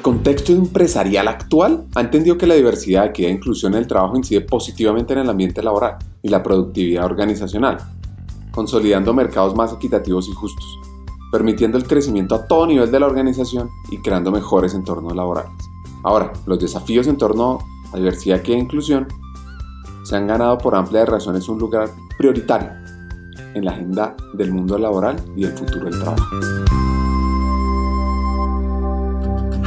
el contexto empresarial actual ha entendido que la diversidad, equidad e inclusión en el trabajo incide positivamente en el ambiente laboral y la productividad organizacional, consolidando mercados más equitativos y justos, permitiendo el crecimiento a todo nivel de la organización y creando mejores entornos laborales. Ahora, los desafíos en torno a diversidad, equidad e inclusión se han ganado por amplias razones un lugar prioritario en la agenda del mundo laboral y del futuro del trabajo.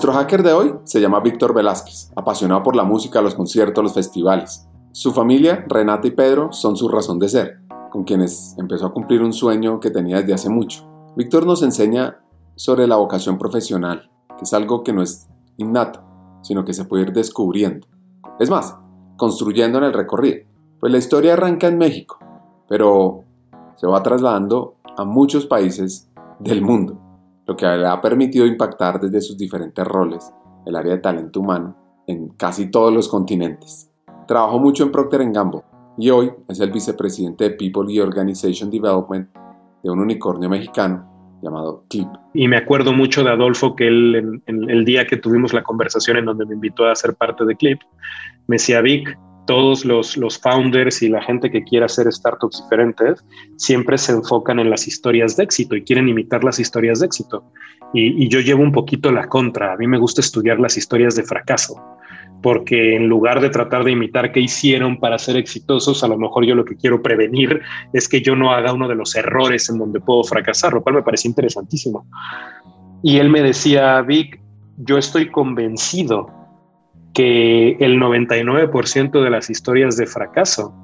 Nuestro hacker de hoy se llama Víctor Velázquez, apasionado por la música, los conciertos, los festivales. Su familia, Renata y Pedro, son su razón de ser, con quienes empezó a cumplir un sueño que tenía desde hace mucho. Víctor nos enseña sobre la vocación profesional, que es algo que no es innato, sino que se puede ir descubriendo. Es más, construyendo en el recorrido. Pues la historia arranca en México, pero se va trasladando a muchos países del mundo lo que le ha permitido impactar desde sus diferentes roles el área de talento humano en casi todos los continentes. Trabajó mucho en Procter Gamble y hoy es el vicepresidente de People y Organization Development de un unicornio mexicano llamado Clip. Y me acuerdo mucho de Adolfo que él, el día que tuvimos la conversación en donde me invitó a ser parte de Clip, me decía, Vic, todos los, founders y la gente que quiera hacer startups diferentes siempre se enfocan en las historias de éxito y quieren imitar las historias de éxito. Y, yo llevo un poquito la contra. A mí me gusta estudiar las historias de fracaso, porque en lugar de tratar de imitar qué hicieron para ser exitosos, a lo mejor yo lo que quiero prevenir es que yo no haga uno de los errores en donde puedo fracasar, lo cual me parece interesantísimo. Y él me decía, Vic, yo estoy convencido que el 99% de las historias de fracaso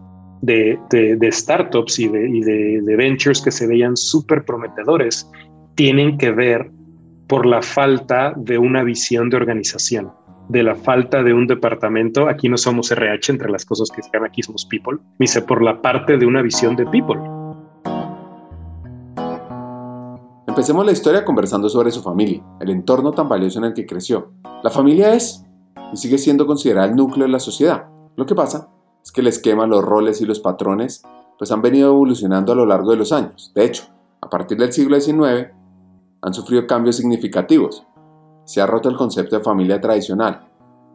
de, startups y, de, de, ventures que se veían súper prometedores tienen que ver por la falta de una visión de organización, de la falta de un departamento. Aquí no somos RH, entre las cosas que están aquí somos people. Dice, por la parte de una visión de people. Empecemos la historia conversando sobre su familia, el entorno tan valioso en el que creció. La familia es y sigue siendo considerada el núcleo de la sociedad. Lo que pasa es que el esquema, los roles y los patrones pues han venido evolucionando a lo largo de los años. De hecho, a partir del siglo XIX han sufrido cambios significativos. Se ha roto el concepto de familia tradicional.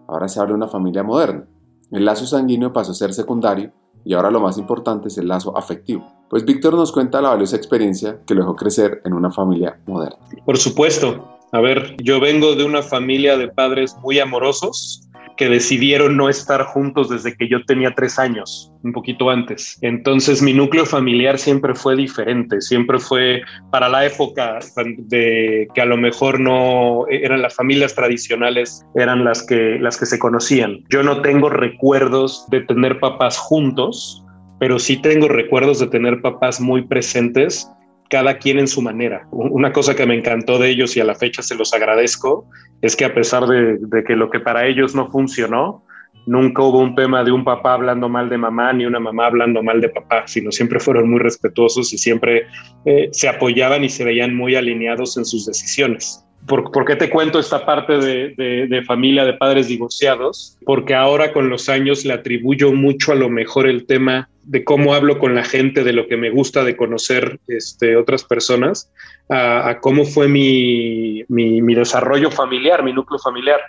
Ahora se habla de una familia moderna. El lazo sanguíneo pasó a ser secundario y ahora lo más importante es el lazo afectivo. Pues Víctor nos cuenta la valiosa experiencia que lo dejó crecer en una familia moderna. Por supuesto, a ver, yo vengo de una familia de padres muy amorosos que decidieron no estar juntos desde que yo tenía tres años, un poquito antes. Entonces mi núcleo familiar siempre fue diferente, siempre fue para la época de que a lo mejor no eran las familias tradicionales, eran las que, las que se conocían. Yo no tengo recuerdos de tener papás juntos, pero sí tengo recuerdos de tener papás muy presentes cada quien en su manera. Una cosa que me encantó de ellos y a la fecha se los agradezco es que a pesar de, que lo que para ellos no funcionó, nunca hubo un tema de un papá hablando mal de mamá ni una mamá hablando mal de papá, sino siempre fueron muy respetuosos y siempre eh, se apoyaban y se veían muy alineados en sus decisiones. ¿Por, qué te cuento esta parte de, familia de padres divorciados? Porque ahora con los años le atribuyo mucho a lo mejor el tema de cómo hablo con la gente, de lo que me gusta de conocer este, otras personas, a, cómo fue mi, desarrollo familiar, mi núcleo familiar.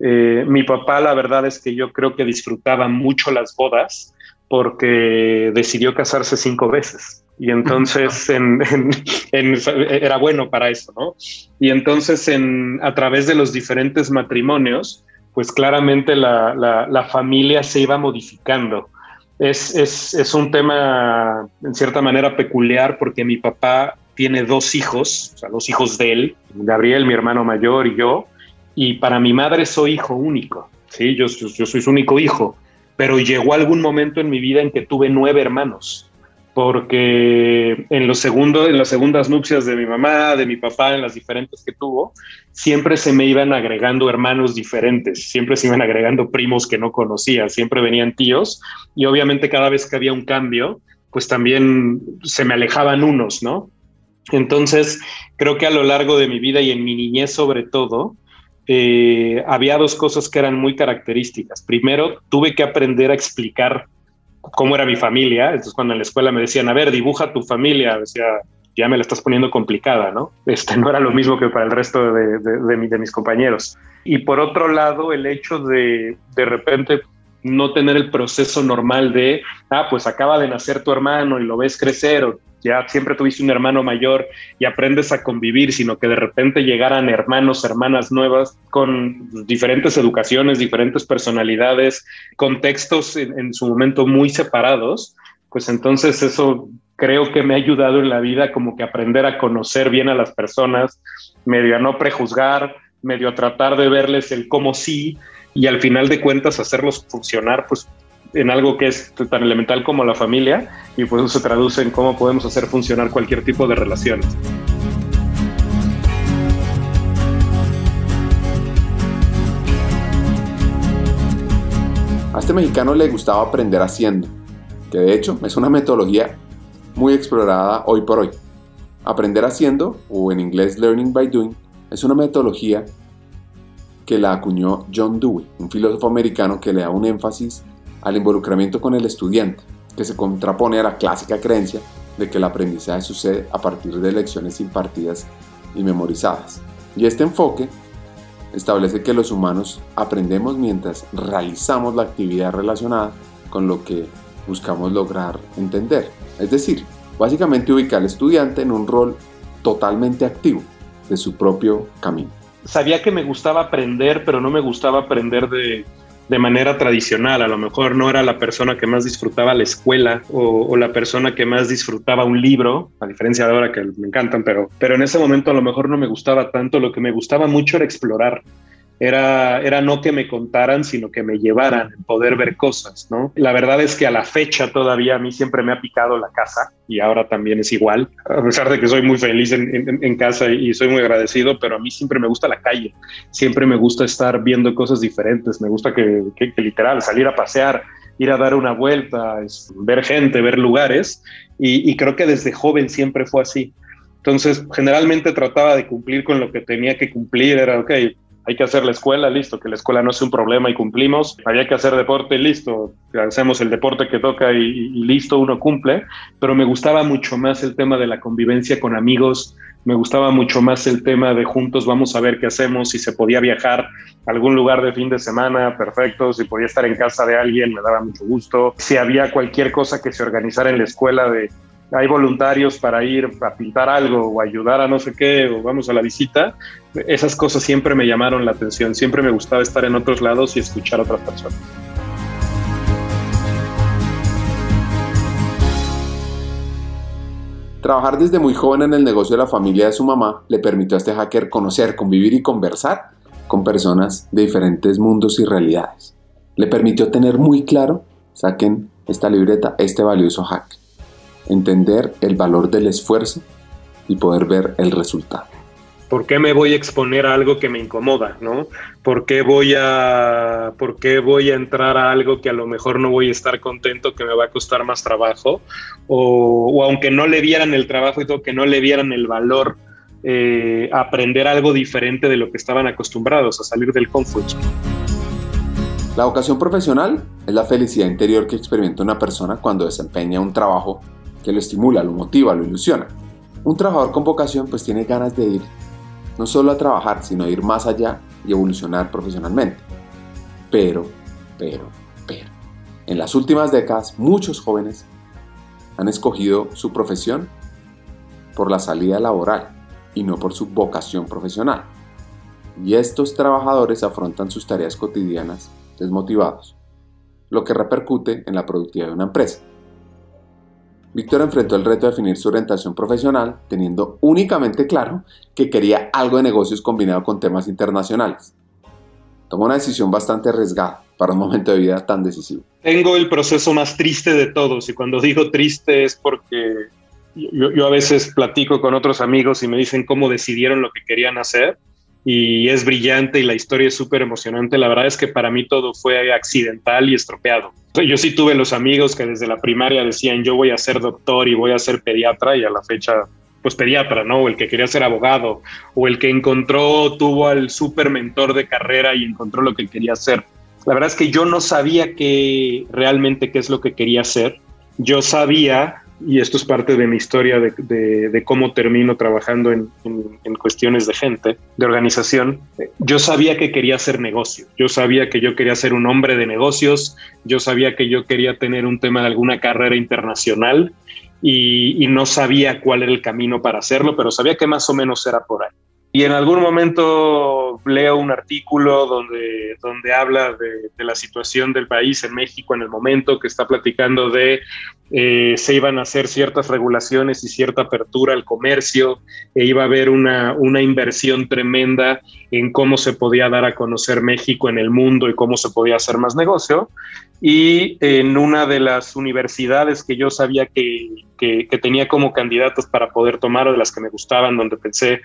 Eh, mi papá, la verdad es que yo creo que disfrutaba mucho las bodas porque decidió casarse cinco veces y entonces era bueno para eso, ¿no? Y entonces en, a través de los diferentes matrimonios, pues claramente la, familia se iba modificando. Es, es, un tema en cierta manera peculiar porque mi papá tiene dos hijos, o sea, dos hijos de él, Gabriel, mi hermano mayor y yo, y para mi madre soy hijo único, ¿sí? Yo, yo soy su único hijo, pero llegó algún momento en mi vida en que tuve nueve hermanos porque en, los segundos, en las segundas nupcias de mi mamá, de mi papá, en las diferentes que tuvo, siempre se me iban agregando hermanos diferentes, siempre se iban agregando primos que no conocía, siempre venían tíos y obviamente cada vez que había un cambio, pues también se me alejaban unos, ¿no? Entonces, creo que a lo largo de mi vida y en mi niñez sobre todo, eh, había dos cosas que eran muy características. Primero, tuve que aprender a explicar cómo era mi familia. Entonces, cuando en la escuela me decían, a ver, dibuja tu familia, decía, ya me la estás poniendo complicada, ¿no? Este no era lo mismo que para el resto de, de, mis compañeros. Y por otro lado, el hecho de de repente no tener el proceso normal de, ah, pues acaba de nacer tu hermano y lo ves crecer o ya siempre tuviste un hermano mayor y aprendes a convivir, sino que de repente llegaran hermanos, hermanas nuevas con diferentes educaciones, diferentes personalidades, contextos en, su momento muy separados, pues entonces eso creo que me ha ayudado en la vida como que aprender a conocer bien a las personas, medio a no prejuzgar, medio a tratar de verles el cómo sí y al final de cuentas hacerlos funcionar pues en algo que es tan elemental como la familia y pues eso se traduce en cómo podemos hacer funcionar cualquier tipo de relación. A este mexicano le gustaba aprender haciendo, que de hecho es una metodología muy explorada hoy por hoy. Aprender haciendo, o en inglés Learning by Doing, es una metodología que la acuñó John Dewey, un filósofo americano que le da un énfasis al involucramiento con el estudiante, que se contrapone a la clásica creencia de que el aprendizaje sucede a partir de lecciones impartidas y memorizadas. Y este enfoque establece que los humanos aprendemos mientras realizamos la actividad relacionada con lo que buscamos lograr entender. Es decir, básicamente ubicar al estudiante en un rol totalmente activo de su propio camino. Sabía que me gustaba aprender, pero no me gustaba aprender de de manera tradicional. A lo mejor no era la persona que más disfrutaba la escuela o, la persona que más disfrutaba un libro, a diferencia de ahora que me encantan, pero, pero en ese momento a lo mejor no me gustaba tanto. Lo que me gustaba mucho era explorar era, era no que me contaran, sino que me llevaran, poder ver cosas, ¿no? La verdad es que a la fecha todavía a mí siempre me ha picado la casa y ahora también es igual, a pesar de que soy muy feliz en, en, casa y soy muy agradecido, pero a mí siempre me gusta la calle, siempre me gusta estar viendo cosas diferentes, me gusta que, que, literal salir a pasear, ir a dar una vuelta, ver gente, ver lugares y, y creo que desde joven siempre fue así. Entonces, generalmente trataba de cumplir con lo que tenía que cumplir, era, ok, hay que hacer la escuela, listo, que la escuela no sea un problema y cumplimos. Había que hacer deporte, listo, hacemos el deporte que toca y, listo, uno cumple. Pero me gustaba mucho más el tema de la convivencia con amigos, me gustaba mucho más el tema de juntos vamos a ver qué hacemos, si se podía viajar a algún lugar de fin de semana, perfecto, si podía estar en casa de alguien, me daba mucho gusto, si había cualquier cosa que se organizara en la escuela de hay voluntarios para ir a pintar algo o ayudar a no sé qué o vamos a la visita, esas cosas siempre me llamaron la atención, siempre me gustaba estar en otros lados y escuchar a otras personas. Trabajar desde muy joven en el negocio de la familia de su mamá le permitió a este hacker conocer, convivir y conversar con personas de diferentes mundos y realidades. Le permitió tener muy claro, saquen esta libreta, este valioso hack entender el valor del esfuerzo y poder ver el resultado. ¿Por qué me voy a exponer a algo que me incomoda? ¿no? ¿Por, qué voy a, ¿Por qué voy a entrar a algo que a lo mejor no voy a estar contento, que me va a costar más trabajo? O, aunque no le vieran el trabajo y todo, que no le vieran el valor, eh, aprender algo diferente de lo que estaban acostumbrados, a salir del confort. La vocación profesional es la felicidad interior que experimenta una persona cuando desempeña un trabajo que lo estimula, lo motiva, lo ilusiona. Un trabajador con vocación pues tiene ganas de ir no solo a trabajar, sino a ir más allá y evolucionar profesionalmente. Pero, pero, pero, en las últimas décadas muchos jóvenes han escogido su profesión por la salida laboral y no por su vocación profesional. Y estos trabajadores afrontan sus tareas cotidianas desmotivados, lo que repercute en la productividad de una empresa. Víctor enfrentó el reto de definir su orientación profesional teniendo únicamente claro que quería algo de negocios combinado con temas internacionales. Tomó una decisión bastante arriesgada, para un momento de vida tan decisivo? Tengo el proceso más triste de todos y cuando digo triste es porque yo, yo, a veces platico con otros amigos y me dicen cómo decidieron lo que querían hacer y es brillante y la historia es súper emocionante. La verdad es que para mí todo fue accidental y estropeado. Yo sí tuve los amigos que desde la primaria decían yo voy a ser doctor y voy a ser pediatra y a la fecha pues pediatra, ¿no? O el que quería ser abogado, o el que encontró, tuvo al súper mentor de carrera y encontró lo que quería hacer. La verdad es que yo no sabía que realmente qué es lo que quería hacer. Yo sabía y esto es parte de mi historia de, cómo termino trabajando en, cuestiones de gente, de organización, yo sabía que quería hacer negocio, yo sabía que yo quería ser un hombre de negocios, yo sabía que yo quería tener un tema de alguna carrera internacional y, no sabía cuál era el camino para hacerlo, pero sabía que más o menos era por ahí. Y en algún momento leo un artículo donde, donde habla de, la situación del país en México en el momento, que está platicando de eh, se iban a hacer ciertas regulaciones y cierta apertura al comercio, e iba a haber una, una inversión tremenda en cómo se podía dar a conocer México en el mundo y cómo se podía hacer más negocio. Y en una de las universidades que yo sabía que, que, tenía como candidatos para poder tomar o de las que me gustaban, donde pensé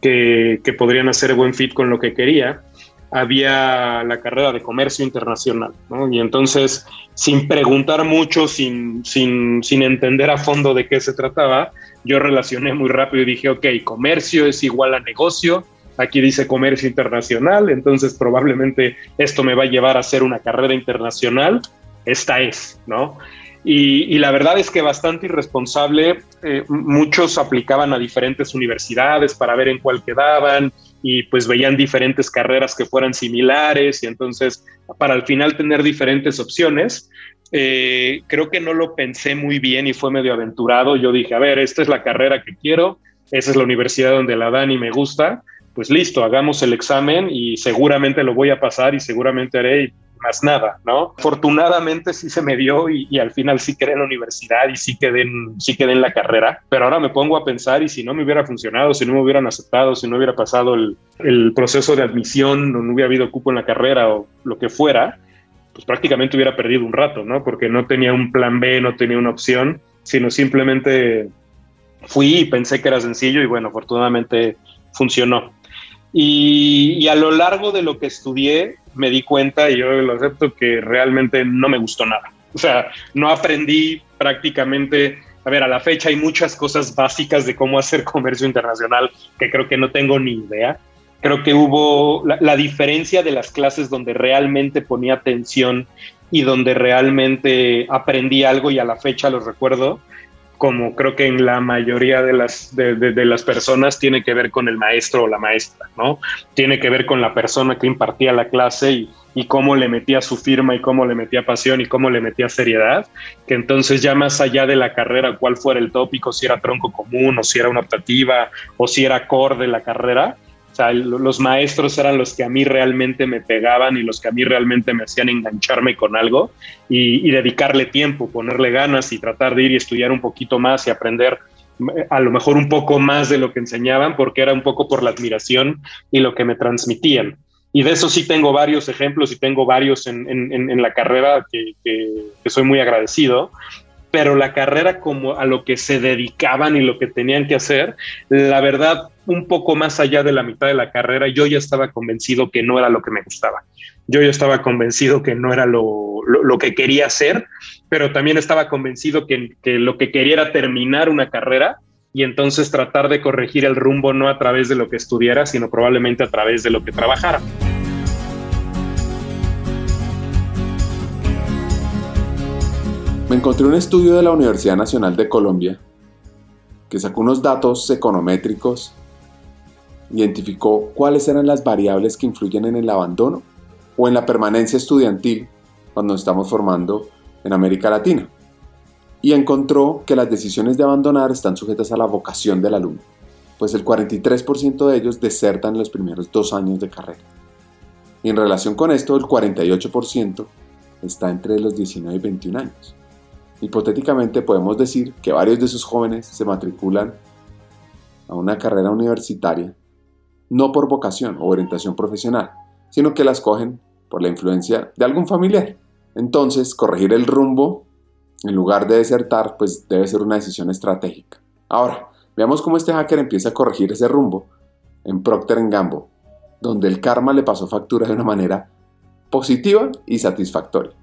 que, que podrían hacer buen fit con lo que quería, había la carrera de comercio internacional. Y entonces, sin preguntar mucho, sin, sin, sin, entender a fondo de qué se trataba, yo relacioné muy rápido y dije, ok, comercio es igual a negocio, aquí dice comercio internacional, entonces probablemente esto me va a llevar a hacer una carrera internacional, esta es, ¿no? Y, la verdad es que bastante irresponsable, eh, muchos aplicaban a diferentes universidades para ver en cuál quedaban y pues veían diferentes carreras que fueran similares y entonces para al final tener diferentes opciones, eh, creo que no lo pensé muy bien y fue medio aventurado. Yo dije, a ver, esta es la carrera que quiero, esa es la universidad donde la dan y me gusta, pues listo, hagamos el examen y seguramente lo voy a pasar y seguramente haré más nada, ¿no? Afortunadamente sí se me dio y, al final sí quedé en la universidad y sí quedé, en, la carrera, pero ahora me pongo a pensar y si no me hubiera funcionado, si no me hubieran aceptado, si no hubiera pasado el, proceso de admisión, no hubiera habido cupo en la carrera o lo que fuera, pues prácticamente hubiera perdido un rato, ¿no? Porque no tenía un plan B, no tenía una opción, sino simplemente fui y pensé que era sencillo y bueno, afortunadamente funcionó. Y, a lo largo de lo que estudié, me di cuenta, y yo lo acepto, que realmente no me gustó nada. O sea, no aprendí prácticamente, a ver, a la fecha hay muchas cosas básicas de cómo hacer comercio internacional que creo que no tengo ni idea. Creo que hubo la, la diferencia de las clases donde realmente ponía atención y donde realmente aprendí algo y a la fecha lo recuerdo, como creo que en la mayoría de las, de, las personas, tiene que ver con el maestro o la maestra, ¿no? Tiene que ver con la persona que impartía la clase y, y cómo le metía su firma y cómo le metía pasión y cómo le metía seriedad, que entonces ya más allá de la carrera, cuál fuera el tópico, si era tronco común o si era una optativa o si era core de la carrera, o sea, los maestros eran los que a mí realmente me pegaban y los que a mí realmente me hacían engancharme con algo y, dedicarle tiempo, ponerle ganas y tratar de ir y estudiar un poquito más y aprender eh, a lo mejor un poco más de lo que enseñaban porque era un poco por la admiración y lo que me transmitían. Y de eso sí tengo varios ejemplos y tengo varios en, la carrera que, soy muy agradecido pero la carrera como a lo que se dedicaban y lo que tenían que hacer, la verdad, un poco más allá de la mitad de la carrera, yo ya estaba convencido que no era lo que me gustaba. Yo ya estaba convencido que no era lo, lo, que quería hacer, pero también estaba convencido que, que lo que quería era terminar una carrera y entonces tratar de corregir el rumbo no a través de lo que estudiara, sino probablemente a través de lo que trabajara. Me encontré un estudio de la Universidad Nacional de Colombia que sacó unos datos econométricos, identificó cuáles eran las variables que influyen en el abandono o en la permanencia estudiantil cuando estamos formando en América Latina. Y encontró que las decisiones de abandonar están sujetas a la vocación del alumno, pues el 43% de ellos desertan en los primeros dos años de carrera. Y en relación con esto, el 48% está entre los 19 y 21 años. Hipotéticamente podemos decir que varios de esos jóvenes se matriculan a una carrera universitaria no por vocación o orientación profesional, sino que las cogen por la influencia de algún familiar. Entonces, corregir el rumbo en lugar de desertar, pues debe ser una decisión estratégica. Ahora, veamos cómo este hacker empieza a corregir ese rumbo en Procter Gamble, donde el karma le pasó factura de una manera positiva y satisfactoria.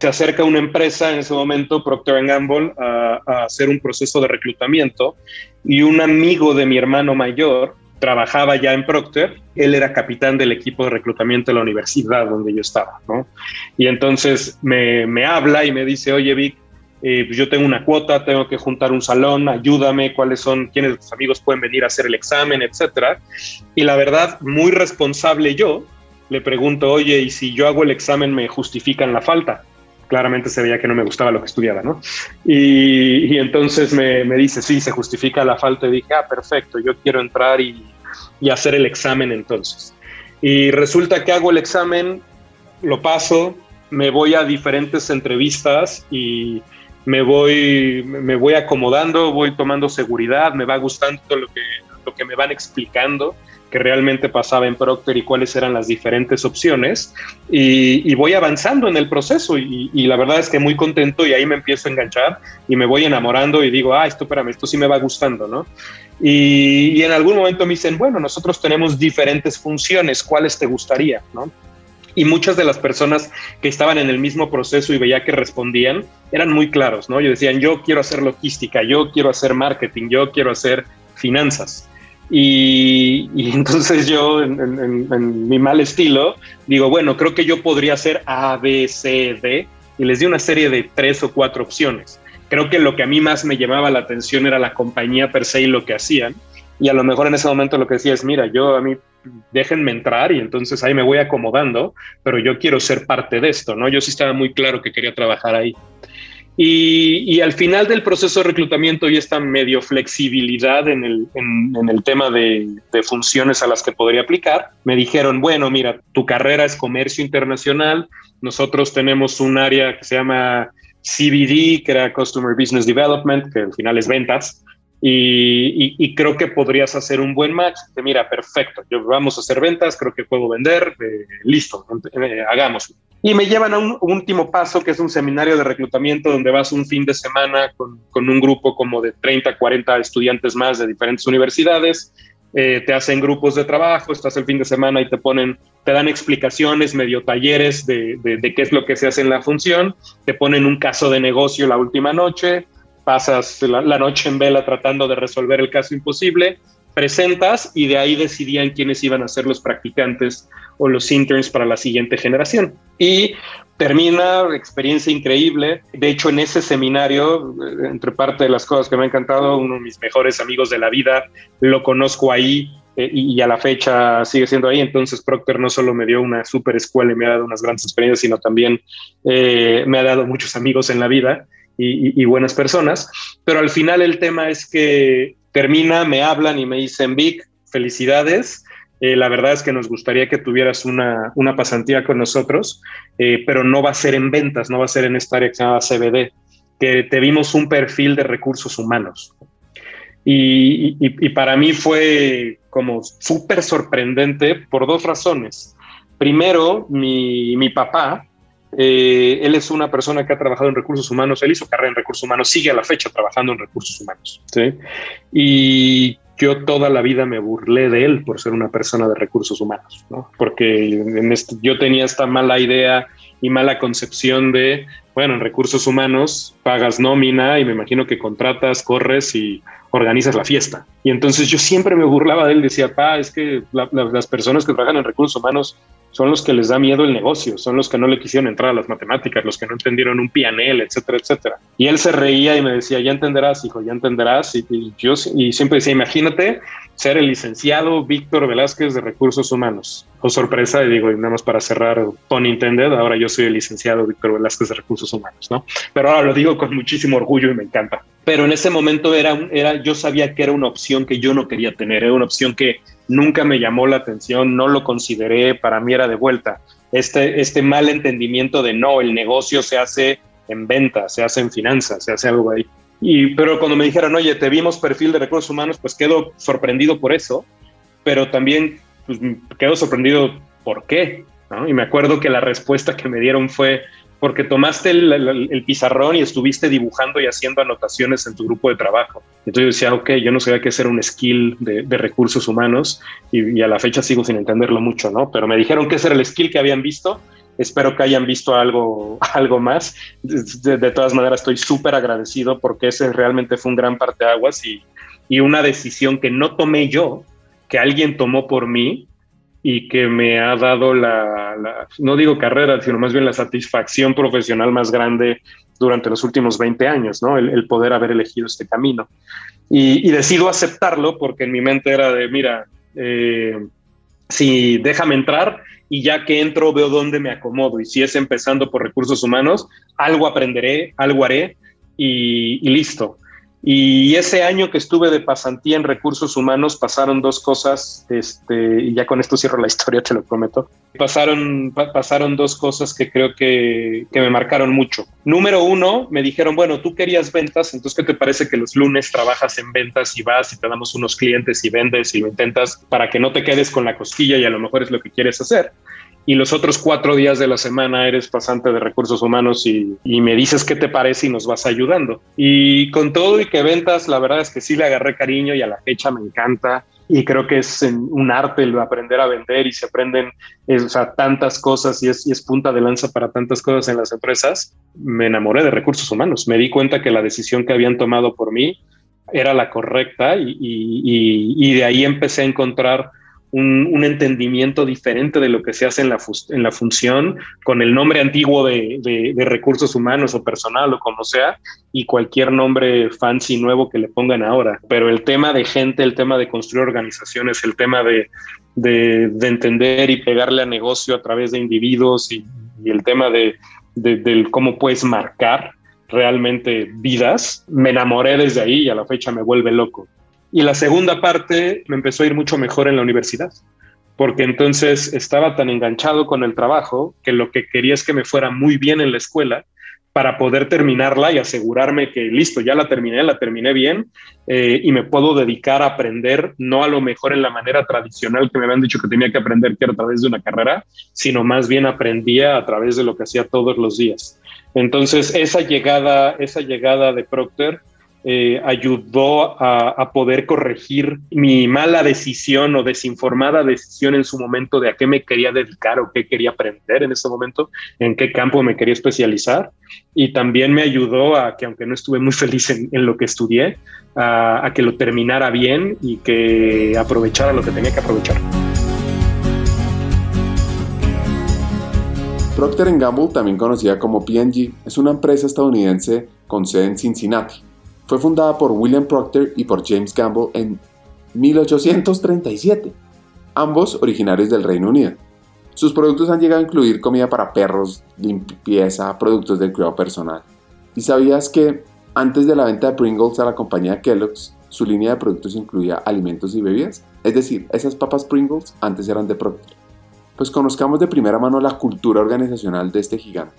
Se acerca una empresa en ese momento, Procter Gamble, a, a hacer un proceso de reclutamiento y un amigo de mi hermano mayor trabajaba ya en Procter, él era capitán del equipo de reclutamiento de la universidad donde yo estaba, ¿no? Y entonces me, me habla y me dice, oye Vic, eh, pues yo tengo una cuota, tengo que juntar un salón, ayúdame, cuáles son, quiénes de tus amigos pueden venir a hacer el examen, etcétera. Y la verdad, muy responsable yo, le pregunto, oye, ¿y si yo hago el examen me justifican la falta? Claramente se veía que no me gustaba lo que estudiaba, ¿no? Y, entonces me, dice, sí, se justifica la falta. Y dije, ah, perfecto, yo quiero entrar y, hacer el examen entonces. Y resulta que hago el examen, lo paso, me voy a diferentes entrevistas y me voy, me voy acomodando, voy tomando seguridad, me va gustando lo que me van explicando que realmente pasaba en Procter y cuáles eran las diferentes opciones y, voy avanzando en el proceso y, y, la verdad es que muy contento y ahí me empiezo a enganchar y me voy enamorando y digo, ah, esto, espérame, esto sí me va gustando, ¿no? Y, y en algún momento me dicen, bueno, nosotros tenemos diferentes funciones, ¿cuáles te gustaría, ¿no? y muchas de las personas que estaban en el mismo proceso y veía que respondían eran muy claros, ¿no? Yo decían, yo quiero hacer logística, yo quiero hacer marketing, yo quiero hacer finanzas. Y, entonces yo, en, mi mal estilo, digo, bueno, creo que yo podría hacer A, B, C, D, y les di una serie de tres o cuatro opciones. Creo que lo que a mí más me llamaba la atención era la compañía per se y lo que hacían. Y a lo mejor en ese momento lo que decía es, mira, yo a mí déjenme entrar y entonces ahí me voy acomodando, pero yo quiero ser parte de esto, ¿no? Yo sí estaba muy claro que quería trabajar ahí. Y, al final del proceso de reclutamiento y esta medio flexibilidad en el, en el tema de, de, funciones a las que podría aplicar, me dijeron, bueno, mira, tu carrera es comercio internacional, nosotros tenemos un área que se llama CBD, que era Customer Business Development, que al final es ventas, y, y, y, creo que podrías hacer un buen match. Que mira, perfecto, yo vamos a hacer ventas, creo que puedo vender, eh, listo, eh, hagamos. Y me llevan a un último paso, que es un seminario de reclutamiento donde vas un fin de semana con, con un grupo como de 30, 40 estudiantes más de diferentes universidades. Eh, te hacen grupos de trabajo, estás el fin de semana y te ponen, te dan explicaciones, medio talleres de, de, de qué es lo que se hace en la función, te ponen un caso de negocio la última noche, pasas la, noche en vela tratando de resolver el caso imposible, presentas y de ahí decidían quiénes iban a ser los practicantes o los interns para la siguiente generación. Y termina, experiencia increíble. De hecho, en ese seminario, entre parte de las cosas que me ha encantado, uno de mis mejores amigos de la vida, lo conozco ahí eh, y a la fecha sigue siendo ahí. Entonces, Procter no solo me dio una super escuela y me ha dado unas grandes experiencias, sino también eh, me ha dado muchos amigos en la vida y, buenas personas. Pero al final el tema es que termina, me hablan y me dicen, Vic, felicidades. Eh, la verdad es que nos gustaría que tuvieras una, una pasantía con nosotros, eh, pero no va a ser en ventas, no va a ser en esta área que se llama CBD, que te vimos un perfil de recursos humanos. Y, y, y para mí fue como súper sorprendente por dos razones. Primero, mi, mi papá, eh, él es una persona que ha trabajado en recursos humanos, él hizo carrera en recursos humanos, sigue a la fecha trabajando en recursos humanos. ¿sí? Y yo toda la vida me burlé de él por ser una persona de recursos humanos, ¿no? porque yo tenía esta mala idea y mala concepción de, bueno, en recursos humanos pagas nómina y me imagino que contratas, corres y organizas la fiesta. Y entonces yo siempre me burlaba de él, decía, pa, es que la, la, las personas que trabajan en recursos humanos son los que les da miedo el negocio, son los que no le quisieron entrar a las matemáticas, los que no entendieron un PNL, etcétera, etcétera. Y él se reía y me decía, ya entenderás, hijo, ya entenderás. Y, y yo y siempre decía, imagínate ser el licenciado Víctor Velázquez de Recursos Humanos. O oh, sorpresa, y digo, y nada más para cerrar, pun intended, ahora yo soy el licenciado Víctor Velázquez de Recursos Humanos, ¿no? Pero ahora lo digo con muchísimo orgullo y me encanta. Pero en ese momento era, era, yo sabía que era una opción que yo no quería tener, era una opción que nunca me llamó la atención, no lo consideré, para mí era de vuelta. Este, este mal entendimiento de no, el negocio se hace en venta, se hace en finanzas, se hace algo ahí. Y, pero cuando me dijeron, oye, te vimos perfil de recursos humanos, pues quedo sorprendido por eso, pero también pues, quedo sorprendido por qué. Y me acuerdo que la respuesta que me dieron fue, porque tomaste el, pizarrón y estuviste dibujando y haciendo anotaciones en tu grupo de trabajo. Entonces yo decía, ok, yo no sabía qué ser un skill de, recursos humanos y, a la fecha sigo sin entenderlo mucho, ¿no? Pero me dijeron que ese era el skill que habían visto. Espero que hayan visto algo, algo más. De, todas maneras, estoy súper agradecido porque ese realmente fue un gran parteaguas y, y una decisión que no tomé yo, que alguien tomó por mí y que me ha dado la, no digo carrera, sino más bien la satisfacción profesional más grande durante los últimos 20 años, ¿no? El, poder haber elegido este camino. Y, decido aceptarlo porque en mi mente era de, mira, eh, si déjame entrar y ya que entro veo dónde me acomodo y si es empezando por recursos humanos, algo aprenderé, algo haré y listo. Y ese año que estuve de pasantía en recursos humanos pasaron dos cosas, este, y ya con esto cierro la historia, te lo prometo. Pasaron, pasaron dos cosas que creo que, que, me marcaron mucho. Número uno, me dijeron, bueno, tú querías ventas, entonces ¿qué te parece que los lunes trabajas en ventas y vas y te damos unos clientes y vendes y lo intentas para que no te quedes con la cosquilla y a lo mejor es lo que quieres hacer? Y los otros cuatro días de la semana eres pasante de recursos humanos y, me dices qué te parece y nos vas ayudando. Y con todo y que ventas, la verdad es que sí le agarré cariño y a la fecha me encanta. Y creo que es un arte el aprender a vender y se aprenden tantas cosas y es, punta de lanza para tantas cosas en las empresas. Me enamoré de recursos humanos. Me di cuenta que la decisión que habían tomado por mí era la correcta y de ahí empecé a encontrar un, entendimiento diferente de lo que se hace en la, función, con el nombre antiguo de, recursos humanos o personal o como sea, y cualquier nombre fancy nuevo que le pongan ahora. Pero el tema de gente, el tema de construir organizaciones, el tema de, entender y pegarle a negocio a través de individuos y, el tema de, cómo puedes marcar realmente vidas, me enamoré desde ahí y a la fecha me vuelve loco. Y la segunda parte me empezó a ir mucho mejor en la universidad, porque entonces estaba tan enganchado con el trabajo que lo que quería es que me fuera muy bien en la escuela para poder terminarla y asegurarme que listo, ya la terminé, la terminé bien eh, y me puedo dedicar a aprender, no a lo mejor en la manera tradicional que me habían dicho que tenía que aprender, que era a través de una carrera, sino más bien aprendía a través de lo que hacía todos los días. Entonces, esa llegada, esa llegada de Procter eh, ayudó a, poder corregir mi mala decisión o desinformada decisión en su momento de a qué me quería dedicar o qué quería aprender en ese momento, en qué campo me quería especializar. Y también me ayudó a que, aunque no estuve muy feliz en, lo que estudié, a, que lo terminara bien y que aprovechara lo que tenía que aprovechar. Procter Gamble, también conocida como P&G, es una empresa estadounidense con sede en Cincinnati fue fundada por William Procter y por James Gamble en 1837, ambos originarios del Reino Unido. Sus productos han llegado a incluir comida para perros, limpieza, productos de cuidado personal. ¿Y sabías que antes de la venta de Pringles a la compañía Kellogg's, su línea de productos incluía alimentos y bebidas? Es decir, esas papas Pringles antes eran de Procter. Pues conozcamos de primera mano la cultura organizacional de este gigante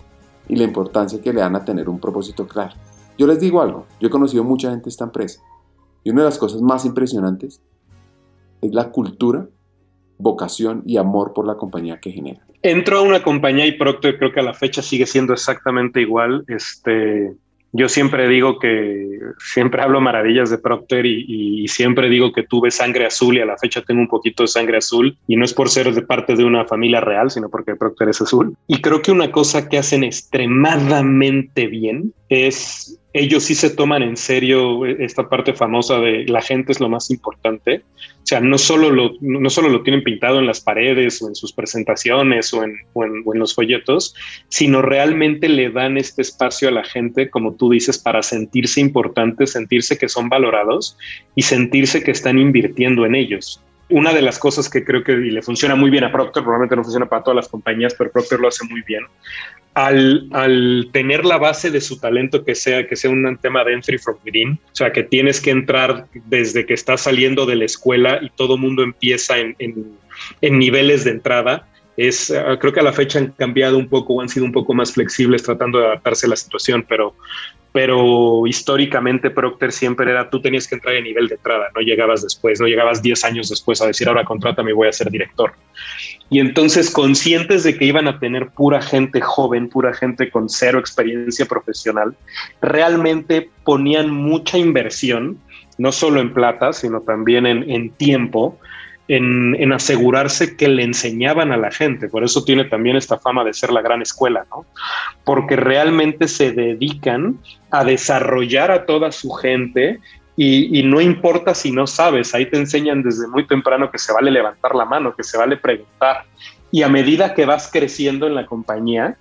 y la importancia que le dan a tener un propósito claro. Yo les digo algo, yo he conocido mucha gente de esta empresa y una de las cosas más impresionantes es la cultura, vocación y amor por la compañía que genera. Entro a una compañía y Procter creo que a la fecha sigue siendo exactamente igual. Este, yo siempre digo que siempre hablo maravillas de Procter y, siempre digo que tuve sangre azul y a la fecha tengo un poquito de sangre azul y no es por ser de parte de una familia real, sino porque Procter es azul. Y creo que una cosa que hacen extremadamente bien es ellos sí se toman en serio esta parte famosa de la gente es lo más importante. O sea, no solo lo, no solo lo tienen pintado en las paredes o en sus presentaciones o en, o en, los folletos, sino realmente le dan este espacio a la gente, como tú dices, para sentirse importantes, sentirse que son valorados y sentirse que están invirtiendo en ellos una de las cosas que creo que le funciona muy bien a Procter, probablemente no funciona para todas las compañías, pero Procter lo hace muy bien, al, tener la base de su talento que sea, que sea un tema de entry from within, o sea, que tienes que entrar desde que estás saliendo de la escuela y todo mundo empieza en, en, niveles de entrada, es, creo que a la fecha han cambiado un poco o han sido un poco más flexibles tratando de adaptarse a la situación, pero pero históricamente Procter siempre era tú tenías que entrar en nivel de entrada, no llegabas después, no llegabas 10 años después a decir ahora contrátame y voy a ser director. Y entonces conscientes de que iban a tener pura gente joven, pura gente con cero experiencia profesional, realmente ponían mucha inversión, no solo en plata, sino también en, en tiempo, en, asegurarse que le enseñaban a la gente. Por eso tiene también esta fama de ser la gran escuela, ¿no? Porque realmente se dedican a desarrollar a toda su gente y, y, no importa si no sabes, ahí te enseñan desde muy temprano que se vale levantar la mano, que se vale preguntar. Y a medida que vas creciendo en la compañía,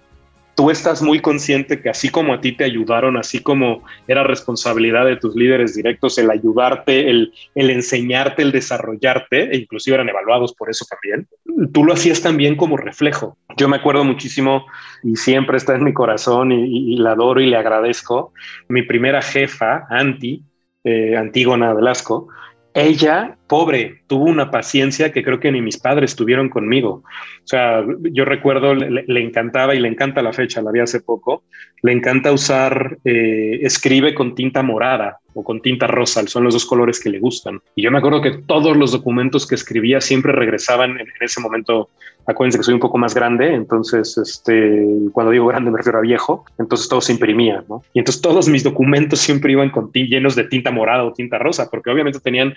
tú estás muy consciente que así como a ti te ayudaron, así como era responsabilidad de tus líderes directos el ayudarte, el, enseñarte, el desarrollarte, e inclusive eran evaluados por eso también, tú lo hacías también como reflejo. Yo me acuerdo muchísimo y siempre está en mi corazón y, la adoro y le agradezco. Mi primera jefa, Anti, eh, Antígona Velasco, ella, pobre, tuvo una paciencia que creo que ni mis padres tuvieron conmigo. O sea, yo recuerdo, le, encantaba y le encanta la fecha, la vi hace poco, le encanta usar, eh, escribe con tinta morada o con tinta rosa, son los dos colores que le gustan. Y yo me acuerdo que todos los documentos que escribía siempre regresaban en, ese momento. Acuérdense que soy un poco más grande, entonces, este, cuando digo grande me refiero a viejo, entonces todo se imprimía, ¿no? Y entonces todos mis documentos siempre iban con llenos de tinta morada o tinta rosa, porque obviamente tenían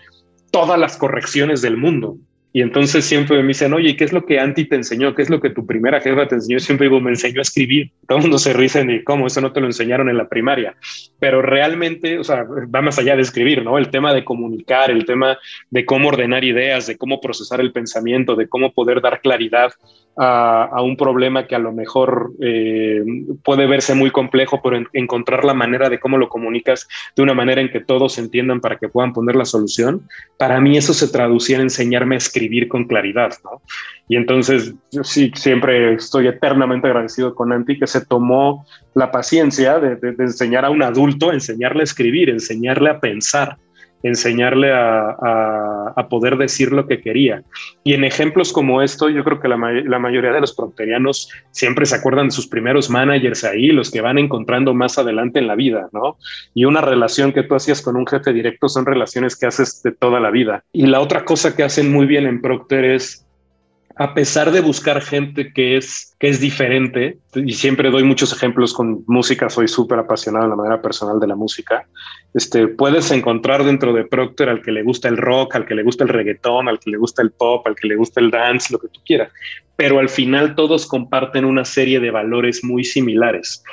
todas las correcciones del mundo. Y entonces siempre me dicen, oye, ¿qué es lo que Anti te enseñó? ¿Qué es lo que tu primera jefa te enseñó? Siempre digo, me enseñó a escribir. Todo el mundo se ríe y cómo, eso no te lo enseñaron en la primaria. Pero realmente, o sea, va más allá de escribir, ¿no? El tema de comunicar, el tema de cómo ordenar ideas, de cómo procesar el pensamiento, de cómo poder dar claridad a, un problema que a lo mejor eh, puede verse muy complejo, pero encontrar la manera de cómo lo comunicas de una manera en que todos entiendan para que puedan poner la solución. Para mí eso se traducía en enseñarme a escribir con claridad, ¿no? Y entonces yo sí siempre estoy eternamente agradecido con Anti que se tomó la paciencia de, enseñar a un adulto, enseñarle a escribir, enseñarle a pensar, enseñarle a, poder decir lo que quería. Y en ejemplos como esto, yo creo que la, la, mayoría de los procterianos siempre se acuerdan de sus primeros managers ahí, los que van encontrando más adelante en la vida, ¿no? Y una relación que tú hacías con un jefe directo son relaciones que haces de toda la vida. Y la otra cosa que hacen muy bien en Procter es a pesar de buscar gente que es, que es diferente, y siempre doy muchos ejemplos con música, soy súper apasionado en la manera personal de la música, este, puedes encontrar dentro de Procter al que le gusta el rock, al que le gusta el reggaetón, al que le gusta el pop, al que le gusta el dance, lo que tú quieras, pero al final todos comparten una serie de valores muy similares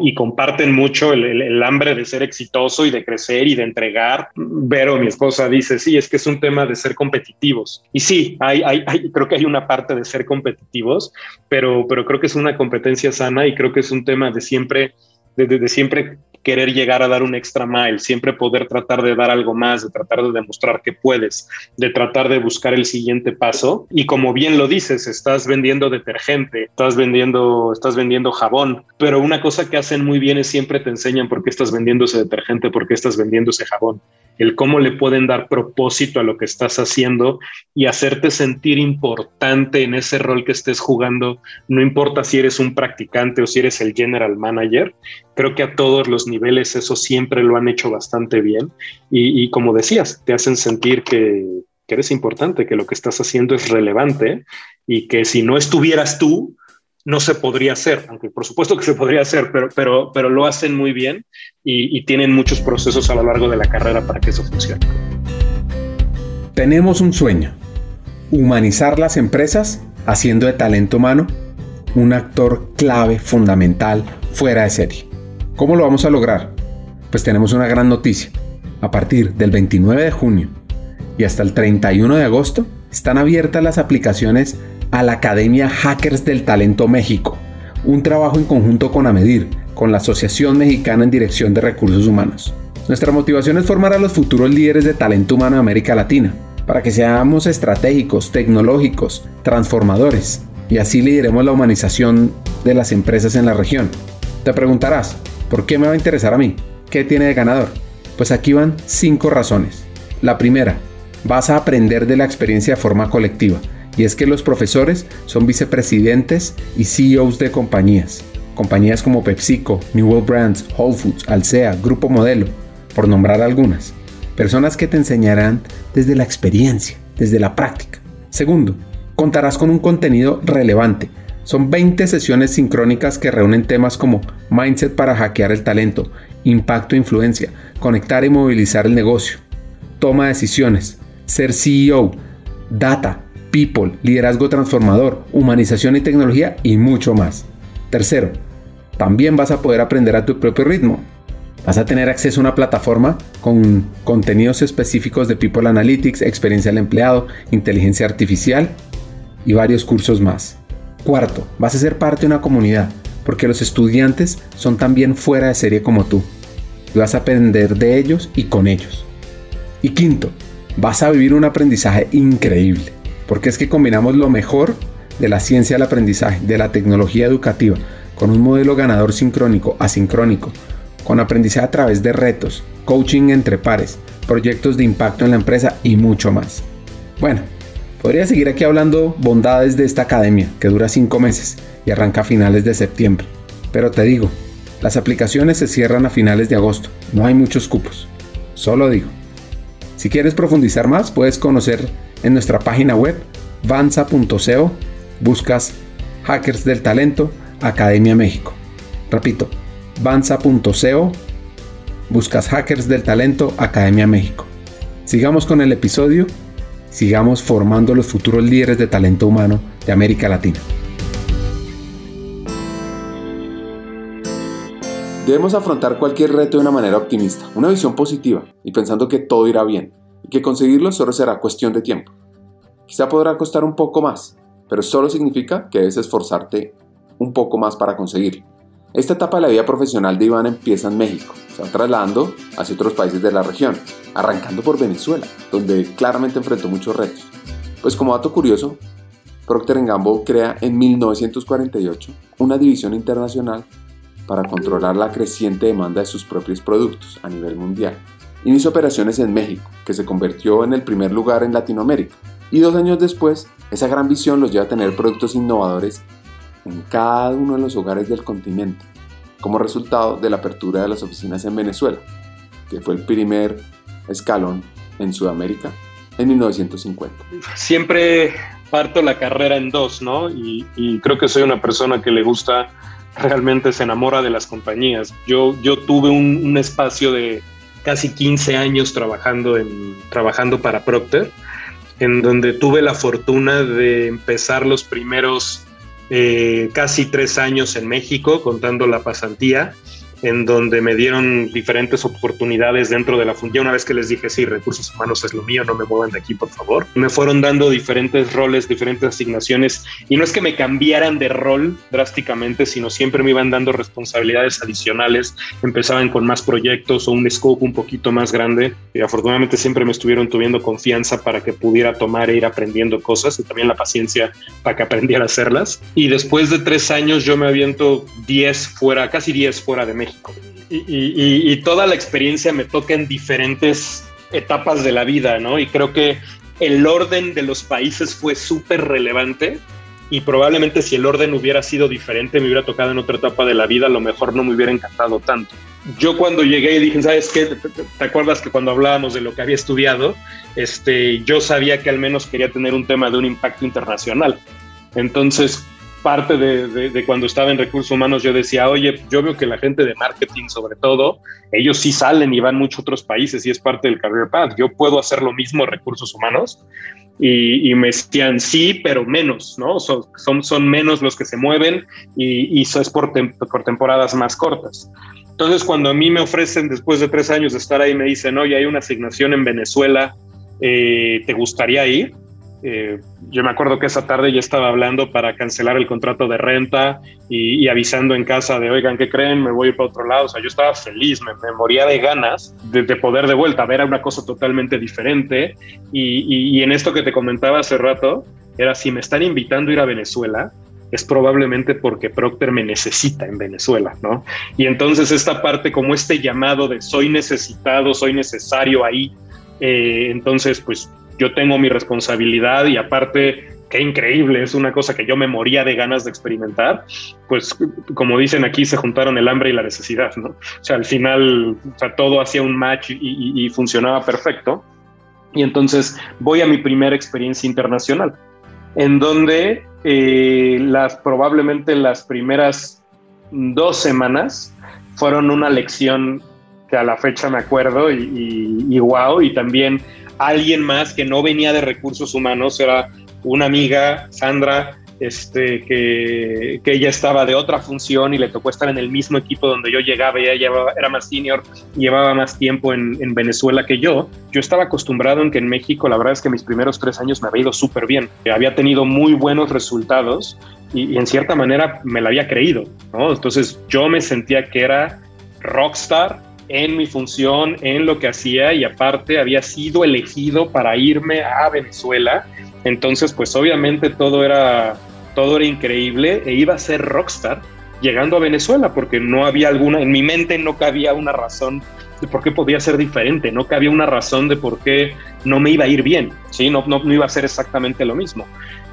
y comparten mucho el, hambre de ser exitoso y de crecer y de entregar. Vero, mi esposa, dice, sí, es que es un tema de ser competitivos. Y sí, hay, hay, creo que hay una parte de ser competitivos, pero, pero creo que es una competencia sana y creo que es un tema de siempre, de, siempre querer llegar a dar un extra mile, siempre poder tratar de dar algo más, de tratar de demostrar que puedes, de tratar de buscar el siguiente paso. Y como bien lo dices, estás vendiendo detergente, estás vendiendo, estás vendiendo jabón, pero una cosa que hacen muy bien es siempre te enseñan por qué estás vendiendo ese detergente, por qué estás vendiendo ese jabón el cómo le pueden dar propósito a lo que estás haciendo y hacerte sentir importante en ese rol que estés jugando, no importa si eres un practicante o si eres el general manager, creo que a todos los niveles eso siempre lo han hecho bastante bien y, como decías, te hacen sentir que, eres importante, que lo que estás haciendo es relevante y que si no estuvieras tú, no se podría hacer, aunque por supuesto que se podría hacer, pero, pero, pero lo hacen muy bien y, tienen muchos procesos a lo largo de la carrera para que eso funcione. Tenemos un sueño, humanizar las empresas haciendo de talento humano un actor clave, fundamental, fuera de serie. ¿Cómo lo vamos a lograr? Pues tenemos una gran noticia. A partir del 29 de junio y hasta el 31 de agosto están abiertas las aplicaciones a la Academia Hackers del Talento México, un trabajo en conjunto con AMEDIR, con la Asociación Mexicana en Dirección de Recursos Humanos. Nuestra motivación es formar a los futuros líderes de talento humano de América Latina, para que seamos estratégicos, tecnológicos, transformadores, y así lideremos la humanización de las empresas en la región. Te preguntarás, ¿por qué me va a interesar a mí? ¿Qué tiene de ganador? Pues aquí van cinco razones. La primera, vas a aprender de la experiencia de forma colectiva y es que los profesores son vicepresidentes y CEOs de compañías. compañías como PepsiCo, New World Brands, Whole Foods, Alsea, Grupo Modelo, por nombrar algunas. Personas que te enseñarán desde la experiencia, desde la práctica. Segundo, contarás con un contenido relevante. Son 20 sesiones sincrónicas que reúnen temas como mindset para hackear el talento, impacto e influencia, conectar y movilizar el negocio, toma de decisiones, ser CEO, data, people, liderazgo transformador, humanización y tecnología y mucho más. Tercero, también vas a poder aprender a tu propio ritmo. Vas a tener acceso a una plataforma con contenidos específicos de People Analytics, experiencia del empleado, inteligencia artificial y varios cursos más. Cuarto, vas a ser parte de una comunidad, porque los estudiantes son también fuera de serie como tú. Y vas a aprender de ellos y con ellos. Y quinto, vas a vivir un aprendizaje increíble, porque es que combinamos lo mejor de la ciencia del aprendizaje, de la tecnología educativa, con un modelo ganador sincrónico, asincrónico, con aprendizaje a través de retos, coaching entre pares, proyectos de impacto en la empresa y mucho más. Bueno, podría seguir aquí hablando bondades de esta academia, que dura 5 meses y arranca a finales de septiembre. Pero te digo, las aplicaciones se cierran a finales de agosto, no hay muchos cupos. Solo digo. Si quieres profundizar más, puedes conocer en nuestra página web vanza.co, buscas Hackers del Talento Academia México. Repito, banza.co, buscas Hackers del Talento Academia México. Sigamos con el episodio, sigamos formando los futuros líderes de talento humano de América Latina. Debemos afrontar cualquier reto de una manera optimista, una visión positiva y pensando que todo irá bien y que conseguirlo solo será cuestión de tiempo. Quizá podrá costar un poco más, pero solo significa que debes esforzarte un poco más para conseguirlo. Esta etapa de la vida profesional de Iván empieza en México, se va trasladando hacia otros países de la región, arrancando por Venezuela, donde claramente enfrentó muchos retos. Pues como dato curioso, Procter Gamble crea en 1948 una división internacional para controlar la creciente demanda de sus propios productos a nivel mundial. Inició operaciones en México, que se convirtió en el primer lugar en Latinoamérica, y dos años después, esa gran visión los lleva a tener productos innovadores en cada uno de los hogares del continente, como resultado de la apertura de las oficinas en Venezuela, que fue el primer escalón en Sudamérica en 1950. Siempre parto la carrera en dos, ¿no? Y, creo que soy una persona que le gusta, realmente se enamora de las compañías. Yo, yo tuve un, espacio de casi 15 años trabajando, en, trabajando para Procter, en donde tuve la fortuna de empezar los primeros eh, casi tres años en México, contando la pasantía en donde me dieron diferentes oportunidades dentro de la función. Una vez que les dije, sí, recursos humanos es lo mío, no me muevan de aquí, por favor. Me fueron dando diferentes roles, diferentes asignaciones. Y no es que me cambiaran de rol drásticamente, sino siempre me iban dando responsabilidades adicionales. Empezaban con más proyectos o un scope un poquito más grande. Y afortunadamente siempre me estuvieron tuviendo confianza para que pudiera tomar e ir aprendiendo cosas y también la paciencia para que aprendiera a hacerlas. Y después de tres años yo me aviento 10 fuera, casi 10 fuera de México y, toda la experiencia me toca en diferentes etapas de la vida, ¿no? Y creo que el orden de los países fue súper relevante y probablemente si el orden hubiera sido diferente, me hubiera tocado en otra etapa de la vida, a lo mejor no me hubiera encantado tanto. Yo cuando llegué y dije, ¿sabes qué? ¿Te acuerdas que cuando hablábamos de lo que había estudiado, este, yo sabía que al menos quería tener un tema de un impacto internacional? Entonces, parte de, cuando estaba en recursos humanos, yo decía, oye, yo veo que la gente de marketing, sobre todo, ellos sí salen y van muchos otros países y es parte del career path. Yo puedo hacer lo mismo recursos humanos. Y, me decían, sí, pero menos, ¿no? Son, son, menos los que se mueven y, y eso es por, por temporadas más cortas. Entonces, cuando a mí me ofrecen, después de tres años de estar ahí, me dicen, oye, hay una asignación en Venezuela, eh, ¿te gustaría ir? Eh, yo me acuerdo que esa tarde ya estaba hablando para cancelar el contrato de renta y, avisando en casa de, oigan, ¿qué creen? Me voy a ir para otro lado. O sea, yo estaba feliz, me, moría de ganas de, poder de vuelta, ver a una cosa totalmente diferente. Y, y en esto que te comentaba hace rato, era si me están invitando a ir a Venezuela, es probablemente porque Procter me necesita en Venezuela, ¿no? Y entonces esta parte como este llamado de soy necesitado, soy necesario ahí, eh, entonces pues yo tengo mi responsabilidad y aparte qué increíble, es una cosa que yo me moría de ganas de experimentar, pues como dicen aquí, se juntaron el hambre y la necesidad, ¿no? O sea, al final, o sea, todo hacía un match y, funcionaba perfecto. Y entonces voy a mi primera experiencia internacional, en donde eh, las, probablemente las primeras dos semanas fueron una lección que a la fecha me acuerdo y, y, y wow, y también alguien más que no venía de recursos humanos, era una amiga, Sandra, este, que, que, ella estaba de otra función y le tocó estar en el mismo equipo donde yo llegaba, ella llevaba, era más senior, llevaba más tiempo en, en, Venezuela que yo. Yo estaba acostumbrado en que en México, la verdad es que mis primeros tres años me había ido súper bien, había tenido muy buenos resultados y, y, en cierta manera me la había creído, ¿no? Entonces yo me sentía que era rockstar en mi función, en lo que hacía y aparte había sido elegido para irme a Venezuela. Entonces, pues obviamente todo era, todo era increíble e iba a ser rockstar llegando a Venezuela porque no había alguna, en mi mente no cabía una razón de por qué podía ser diferente, no cabía una razón de por qué no me iba a ir bien, ¿sí? no, no, no iba a ser exactamente lo mismo.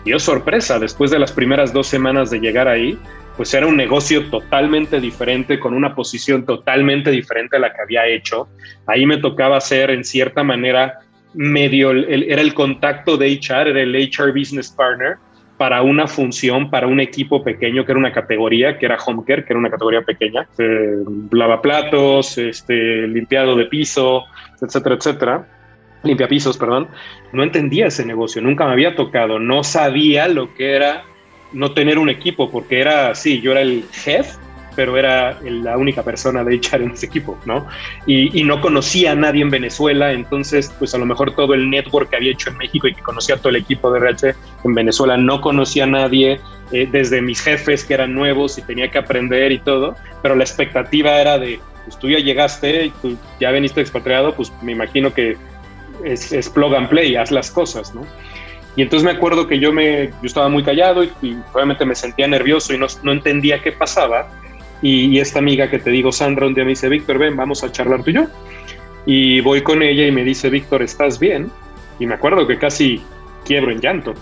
Y oh sorpresa, después de las primeras dos semanas de llegar ahí, pues era un negocio totalmente diferente, con una posición totalmente diferente a la que había hecho. Ahí me tocaba ser, en cierta manera, medio, era el contacto de HR, era el HR Business Partner para una función, para un equipo pequeño, que era una categoría, que era home care, que era una categoría pequeña, eh, lavaplatos, este, limpiado de piso, etcétera, etcétera. Limpia pisos, perdón, no entendía ese negocio, nunca me había tocado, no sabía lo que era no tener un equipo, porque era, sí, yo era el jefe, pero era la única persona de echar en ese equipo, ¿no? Y, no conocía a nadie en Venezuela, entonces, pues a lo mejor todo el network que había hecho en México y que conocía todo el equipo de RH en Venezuela, no conocía a nadie, eh, desde mis jefes que eran nuevos y tenía que aprender y todo, pero la expectativa era de, pues tú ya llegaste ya veniste expatriado, pues me imagino que es, es plug and play, haz las cosas, ¿no? Y entonces me acuerdo que yo, me, yo estaba muy callado y, obviamente me sentía nervioso y no, no entendía qué pasaba. Y, esta amiga que te digo, Sandra, un día me dice, Víctor, ven, vamos a charlar tú y yo. Y voy con ella y me dice, Víctor, ¿estás bien? Y me acuerdo que casi quiebro en llanto.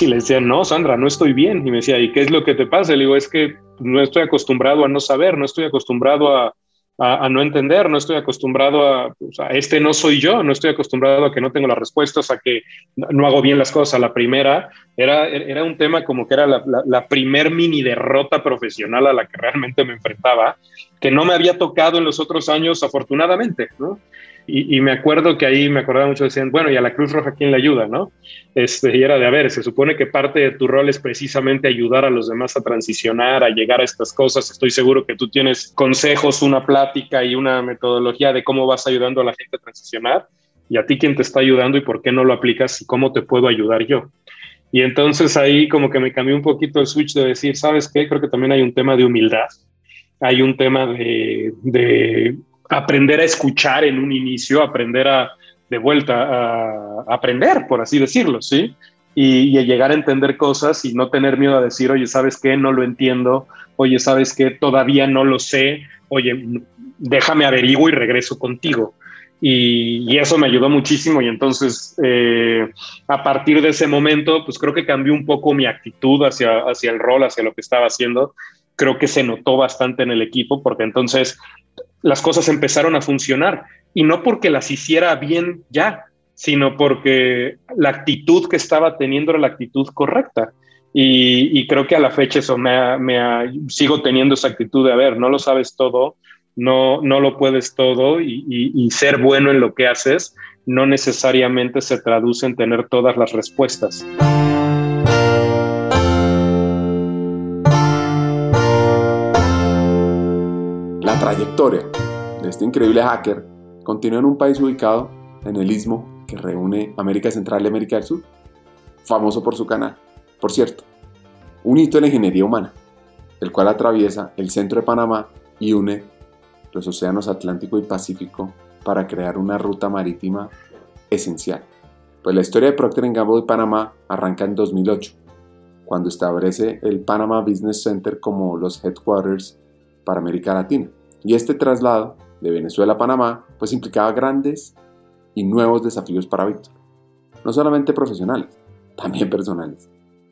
Y le decía, no, Sandra, no estoy bien. Y me decía, ¿y qué es lo que te pasa? Le digo, es que no estoy acostumbrado a no saber, no estoy acostumbrado a, a, no entender, no estoy acostumbrado a, este no soy yo, no estoy acostumbrado a que no tengo las respuestas, a que no hago bien las cosas. La primera era, era un tema como que era la, la, primer mini derrota profesional a la que realmente me enfrentaba, que no me había tocado en los otros años, afortunadamente, ¿no? Y, me acuerdo que ahí me acordaba mucho, decían, bueno, y a la Cruz Roja, ¿quién le ayuda? ¿no? Este, y era de, a ver, se supone que parte de tu rol es precisamente ayudar a los demás a transicionar, a llegar a estas cosas. Estoy seguro que tú tienes consejos, una plática y una metodología de cómo vas ayudando a la gente a transicionar. Y a ti, ¿quién te está ayudando y por qué no lo aplicas y cómo te puedo ayudar yo? Y entonces ahí como que me cambió un poquito el switch de decir, ¿sabes qué? Creo que también hay un tema de humildad hay un tema de, de, aprender a escuchar en un inicio, aprender a, de vuelta, a, aprender, por así decirlo, ¿sí? Y, y, llegar a entender cosas y no tener miedo a decir, oye, ¿sabes qué? No lo entiendo, oye, ¿sabes qué? Todavía no lo sé, oye, déjame averiguo y regreso contigo. Y, y eso me ayudó muchísimo y entonces eh, a partir de ese momento, pues creo que cambió un poco mi actitud hacia, hacia el rol, hacia lo que estaba haciendo. Creo que se notó bastante en el equipo porque entonces las cosas empezaron a funcionar y no porque las hiciera bien ya, sino porque la actitud que estaba teniendo era la actitud correcta. Y, creo que a la fecha eso me, me sigo teniendo esa actitud de, a ver, no lo sabes todo, no, no lo puedes todo y ser bueno en lo que haces no necesariamente se traduce en tener todas las respuestas. Trayectoria de este increíble hacker continúa en un país ubicado en el istmo que reúne América Central y América del Sur, famoso por su canal. Por cierto, un hito en la ingeniería humana, el cual atraviesa el centro de Panamá y une los océanos Atlántico y Pacífico para crear una ruta marítima esencial. Pues la historia de Procter Gamble de Panamá arranca en 2008, cuando establece el Panama Business Center como los headquarters para América Latina. Y este traslado de Venezuela a Panamá pues implicaba grandes y nuevos desafíos para Víctor. No solamente profesionales, también personales.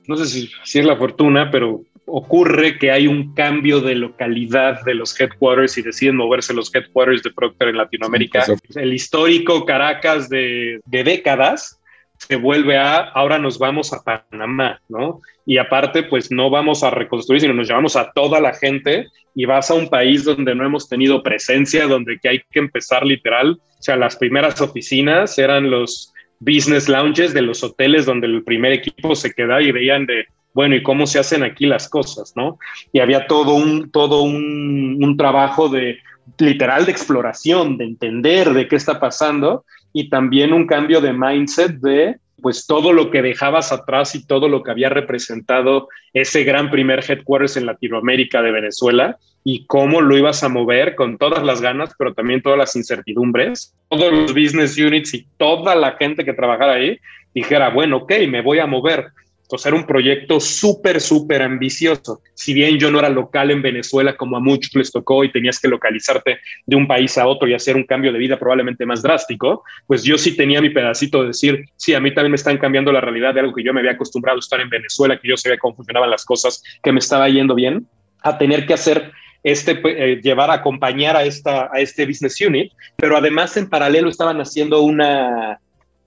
No sé si, si es la fortuna, pero ocurre que hay un cambio de localidad de los headquarters y deciden moverse los headquarters de Procter en Latinoamérica. El histórico Caracas de, de, décadas se vuelve a, ahora nos vamos a Panamá, ¿no? Y aparte, pues no vamos a reconstruir, sino nos llevamos a toda la gente y vas a un país donde no hemos tenido presencia, donde que hay que empezar literal. O sea, las primeras oficinas eran los business lounges de los hoteles donde el primer equipo se quedaba y veían de, bueno, ¿y cómo se hacen aquí las cosas, no? Y había todo un, todo un, un trabajo de literal de exploración, de entender de qué está pasando y también un cambio de mindset de pues todo lo que dejabas atrás y todo lo que había representado ese gran primer headquarters en Latinoamérica de Venezuela y cómo lo ibas a mover con todas las ganas, pero también todas las incertidumbres. Todos los business units y toda la gente que trabajara ahí dijera, bueno, ok, me voy a mover entonces era un proyecto súper, súper ambicioso. Si bien yo no era local en Venezuela como a muchos les tocó y tenías que localizarte de un país a otro y hacer un cambio de vida probablemente más drástico, pues yo sí tenía mi pedacito de decir, sí, a mí también me están cambiando la realidad de algo que yo me había acostumbrado a estar en Venezuela, que yo sabía cómo funcionaban las cosas, que me estaba yendo bien, a tener que hacer este, eh, llevar a acompañar a, esta, a este business unit, pero además en paralelo estaban haciendo una,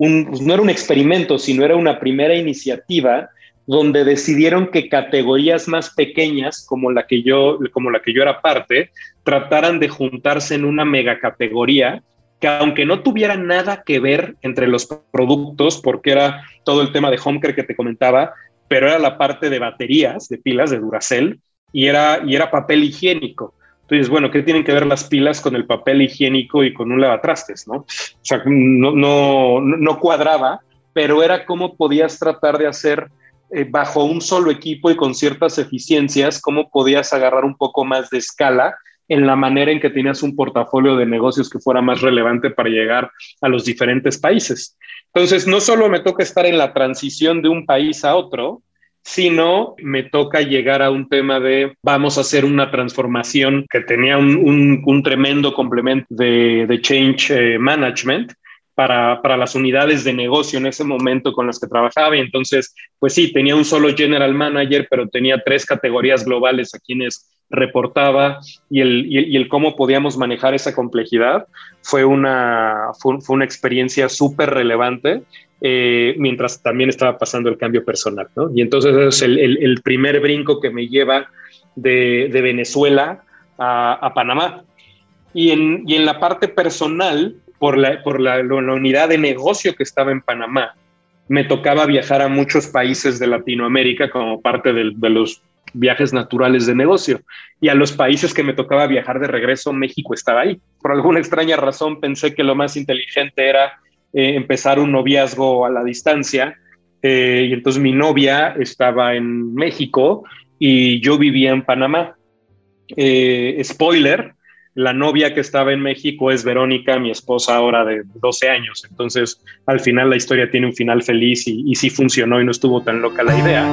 pues, no era un experimento, sino era una primera iniciativa donde decidieron que categorías más pequeñas, como la que yo, como la que yo era parte, trataran de juntarse en una megacategoría que aunque no tuviera nada que ver entre los productos, porque era todo el tema de home care que te comentaba, pero era la parte de baterías, de pilas, de Duracell, y era, y era papel higiénico. Entonces, bueno, ¿qué tienen que ver las pilas con el papel higiénico y con un lavatrastes, no? O sea, no, no, no cuadraba, pero era cómo podías tratar de hacer eh, bajo un solo equipo y con ciertas eficiencias, cómo podías agarrar un poco más de escala en la manera en que tenías un portafolio de negocios que fuera más relevante para llegar a los diferentes países. Entonces, no solo me toca estar en la transición de un país a otro, sino me toca llegar a un tema de vamos a hacer una transformación que tenía un, tremendo complemento de, change eh, management. Para, para, las unidades de negocio en ese momento con las que trabajaba. Y entonces, pues sí, tenía un solo general manager, pero tenía tres categorías globales a quienes reportaba y el, y el, cómo podíamos manejar esa complejidad fue una, fue una experiencia súper relevante eh, mientras también estaba pasando el cambio personal, ¿no? Y entonces es el, el, primer brinco que me lleva de, de Venezuela a, a, Panamá. Y en, y en la parte personal, por, la, por la, unidad de negocio que estaba en Panamá, me tocaba viajar a muchos países de Latinoamérica como parte de, de, los viajes naturales de negocio. Y a los países que me tocaba viajar de regreso, México estaba ahí. Por alguna extraña razón pensé que lo más inteligente era eh, empezar un noviazgo a la distancia. Eh, y entonces mi novia estaba en México y yo vivía en Panamá. Eh, spoiler, la novia que estaba en México es Verónica, mi esposa ahora de 12 años. Entonces, al final la historia tiene un final feliz y, sí funcionó y no estuvo tan loca la idea.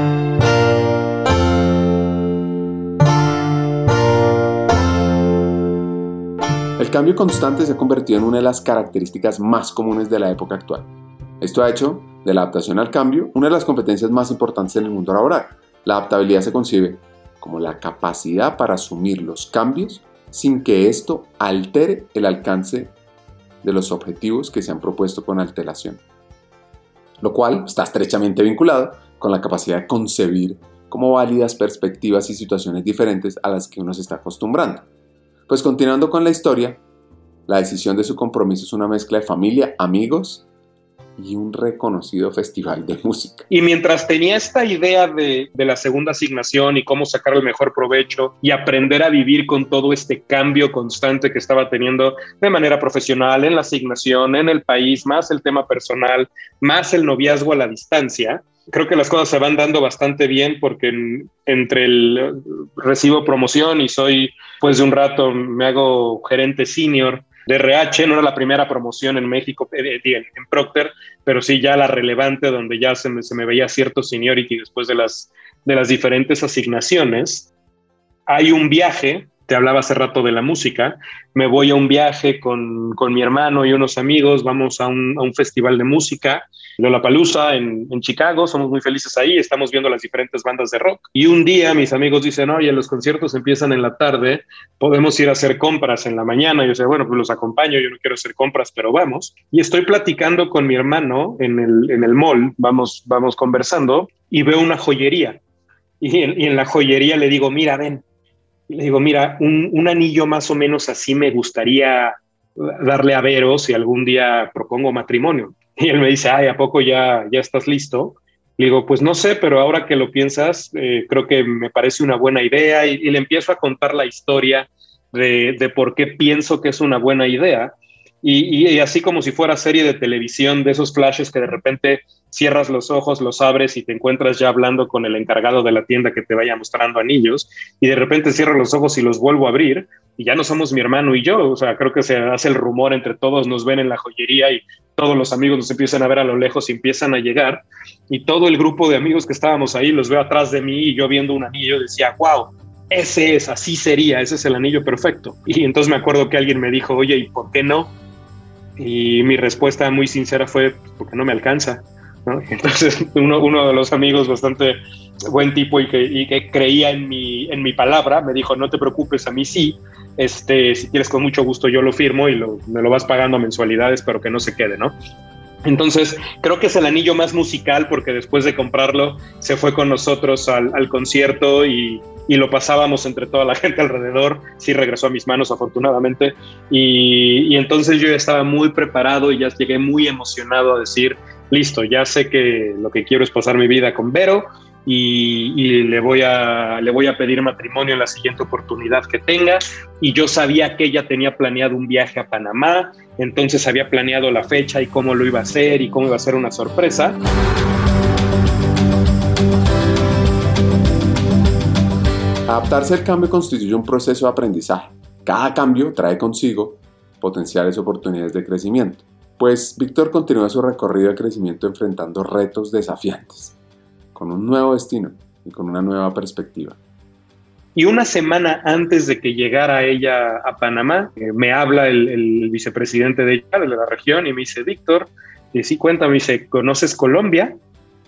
El cambio constante se ha convertido en una de las características más comunes de la época actual. Esto ha hecho de la adaptación al cambio una de las competencias más importantes en el mundo laboral. La adaptabilidad se concibe como la capacidad para asumir los cambios sin que esto altere el alcance de los objetivos que se han propuesto con alteración, lo cual está estrechamente vinculado con la capacidad de concebir como válidas perspectivas y situaciones diferentes a las que uno se está acostumbrando. Pues continuando con la historia, la decisión de su compromiso es una mezcla de familia, amigos y un reconocido festival de música. Y mientras tenía esta idea de, de, la segunda asignación y cómo sacar el mejor provecho y aprender a vivir con todo este cambio constante que estaba teniendo de manera profesional en la asignación, en el país, más el tema personal, más el noviazgo a la distancia, creo que las cosas se van dando bastante bien porque entre el recibo promoción y soy, pues de un rato me hago gerente senior de RH, no era la primera promoción en México, eh, en, en Procter, pero sí ya la relevante donde ya se me, se me veía cierto seniority después de las, de las diferentes asignaciones. Hay un viaje te hablaba hace rato de la música, me voy a un viaje con, mi hermano y unos amigos, vamos a un, a un festival de música, Lollapalooza en, en Chicago, somos muy felices ahí, estamos viendo las diferentes bandas de rock. Y un día mis amigos dicen, oye, los conciertos empiezan en la tarde, podemos ir a hacer compras en la mañana. Yo sé, bueno, pues los acompaño, yo no quiero hacer compras, pero vamos. Y estoy platicando con mi hermano en el, en el mall, vamos, vamos conversando y veo una joyería. Y en la joyería le digo, mira, ven, le digo, mira, un, anillo más o menos así me gustaría darle a Vero si algún día propongo matrimonio. Y él me dice, ay, ¿a poco ya, ya estás listo? Le digo, pues no sé, pero ahora que lo piensas, eh, creo que me parece una buena idea y, le empiezo a contar la historia de, de, por qué pienso que es una buena idea. Y, así como si fuera serie de televisión, de esos flashes que de repente cierras los ojos, los abres y te encuentras ya hablando con el encargado de la tienda que te vaya mostrando anillos, y de repente cierro los ojos y los vuelvo a abrir, y ya no somos mi hermano y yo, o sea, creo que se hace el rumor entre todos, nos ven en la joyería y todos los amigos nos empiezan a ver a lo lejos y empiezan a llegar, y todo el grupo de amigos que estábamos ahí los veo atrás de mí y yo viendo un anillo decía, wow, ese es, así sería, ese es el anillo perfecto. Y entonces me acuerdo que alguien me dijo, oye, ¿y por qué no? Y mi respuesta muy sincera fue, porque no me alcanza. Entonces, uno, uno, de los amigos bastante buen tipo y que, creía en mi, en mi palabra, me dijo, no te preocupes, a mí sí, este, si quieres con mucho gusto yo lo firmo y lo, me lo vas pagando mensualidades, pero que no se quede, ¿no? Entonces, creo que es el anillo más musical porque después de comprarlo se fue con nosotros al, concierto y, y lo pasábamos entre toda la gente alrededor. Sí regresó a mis manos afortunadamente. Y, entonces yo ya estaba muy preparado y ya llegué muy emocionado a decir, listo, ya sé que lo que quiero es pasar mi vida con Vero y, le, voy a, le voy a pedir matrimonio en la siguiente oportunidad que tenga. Y yo sabía que ella tenía planeado un viaje a Panamá, entonces había planeado la fecha y cómo lo iba a hacer y cómo iba a ser una sorpresa. Adaptarse al cambio constituye un proceso de aprendizaje. Cada cambio trae consigo potenciales oportunidades de crecimiento. Pues Víctor continúa su recorrido de crecimiento enfrentando retos desafiantes, con un nuevo destino y con una nueva perspectiva. Y una semana antes de que llegara ella a Panamá, eh, me habla el, vicepresidente de la región, y me dice, Víctor, y sí, cuéntame, me dice, ¿conoces Colombia?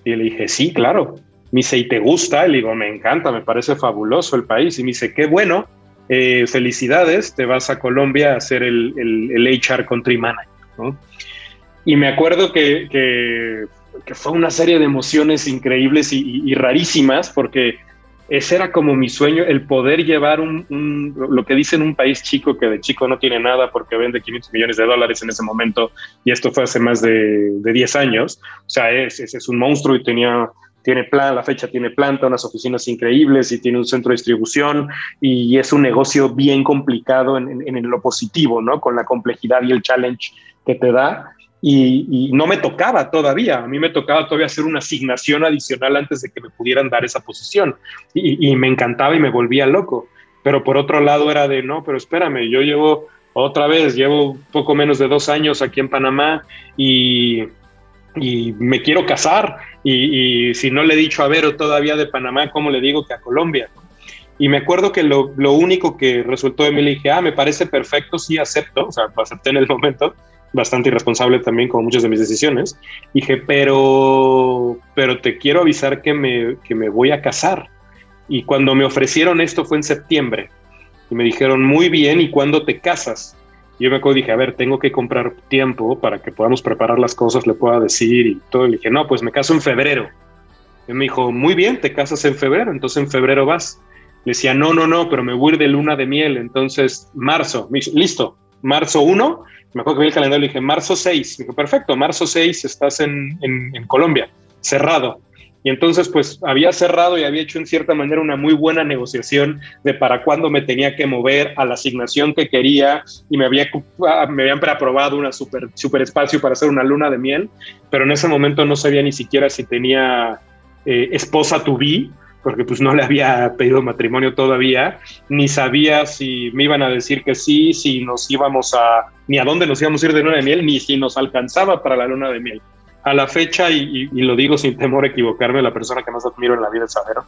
Y le dije, sí, claro. Me dice, ¿y te gusta? Y le digo, me encanta, me parece fabuloso el país. Y me dice, qué bueno, eh, felicidades, te vas a Colombia a ser el, el, HR Country Manager. Y me acuerdo que, que, fue una serie de emociones increíbles y, rarísimas, porque ese era como mi sueño, el poder llevar un, lo que dicen un país chico que de chico no tiene nada porque vende 500 millones de dólares en ese momento, y esto fue hace más de, de 10 años. O sea, es, es un monstruo y tenía tiene plan, la fecha tiene planta, unas oficinas increíbles y tiene un centro de distribución y es un negocio bien complicado en, en, lo positivo, ¿no? Con la complejidad y el challenge que te da. Y, no me tocaba todavía, a mí me tocaba todavía hacer una asignación adicional antes de que me pudieran dar esa posición y, me encantaba y me volvía loco. Pero por otro lado era de, no, pero espérame, yo llevo otra vez, llevo poco menos de dos años aquí en Panamá y y me quiero casar y, si no le he dicho a Vero todavía de Panamá, ¿cómo le digo que a Colombia? Y me acuerdo que lo, único que resultó de mí le dije, ah, me parece perfecto, sí acepto, o sea, acepté en el momento, bastante irresponsable también como muchas de mis decisiones. Dije, pero, pero te quiero avisar que me, que me voy a casar. Y cuando me ofrecieron esto fue en septiembre. Y me dijeron, muy bien, ¿y cuándo te casas? yo me acuerdo dije, a ver, tengo que comprar tiempo para que podamos preparar las cosas, le pueda decir y todo. Y dije, no, pues me caso en febrero. Y me dijo, muy bien, te casas en febrero, entonces en febrero vas. Le decía, no, no, no, pero me voy de luna de miel, entonces marzo. Me dijo, listo, marzo 1. Me acuerdo que vi el calendario y dije, marzo 6. Me dijo, perfecto, marzo 6 estás en, en, en Colombia, cerrado. Y entonces, pues había cerrado y había hecho en cierta manera una muy buena negociación de para cuándo me tenía que mover a la asignación que quería y me, había, ah, me habían preaprobado una super, super espacio para hacer una luna de miel, pero en ese momento no sabía ni siquiera si tenía eh, esposa to be, porque pues no le había pedido matrimonio todavía, ni sabía si me iban a decir que sí, si nos íbamos a, ni a dónde nos íbamos a ir de luna de miel, ni si nos alcanzaba para la luna de miel a la fecha, y, lo digo sin temor a equivocarme, la persona que más admiro en la vida es Avero.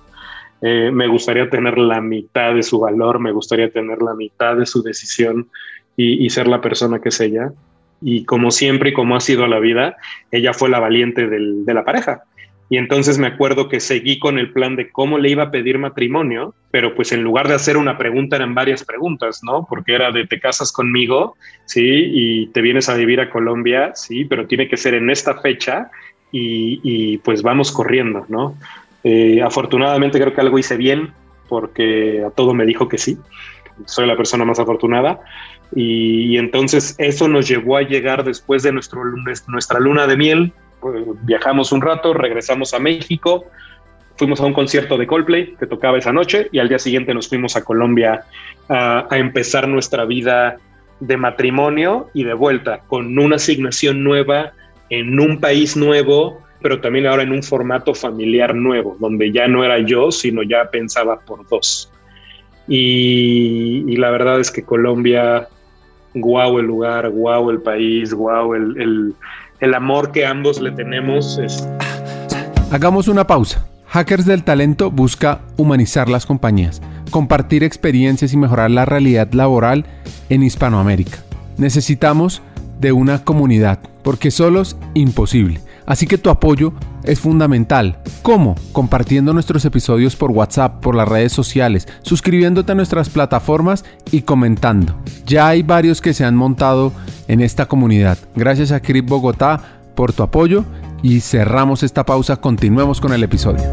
Eh, me gustaría tener la mitad de su valor, me gustaría tener la mitad de su decisión y, ser la persona que es ella. Y como siempre y como ha sido la vida, ella fue la valiente de la pareja. Y entonces me acuerdo que seguí con el plan de cómo le iba a pedir matrimonio, pero pues en lugar de hacer una pregunta eran varias preguntas, ¿no? Porque era de te casas conmigo, ¿sí? Y te vienes a vivir a Colombia, ¿sí? Pero tiene que ser en esta fecha y, pues vamos corriendo, ¿no? Eh, afortunadamente creo que algo hice bien porque a todo me dijo que sí. Soy la persona más afortunada. Y, entonces eso nos llevó a llegar después de nuestro, nuestra luna de miel. Viajamos un rato, regresamos a México, fuimos a un concierto de Coldplay que tocaba esa noche y al día siguiente nos fuimos a Colombia a, empezar nuestra vida de matrimonio y de vuelta con una asignación nueva en un país nuevo, pero también ahora en un formato familiar nuevo, donde ya no era yo, sino ya pensaba por dos. Y, la verdad es que Colombia, guau el lugar, guau el país, guau el amor que ambos le tenemos. Es... Hagamos una pausa. Hackers del Talento busca humanizar las compañías, compartir experiencias y mejorar la realidad laboral en Hispanoamérica. Necesitamos de una comunidad, porque solo es imposible. Así que tu apoyo es fundamental. ¿Cómo? Compartiendo nuestros episodios por WhatsApp, por las redes sociales, suscribiéndote a nuestras plataformas y comentando. Ya hay varios que se han montado en esta comunidad. Gracias a Crip Bogotá por tu apoyo y cerramos esta pausa. Continuemos con el episodio.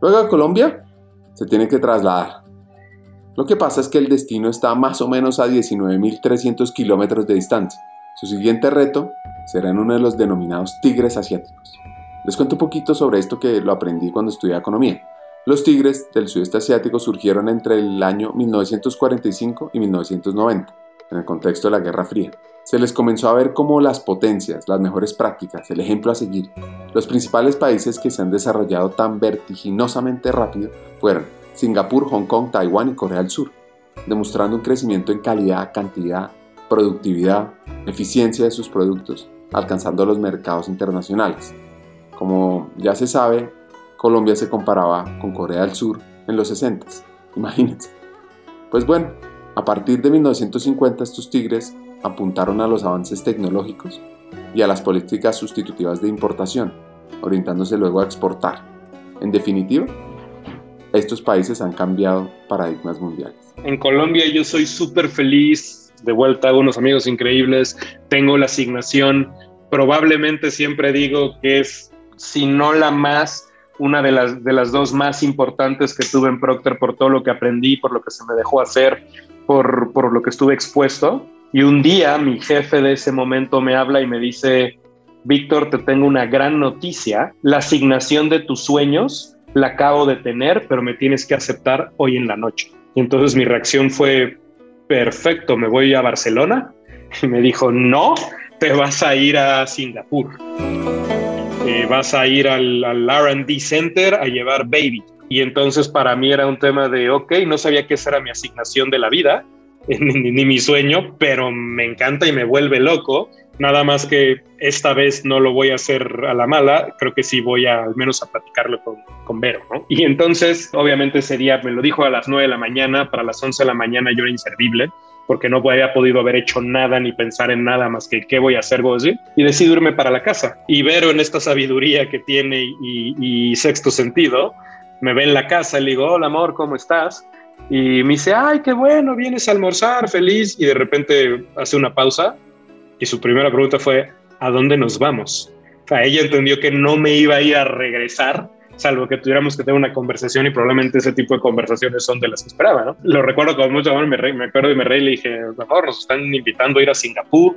Luego a Colombia se tiene que trasladar lo que pasa es que el destino está más o menos a 19.300 kilómetros de distancia. Su siguiente reto será en uno de los denominados tigres asiáticos. Les cuento un poquito sobre esto que lo aprendí cuando estudié economía. Los tigres del sudeste asiático surgieron entre el año 1945 y 1990, en el contexto de la Guerra Fría. Se les comenzó a ver como las potencias, las mejores prácticas, el ejemplo a seguir. Los principales países que se han desarrollado tan vertiginosamente rápido fueron Singapur, Hong Kong, Taiwán y Corea del Sur, demostrando un crecimiento en calidad, cantidad, productividad, eficiencia de sus productos, alcanzando los mercados internacionales. Como ya se sabe, Colombia se comparaba con Corea del Sur en los 60, imagínense. Pues bueno, a partir de 1950 estos tigres apuntaron a los avances tecnológicos y a las políticas sustitutivas de importación, orientándose luego a exportar. En definitiva, estos países han cambiado paradigmas mundiales. En Colombia yo soy súper feliz, de vuelta unos amigos increíbles, tengo la asignación, probablemente siempre digo que es, si no la más, una de las, de las dos más importantes que tuve en Procter por todo lo que aprendí, por lo que se me dejó hacer, por, por lo que estuve expuesto. Y un día mi jefe de ese momento me habla y me dice, Víctor, te tengo una gran noticia, la asignación de tus sueños la acabo de tener, pero me tienes que aceptar hoy en la noche. Y entonces mi reacción fue, perfecto, me voy a Barcelona. Y me dijo, no, te vas a ir a Singapur. Vas a ir al, al RD Center a llevar baby. Y entonces para mí era un tema de, ok, no sabía que esa era mi asignación de la vida, ni, mi sueño, pero me encanta y me vuelve loco. Nada más que esta vez no lo voy a hacer a la mala, creo que sí voy a, al menos a platicarlo con, con Vero, ¿no? Y entonces, obviamente ese día me lo dijo a las 9 de la mañana, para las 11 de la mañana yo era inservible, porque no había podido haber hecho nada ni pensar en nada más que qué voy a hacer, voy y decidí irme para la casa. Y Vero en esta sabiduría que tiene y, y sexto sentido, me ve en la casa y le digo, hola amor, ¿cómo estás? Y me dice, ay, qué bueno, vienes a almorzar, feliz. Y de repente hace una pausa y su primera pregunta fue, ¿a dónde nos vamos? O sea, ella entendió que no me iba a ir a regresar, salvo que tuviéramos que tener una conversación y probablemente ese tipo de conversaciones son de las que esperaba, ¿no? Lo recuerdo con mucho amor, me, me acuerdo y me reí le dije, por favor, nos están invitando a ir a Singapur,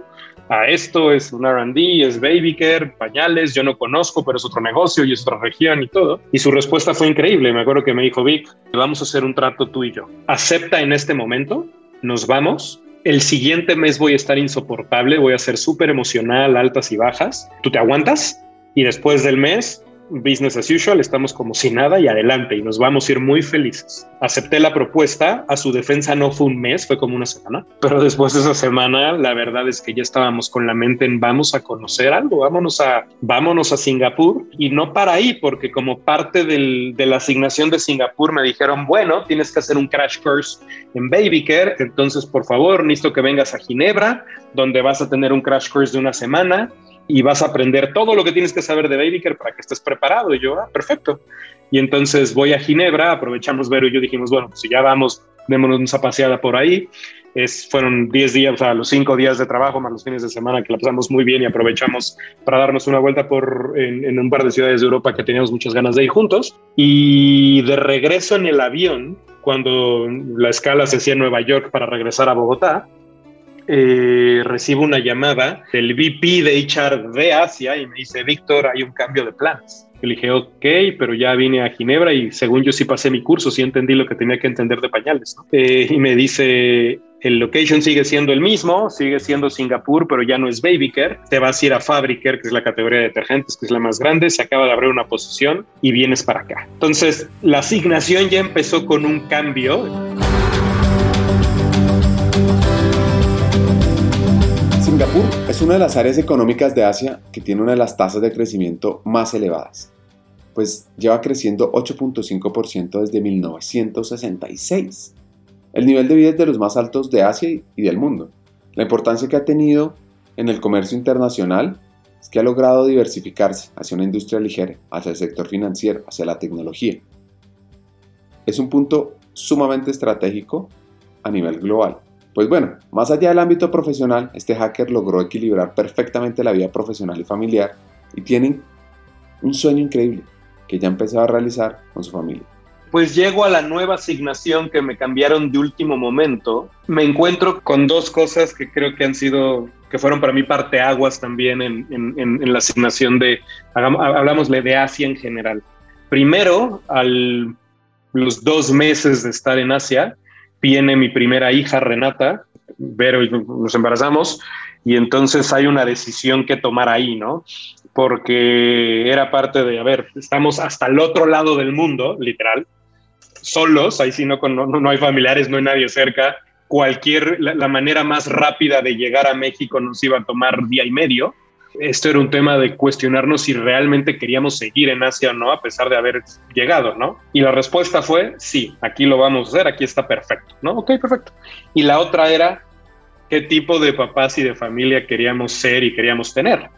a esto, es un R&D, es baby care, pañales, yo no conozco, pero es otro negocio y es otra región y todo. Y su respuesta fue increíble, me acuerdo que me dijo, Vic, vamos a hacer un trato tú y yo. Acepta en este momento, nos vamos el siguiente mes voy a estar insoportable, voy a ser súper emocional, altas y bajas. Tú te aguantas y después del mes business as usual, estamos como si nada y adelante y nos vamos a ir muy felices. Acepté la propuesta, a su defensa no fue un mes, fue como una semana, pero después de esa semana la verdad es que ya estábamos con la mente en vamos a conocer algo, vámonos a, vámonos a Singapur y no para ahí, porque como parte del, de la asignación de Singapur me dijeron, bueno, tienes que hacer un crash course en Baby Care, entonces por favor, necesito que vengas a Ginebra, donde vas a tener un crash course de una semana y vas a aprender todo lo que tienes que saber de Care para que estés preparado. Y yo, ah, perfecto. Y entonces voy a Ginebra, aprovechamos Vero y yo dijimos, bueno, pues si ya vamos, démonos una paseada por ahí. Es, fueron 10 días, o sea, los 5 días de trabajo más los fines de semana que la pasamos muy bien y aprovechamos para darnos una vuelta por, en, en un par de ciudades de Europa que teníamos muchas ganas de ir juntos. Y de regreso en el avión, cuando la escala se hacía en Nueva York para regresar a Bogotá, eh, recibo una llamada del VP de HR de Asia y me dice, Víctor, hay un cambio de planes. Le dije, ok, pero ya vine a Ginebra y según yo sí pasé mi curso, sí entendí lo que tenía que entender de pañales. Eh, y me dice, el location sigue siendo el mismo, sigue siendo Singapur, pero ya no es Baby Care. Te vas a ir a Fabricare, que es la categoría de detergentes, que es la más grande. Se acaba de abrir una posición y vienes para acá. Entonces, la asignación ya empezó con un cambio. Singapur es una de las áreas económicas de Asia que tiene una de las tasas de crecimiento más elevadas, pues lleva creciendo 8.5% desde 1966. El nivel de vida es de los más altos de Asia y del mundo. La importancia que ha tenido en el comercio internacional es que ha logrado diversificarse hacia una industria ligera, hacia el sector financiero, hacia la tecnología. Es un punto sumamente estratégico a nivel global. Pues bueno, más allá del ámbito profesional, este hacker logró equilibrar perfectamente la vida profesional y familiar y tiene un sueño increíble que ya empezó a realizar con su familia. Pues llego a la nueva asignación que me cambiaron de último momento. Me encuentro con dos cosas que creo que han sido, que fueron para mí parteaguas también en, en, la asignación de, hablamos de Asia en general. Primero, a los dos meses de estar en Asia, viene mi primera hija, Renata, Vero y nos embarazamos, y entonces hay una decisión que tomar ahí, ¿no? Porque era parte de, a ver, estamos hasta el otro lado del mundo, literal, solos, ahí sí no, no, no hay familiares, no hay nadie cerca, cualquier, la, la, manera más rápida de llegar a México nos iba a tomar día y medio, esto era un tema de cuestionarnos si realmente queríamos seguir en Asia o no, a pesar de haber llegado, ¿no? Y la respuesta fue, sí, aquí lo vamos a hacer, aquí está perfecto, ¿no? Ok, perfecto. Y la otra era, ¿qué tipo de papás y de familia queríamos ser y queríamos tener?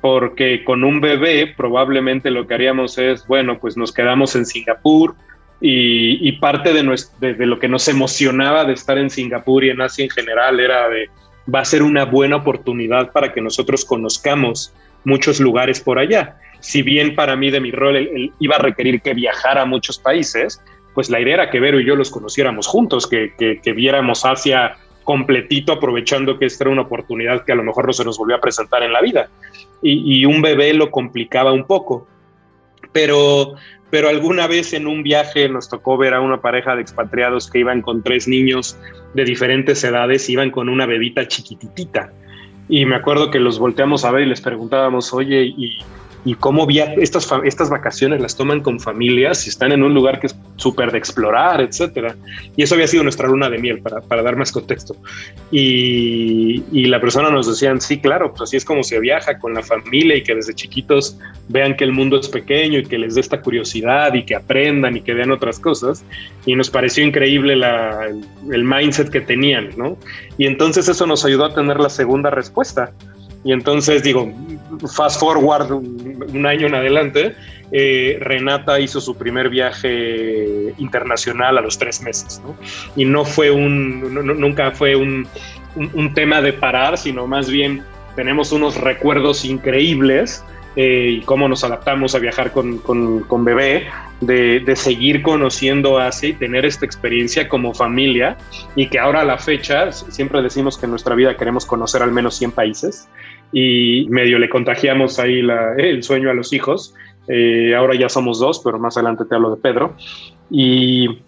Porque con un bebé probablemente lo que haríamos es, bueno, pues nos quedamos en Singapur, y, parte de, de, lo que nos emocionaba de estar en Singapur y en Asia en general era de, va a ser una buena oportunidad para que nosotros conozcamos muchos lugares por allá. Si bien para mí de mi rol iba a requerir que viajara a muchos países, pues la idea era que Vero y yo los conociéramos juntos, que, que, viéramos Asia completito, aprovechando que esta era una oportunidad que a lo mejor no se nos volvió a presentar en la vida. Y un bebé lo complicaba un poco. Pero pero alguna vez en un viaje nos tocó ver a una pareja de expatriados que iban con tres niños de diferentes edades, iban con una bebita chiquititita. Y me acuerdo que los volteamos a ver y les preguntábamos, oye, ¿y, y cómo estas, estas vacaciones las toman con familias y están en un lugar que es súper de explorar, etcétera. Y eso había sido nuestra luna de miel, para, para dar más contexto. Y, y, la persona nos decían, sí, claro, pues así es como se viaja con la familia y que desde chiquitos vean que el mundo es pequeño y que les dé esta curiosidad y que aprendan y que vean otras cosas. Y nos pareció increíble el mindset que tenían, ¿no? Y entonces eso nos ayudó a tener la segunda respuesta y entonces digo, fast forward un, año en adelante, eh, Renata hizo su primer viaje internacional a los tres meses, ¿no? Y no fue un, nunca fue un, un, tema de parar, sino más bien tenemos unos recuerdos increíbles eh, y cómo nos adaptamos a viajar con, con, con bebé, de, de, seguir conociendo Asia y tener esta experiencia como familia y que ahora a la fecha, siempre decimos que en nuestra vida queremos conocer al menos 100 países y medio le contagiamos ahí el sueño a los hijos. Eh, ahora ya somos dos, pero más adelante te hablo de Pedro. Y,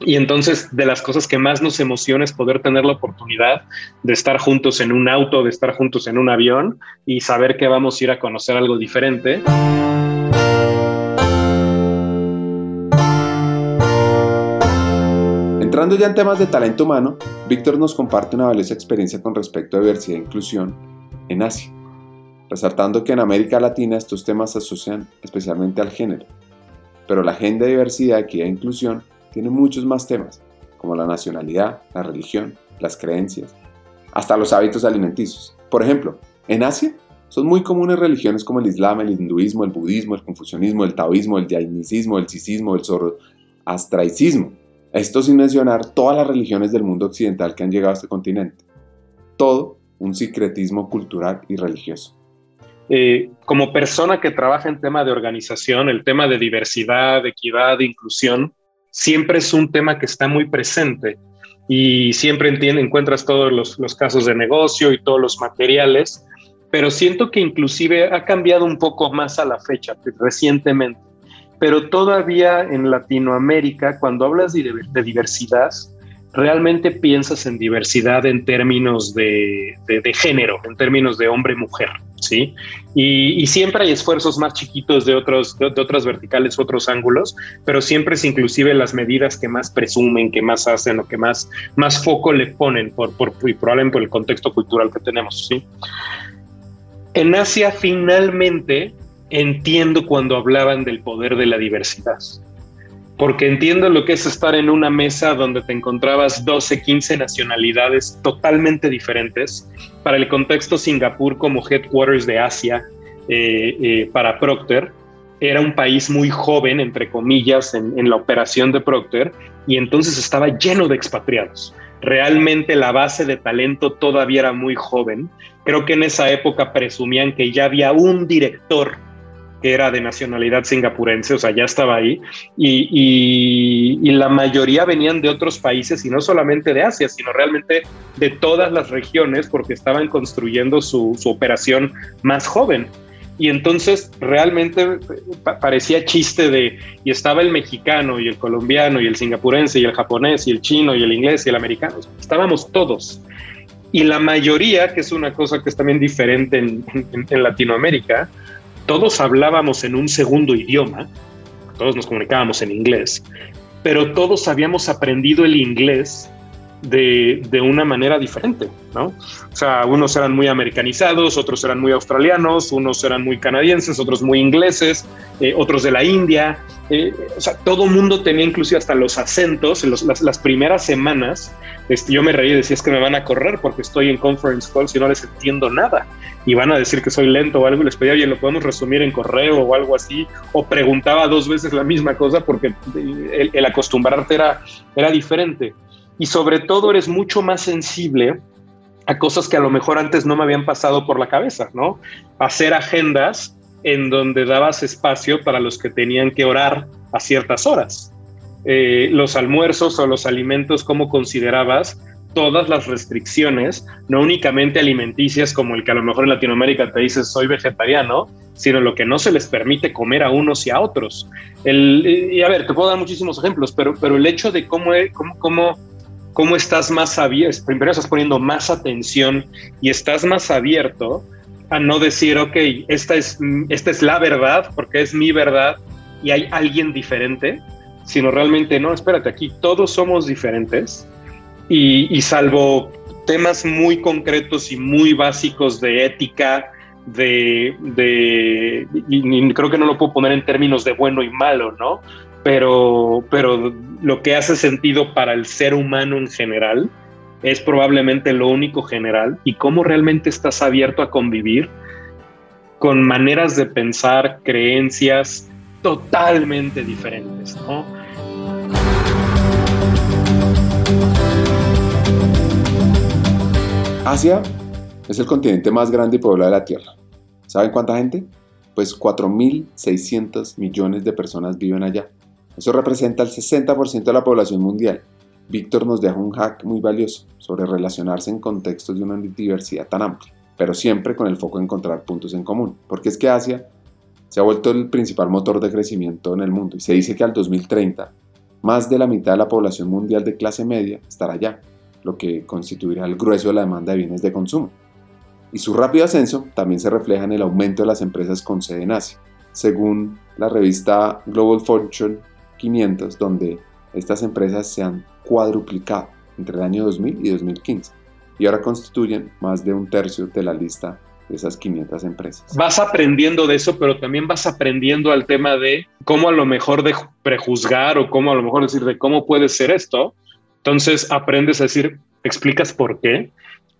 y, entonces de las cosas que más nos emociona es poder tener la oportunidad de estar juntos en un auto, de estar juntos en un avión y saber que vamos a ir a conocer algo diferente. Entrando ya en temas de talento humano, Víctor nos comparte una valiosa experiencia con respecto a diversidad e inclusión en Asia, resaltando que en América Latina estos temas se asocian especialmente al género, pero la agenda de diversidad, equidad e inclusión tiene muchos más temas, como la nacionalidad, la religión, las creencias, hasta los hábitos alimenticios. Por ejemplo, en Asia son muy comunes religiones como el Islam, el hinduismo, el budismo, el confucianismo, el taoísmo, el jainismo, el sisismo, el zoroastraicismo. Esto sin mencionar todas las religiones del mundo occidental que han llegado a este continente. Todo un secretismo cultural y religioso. Eh, como persona que trabaja en tema de organización, el tema de diversidad, equidad, inclusión, siempre es un tema que está muy presente y siempre entiende, encuentras todos los, los casos de negocio y todos los materiales, pero siento que inclusive ha cambiado un poco más a la fecha, recientemente. Pero todavía en Latinoamérica, cuando hablas de, de diversidad, realmente piensas en diversidad en términos de, género, en términos de hombre-mujer, ¿sí? Y, siempre hay esfuerzos más chiquitos de, otros, de, otras verticales, otros ángulos, pero siempre es inclusive las medidas que más presumen, que más hacen o que más, más foco le ponen, por, por, y probablemente por el contexto cultural que tenemos, ¿sí? En Asia finalmente entiendo cuando hablaban del poder de la diversidad porque entiendo lo que es estar en una mesa donde te encontrabas 12, 15 nacionalidades totalmente diferentes. Para el contexto, Singapur como headquarters de Asia eh, eh, para Procter era un país muy joven, entre comillas, en, en la operación de Procter, y entonces estaba lleno de expatriados. Realmente la base de talento todavía era muy joven. Creo que en esa época presumían que ya había un director era de nacionalidad singapurense, o sea, ya estaba ahí, y, la mayoría venían de otros países y no solamente de Asia, sino realmente de todas las regiones porque estaban construyendo su, operación más joven. Y entonces realmente parecía chiste de, y estaba el mexicano y el colombiano y el singapurense y el japonés y el chino y el inglés y el americano, estábamos todos. Y la mayoría, que es una cosa que es también diferente en Latinoamérica, todos hablábamos en un segundo idioma, todos nos comunicábamos en inglés, pero todos habíamos aprendido el inglés de, de, una manera diferente, ¿no? O sea, unos eran muy americanizados, otros eran muy australianos, unos eran muy canadienses, otros muy ingleses, eh, otros de la India. Eh, o sea, todo mundo tenía inclusive hasta los acentos. En las, las, primeras semanas, este, yo me reí y decía, es que me van a correr porque estoy en conference calls y no les entiendo nada. Y van a decir que soy lento o algo. Les pedía, oye, ¿lo podemos resumir en correo o algo así? O preguntaba dos veces la misma cosa porque el, el acostumbrarte era, era diferente y sobre todo eres mucho más sensible a cosas que a lo mejor antes no me habían pasado por la cabeza, ¿no? Hacer agendas en donde dabas espacio para los que tenían que orar a ciertas horas. Eh, los almuerzos o los alimentos, ¿cómo considerabas todas las restricciones, no únicamente alimenticias como el que a lo mejor en Latinoamérica te dices soy vegetariano, sino lo que no se les permite comer a unos y a otros. El, y a ver, te puedo dar muchísimos ejemplos, pero, pero el hecho de cómo, cómo cómo estás más abierto, primero estás poniendo más atención y estás más abierto a no decir, ok, esta es, esta es la verdad, porque es mi verdad y hay alguien diferente, sino realmente, no, espérate, aquí todos somos diferentes y, salvo temas muy concretos y muy básicos de ética, de, de y creo que no lo puedo poner en términos de bueno y malo, ¿no? Pero, pero lo que hace sentido para el ser humano en general es probablemente lo único general y cómo realmente estás abierto a convivir con maneras de pensar, creencias totalmente diferentes, Asia es el continente más grande y poblado de la Tierra. ¿Saben cuánta gente? Pues 4.600 millones de personas viven allá. Eso representa el 60% de la población mundial. Víctor nos deja un hack muy valioso sobre relacionarse en contextos de una diversidad tan amplia, pero siempre con el foco en encontrar puntos en común, porque es que Asia se ha vuelto el principal motor de crecimiento en el mundo y se dice que al 2030 más de la mitad de la población mundial de clase media estará allá, lo que constituirá el grueso de la demanda de bienes de consumo. Y su rápido ascenso también se refleja en el aumento de las empresas con sede en Asia. Según la revista Global Fortune 500, donde estas empresas se han cuadruplicado entre el año 2000 y 2015 y ahora constituyen más de un tercio de la lista de esas 500 empresas. Vas aprendiendo de eso, pero también vas aprendiendo al tema de cómo a lo mejor de prejuzgar o cómo a lo mejor decir de cómo puede ser esto. Entonces aprendes a decir, explicas por qué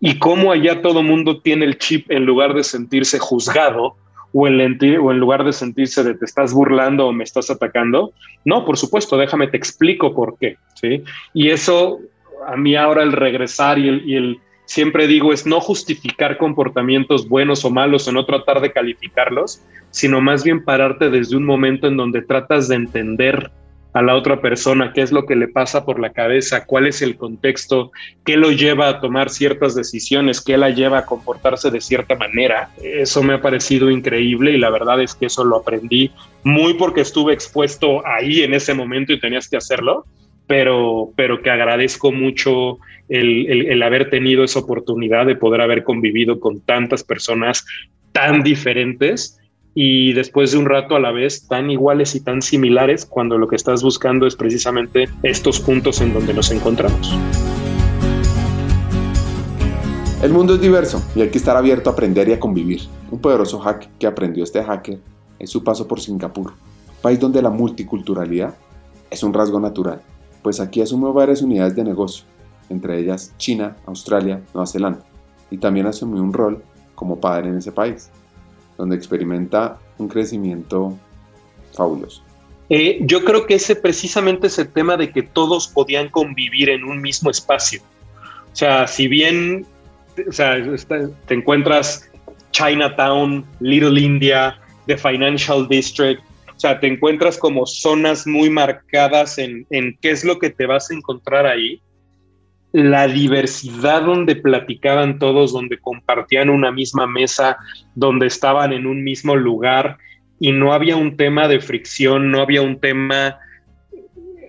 y cómo allá todo mundo tiene el chip en lugar de sentirse juzgado o en, o en lugar de sentirse de te estás burlando o me estás atacando. No, por supuesto, déjame te explico por qué. ¿sí? Y eso a mí ahora el regresar y el, y el siempre digo es no justificar comportamientos buenos o malos o no tratar de calificarlos, sino más bien pararte desde un momento en donde tratas de entender a la otra persona qué es lo que le pasa por la cabeza, cuál es el contexto, qué lo lleva a tomar ciertas decisiones, qué la lleva a comportarse de cierta manera. Eso me ha parecido increíble y la verdad es que eso lo aprendí muy porque estuve expuesto ahí en ese momento y tenías que hacerlo pero, pero que agradezco mucho el, haber tenido esa oportunidad de poder haber convivido con tantas personas tan diferentes y después de un rato a la vez tan iguales y tan similares cuando lo que estás buscando es precisamente estos puntos en donde nos encontramos. El mundo es diverso y hay que estar abierto a aprender y a convivir. Un poderoso hack que aprendió este hacker es su paso por Singapur, país donde la multiculturalidad es un rasgo natural pues aquí asumió varias unidades de negocio, entre ellas China, Australia, Nueva Zelanda, y también asumió un rol como padre en ese país, donde experimenta un crecimiento fabuloso. Eh, yo creo que ese precisamente es el tema de que todos podían convivir en un mismo espacio. O sea, si bien te encuentras Chinatown, Little India, The Financial District, o sea, te encuentras como zonas muy marcadas en, qué es lo que te vas a encontrar ahí. La diversidad donde platicaban todos, donde compartían una misma mesa, donde estaban en un mismo lugar y no había un tema de fricción, no había un tema,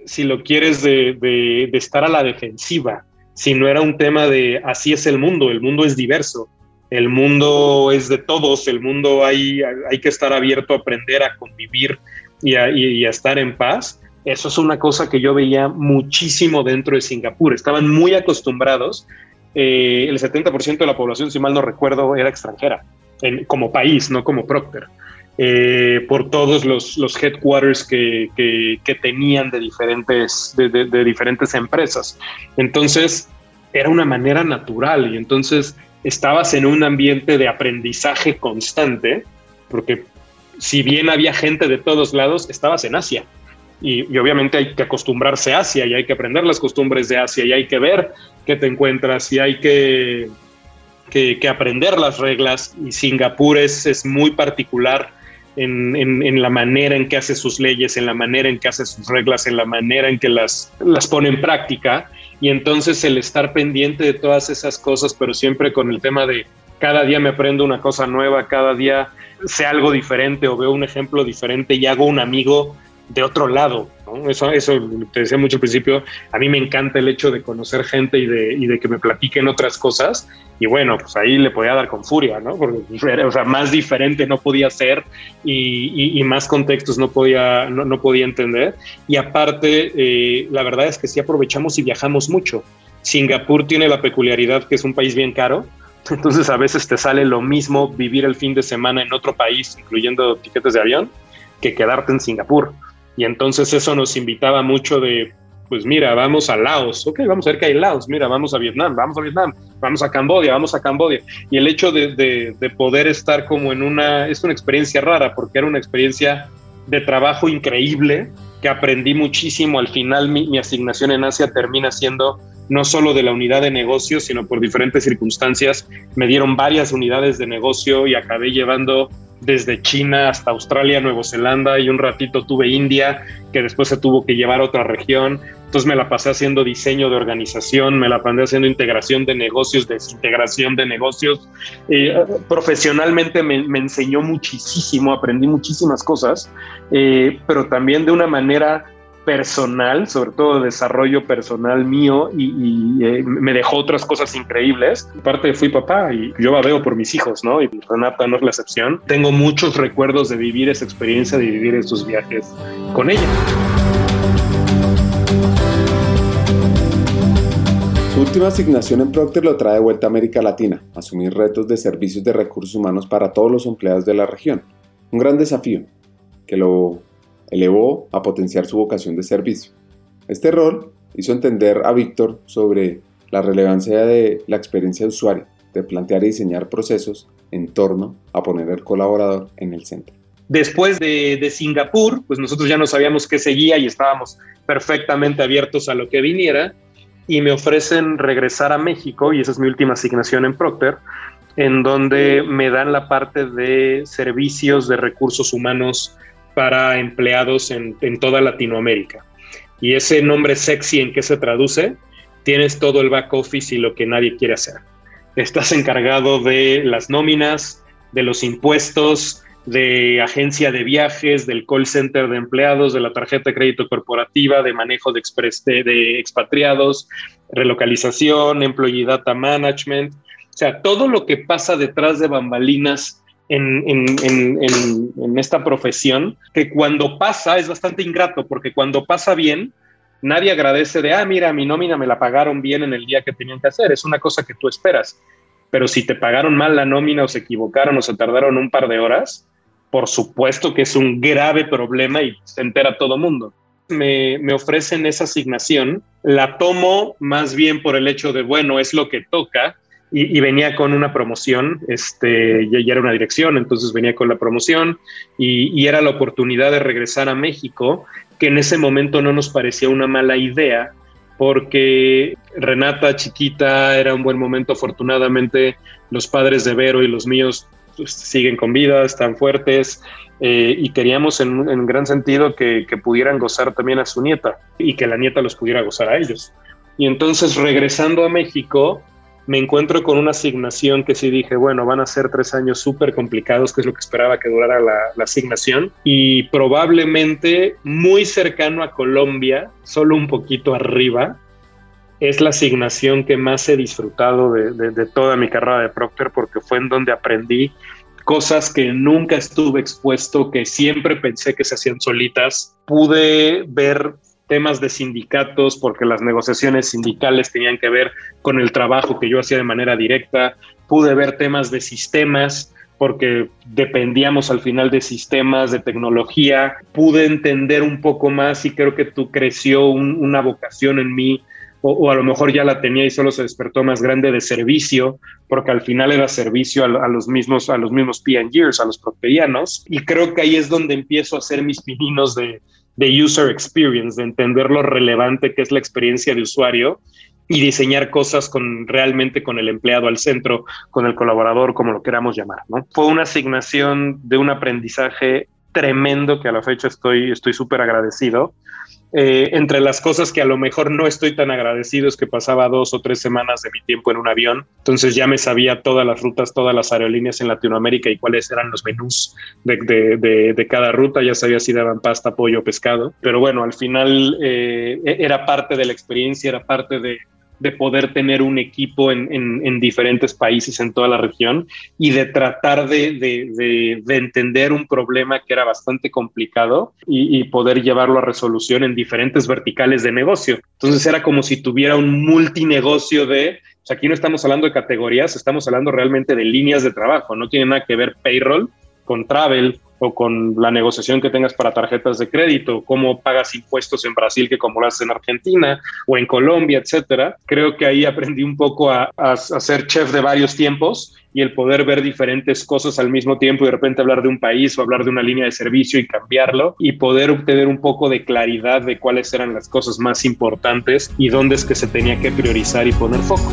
si lo quieres, de, estar a la defensiva, sino era un tema de así es el mundo, el mundo es diverso el mundo es de todos, el mundo hay, hay que estar abierto a aprender a convivir y a, estar en paz. Eso es una cosa que yo veía muchísimo dentro de Singapur. Estaban muy acostumbrados. Eh, el 70% de la población, si mal no recuerdo, era extranjera, como país, no como Procter. Eh, por todos los, headquarters que, tenían de diferentes, de diferentes empresas. Entonces, era una manera natural y entonces estabas en un ambiente de aprendizaje constante, porque si bien había gente de todos lados, estabas en Asia. Y, obviamente hay que acostumbrarse a Asia y hay que aprender las costumbres de Asia y hay que ver qué te encuentras y hay que, que, aprender las reglas. Y Singapur es, es muy particular en, en, la manera en que hace sus leyes, en la manera en que hace sus reglas, en la manera en que las, las pone en práctica. Y entonces el estar pendiente de todas esas cosas, pero siempre con el tema de cada día me aprendo una cosa nueva, cada día sé algo diferente o veo un ejemplo diferente y hago un amigo de otro lado. Eso, eso te decía mucho al principio, a mí me encanta el hecho de conocer gente y de, y de que me platiquen otras cosas. Y bueno, pues ahí le podía dar con furia, ¿no? Porque o sea, más diferente no podía ser y, y, más contextos no podía, no, no podía entender. Y aparte, eh, la verdad es que sí aprovechamos y viajamos mucho. Singapur tiene la peculiaridad que es un país bien caro. Entonces a veces te sale lo mismo vivir el fin de semana en otro país, incluyendo tiquetes de avión, que quedarte en Singapur. Y entonces eso nos invitaba mucho de, pues mira, vamos a Laos, ok, vamos a ver qué hay Laos, mira, vamos a Vietnam, vamos a Vietnam, vamos a Cambodia, vamos a Cambodia. Y el hecho de, poder estar como en una, es una experiencia rara, porque era una experiencia de trabajo increíble, que aprendí muchísimo. Al final mi, mi asignación en Asia termina siendo no solo de la unidad de negocio, sino por diferentes circunstancias. Me dieron varias unidades de negocio y acabé llevando desde China hasta Australia, Nueva Zelanda y un ratito tuve India, que después se tuvo que llevar a otra región. Entonces me la pasé haciendo diseño de organización, me la pasé haciendo integración de negocios, desintegración de negocios. Eh, profesionalmente me, enseñó muchísimo, aprendí muchísimas cosas, eh, pero también de una manera personal, sobre todo desarrollo personal mío y, eh, me dejó otras cosas increíbles. Aparte fui papá y yo veo por mis hijos, ¿no? Y Renata no es la excepción. Tengo muchos recuerdos de vivir esa experiencia, de vivir esos viajes con ella. última asignación en Procter lo trae de vuelta a América Latina, asumir retos de servicios de recursos humanos para todos los empleados de la región. Un gran desafío que lo elevó a potenciar su vocación de servicio. Este rol hizo entender a Víctor sobre la relevancia de la experiencia de usuario, de plantear y diseñar procesos en torno a poner al colaborador en el centro. Después de, de, Singapur, pues nosotros ya no sabíamos qué seguía y estábamos perfectamente abiertos a lo que viniera y me ofrecen regresar a México y esa es mi última asignación en Procter, en donde me dan la parte de servicios de recursos humanos para empleados en, toda Latinoamérica. Y ese nombre sexy en qué se traduce, tienes todo el back office y lo que nadie quiere hacer. Estás encargado de las nóminas, de los impuestos, de agencia de viajes, del call center de empleados, de la tarjeta de crédito corporativa, de manejo de, de, expatriados, relocalización, employee data management, o sea, todo lo que pasa detrás de bambalinas en, esta profesión, que cuando pasa es bastante ingrato, porque cuando pasa bien, nadie agradece de, ah, mira, mi nómina me la pagaron bien en el día que tenían que hacer, es una cosa que tú esperas. Pero si te pagaron mal la nómina o se equivocaron o se tardaron un par de horas, por supuesto que es un grave problema y se entera todo mundo. Me, me, ofrecen esa asignación, la tomo más bien por el hecho de, bueno, es lo que toca, y, venía con una promoción, este, ya, era una dirección, entonces venía con la promoción y, era la oportunidad de regresar a México, que en ese momento no nos parecía una mala idea, porque Renata chiquita era un buen momento, afortunadamente los padres de Vero y los míos pues, siguen con vida, están fuertes eh, y queríamos en, en gran sentido que, pudieran gozar también a su nieta y que la nieta los pudiera gozar a ellos. Y entonces regresando a México, me encuentro con una asignación que sí dije, bueno, van a ser tres años súper complicados, que es lo que esperaba que durara la, la, asignación, y probablemente muy cercano a Colombia, solo un poquito arriba, es la asignación que más he disfrutado de, toda mi carrera de Procter porque fue en donde aprendí cosas que nunca estuve expuesto, que siempre pensé que se hacían solitas. Pude ver temas de sindicatos porque las negociaciones sindicales tenían que ver con el trabajo que yo hacía de manera directa. Pude ver temas de sistemas porque dependíamos al final de sistemas, de tecnología. Pude entender un poco más y creo que tú creció una vocación en mí o, a lo mejor ya la tenía y solo se despertó más grande de servicio, porque al final era servicio a, los mismos a los mismos P&Gers, a los proteínos, y creo que ahí es donde empiezo a hacer mis pininos de, de user experience, de entender lo relevante que es la experiencia de usuario y diseñar cosas con realmente con el empleado al centro, con el colaborador, como lo queramos llamar. ¿no? Fue una asignación de un aprendizaje tremendo que a la fecha estoy estoy súper agradecido eh, entre las cosas que a lo mejor no estoy tan agradecido es que pasaba dos o tres semanas de mi tiempo en un avión, entonces ya me sabía todas las rutas, todas las aerolíneas en Latinoamérica y cuáles eran los menús de, cada ruta, ya sabía si daban pasta, pollo pescado, pero bueno, al final eh, e-, era parte de la experiencia, era parte de, de poder tener un equipo en, en, diferentes países en toda la región y de tratar de, de, de entender un problema que era bastante complicado y, poder llevarlo a resolución en diferentes verticales de negocio. Entonces era como si tuviera un multinegocio de, sea, aquí no estamos hablando de categorías, estamos hablando realmente de líneas de trabajo, no tiene nada que ver payroll con travel o con la negociación que tengas para tarjetas de crédito, cómo pagas impuestos en Brasil que como lo haces en Argentina o en Colombia, etcétera. Creo que ahí aprendí un poco a, a, ser chef de varios tiempos y el poder ver diferentes cosas al mismo tiempo y de repente hablar de un país o hablar de una línea de servicio y cambiarlo y poder obtener un poco de claridad de cuáles eran las cosas más importantes y dónde es que se tenía que priorizar y poner foco.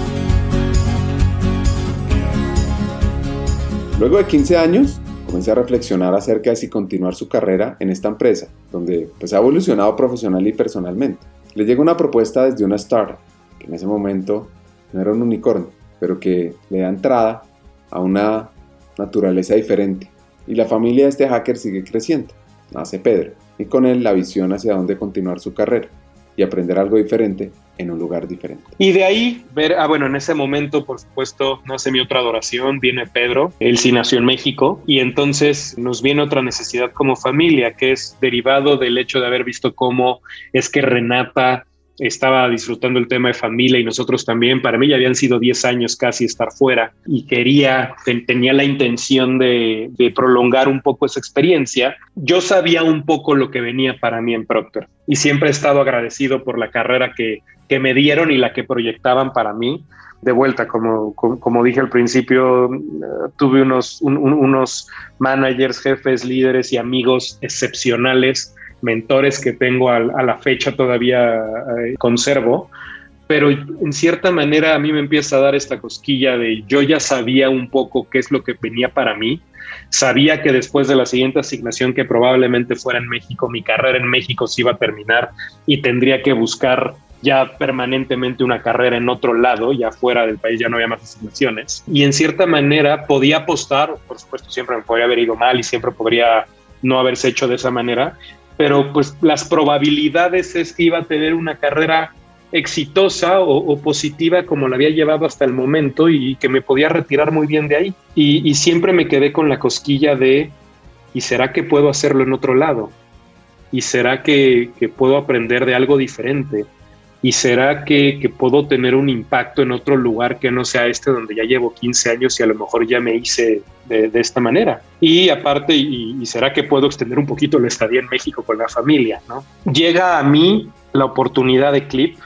Luego de 15 años, comencé a reflexionar acerca de si continuar su carrera en esta empresa, donde pues ha evolucionado profesional y personalmente. Le llegó una propuesta desde una startup, que en ese momento no era un unicornio, pero que le da entrada a una naturaleza diferente. Y la familia de este hacker sigue creciendo. Nace Pedro, y con él la visión hacia dónde continuar su carrera y aprender algo diferente en un lugar diferente. Y de ahí ver, ah, bueno, en ese momento, por supuesto, nace mi otra adoración, viene Pedro, él sí nació en México, y entonces nos viene otra necesidad como familia, que es derivado del hecho de haber visto cómo es que Renata estaba disfrutando el tema de familia y nosotros también. Para mí ya habían sido 10 años casi estar fuera y quería, tenía la intención de, prolongar un poco esa experiencia. Yo sabía un poco lo que venía para mí en Procter y siempre he estado agradecido por la carrera que, me dieron y la que proyectaban para mí. De vuelta, como, como, dije al principio, eh, tuve unos, unos managers, jefes, líderes y amigos excepcionales mentores que tengo a, la fecha todavía eh, conservo, pero en cierta manera a mí me empieza a dar esta cosquilla de yo ya sabía un poco qué es lo que venía para mí, sabía que después de la siguiente asignación que probablemente fuera en México, mi carrera en México se iba a terminar y tendría que buscar ya permanentemente una carrera en otro lado, ya fuera del país ya no había más asignaciones. Y en cierta manera podía apostar, por supuesto siempre me podría haber ido mal y siempre podría no haberse hecho de esa manera, pero pues las probabilidades es que iba a tener una carrera exitosa o, positiva como la había llevado hasta el momento y que me podía retirar muy bien de ahí. Y, siempre me quedé con la cosquilla de, ¿y será que puedo hacerlo en otro lado? ¿Y será que, puedo aprender de algo diferente? ¿Y será que, puedo tener un impacto en otro lugar que no sea este donde ya llevo 15 años y a lo mejor ya me hice de, esta manera? Y aparte, y, será que puedo extender un poquito la estadía en México con la familia? ¿no? Llega a mí la oportunidad de Clip,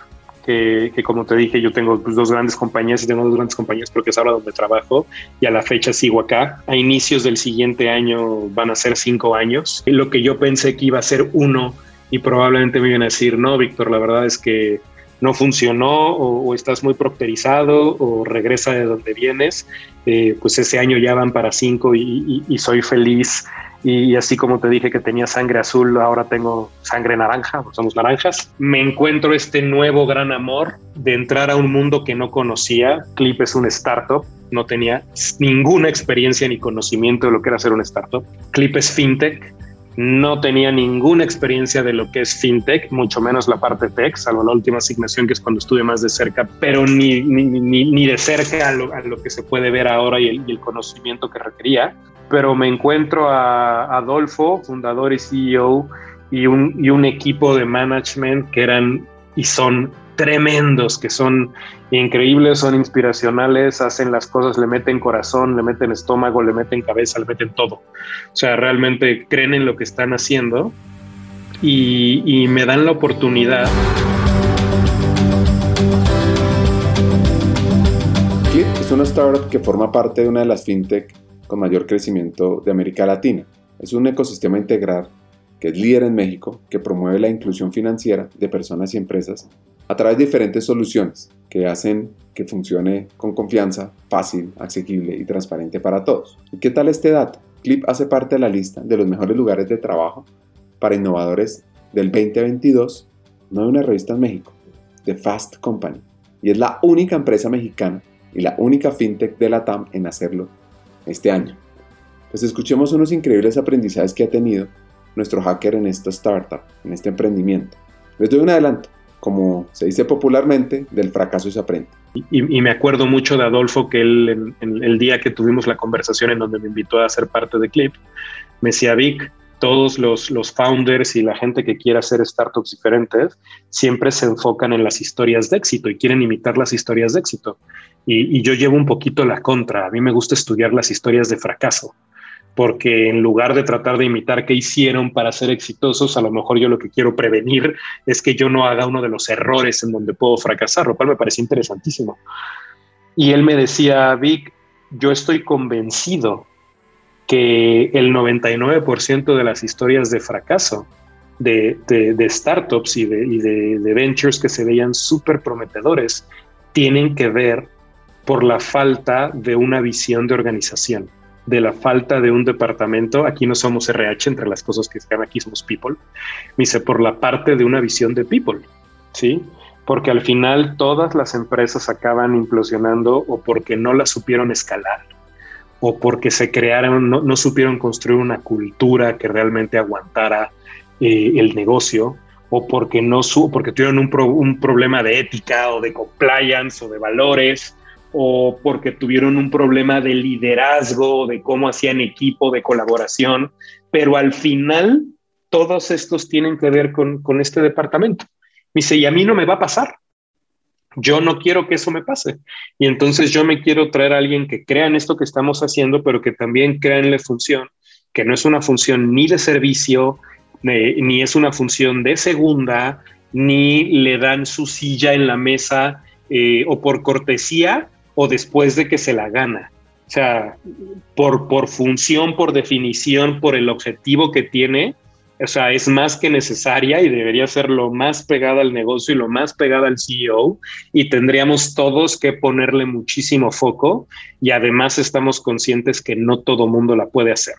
que, como te dije, yo tengo pues, dos grandes compañías y tengo dos grandes compañías porque es ahora donde trabajo y a la fecha sigo acá. A inicios del siguiente año van a ser cinco años. Lo que yo pensé que iba a ser uno y probablemente me iban a decir, no, Víctor, la verdad es que no funcionó o, estás muy procterizado o regresa de donde vienes, eh, pues ese año ya van para cinco y, soy feliz. Y así como te dije que tenía sangre azul, ahora tengo sangre naranja, somos naranjas. Me encuentro este nuevo gran amor de entrar a un mundo que no conocía. Clip es un startup, no tenía ninguna experiencia ni conocimiento de lo que era ser un startup. Clip es fintech, no tenía ninguna experiencia de lo que es fintech, mucho menos la parte tech, salvo la última asignación que es cuando estuve más de cerca, pero ni, ni, de cerca a lo, que se puede ver ahora y el, conocimiento que requería. Pero me encuentro a Adolfo, fundador y CEO, y un, y un equipo de management que eran y son tremendos, que son increíbles, son inspiracionales, hacen las cosas, le meten corazón, le meten estómago, le meten cabeza, le meten todo. O sea, realmente creen en lo que están haciendo y, me dan la oportunidad. Clip es una startup que forma parte de una de las fintech con mayor crecimiento de América Latina. Es un ecosistema integral que es líder en México, que promueve la inclusión financiera de personas y empresas a través de diferentes soluciones que hacen que funcione con confianza, fácil, asequible y transparente para todos. ¿Y qué tal este dato? Clip hace parte de la lista de los mejores lugares de trabajo para innovadores del 2022, no de una revista en México, de Fast Company. Y es la única empresa mexicana y la única fintech de la TAM en hacerlo este año. Pues escuchemos unos increíbles aprendizajes que ha tenido nuestro hacker en esta startup, en este emprendimiento. Les doy un adelanto como se dice popularmente, del fracaso se aprende. Y, me acuerdo mucho de Adolfo que él, el día que tuvimos la conversación en donde me invitó a ser parte de Clip, me decía, Vic, todos los, los founders y la gente que quiere hacer startups diferentes siempre se enfocan en las historias de éxito y quieren imitar las historias de éxito. Y yo llevo un poquito la contra. A mí me gusta estudiar las historias de fracaso porque en lugar de tratar de imitar qué hicieron para ser exitosos, a lo mejor yo lo que quiero prevenir es que yo no haga uno de los errores en donde puedo fracasar, lo cual me parece interesantísimo. Y él me decía, Vic, yo estoy convencido que el 99% de las historias de fracaso de, startups y, de, y de ventures que se veían súper prometedores tienen que ver por la falta de una visión de organización de la falta de un departamento, aquí no somos RH, entre las cosas que están aquí somos people, me dice por la parte de una visión de people, ¿sí? Porque al final todas las empresas acaban implosionando o porque no las supieron escalar o porque se crearon, no, supieron construir una cultura que realmente aguantara eh, el negocio o porque no su, porque tuvieron un, un problema de ética o de compliance o de valores o porque tuvieron un problema de liderazgo, de cómo hacían equipo, de colaboración, pero al final todos estos tienen que ver con, este departamento. Me dice, y a mí no me va a pasar. Yo no quiero que eso me pase. Y entonces yo me quiero traer a alguien que crea en esto que estamos haciendo, pero que también crea en la función, que no es una función ni de servicio, ni es una función de segunda, ni le dan su silla en la mesa eh, o por cortesía o después de que se la gana. O sea, por, por función, por definición, por el objetivo que tiene, o sea, es más que necesaria y debería ser lo más pegada al negocio y lo más pegada al CEO y tendríamos todos que ponerle muchísimo foco y además estamos conscientes que no todo mundo la puede hacer.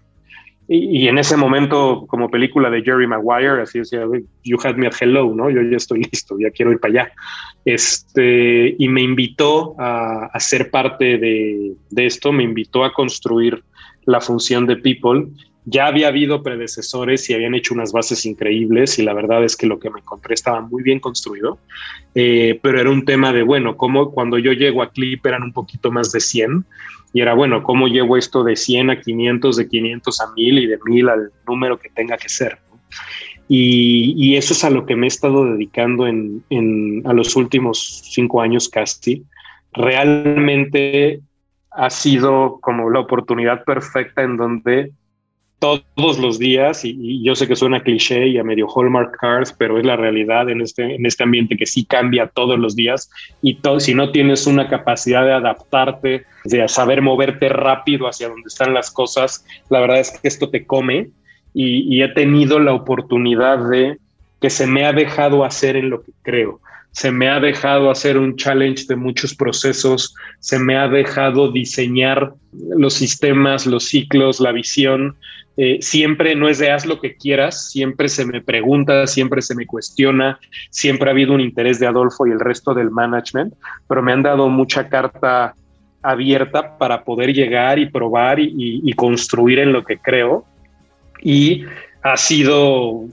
Y, en ese momento, como película de Jerry Maguire, así decía, you had me at hello, ¿no? Yo ya estoy listo, ya quiero ir para allá. Este, y me invitó a, a ser parte de, de, esto, me invitó a construir la función de People. Ya había habido predecesores y habían hecho unas bases increíbles y la verdad es que lo que me encontré estaba muy bien construido, eh, pero era un tema de, bueno, como cuando yo llego a Clip eran un poquito más de 100 y era, bueno, ¿cómo llevo esto de 100 a 500, de 500 a 1000 y de 1000 al número que tenga que ser? Y, eso es a lo que me he estado dedicando en, a los últimos cinco años casi. Realmente ha sido como la oportunidad perfecta en donde todos los días, y, yo sé que suena cliché y a medio Hallmark Cards, pero es la realidad en este, en este ambiente que sí cambia todos los días. Y si no tienes una capacidad de adaptarte, de saber moverte rápido hacia donde están las cosas, la verdad es que esto te come. Y he tenido la oportunidad de que se me ha dejado hacer en lo que creo. Se me ha dejado hacer un challenge de muchos procesos, se me ha dejado diseñar los sistemas, los ciclos, la visión. Eh, siempre no es de haz lo que quieras, siempre se me pregunta, siempre se me cuestiona, siempre ha habido un interés de Adolfo y el resto del management, pero me han dado mucha carta abierta para poder llegar y probar y, construir en lo que creo. Y ha sido,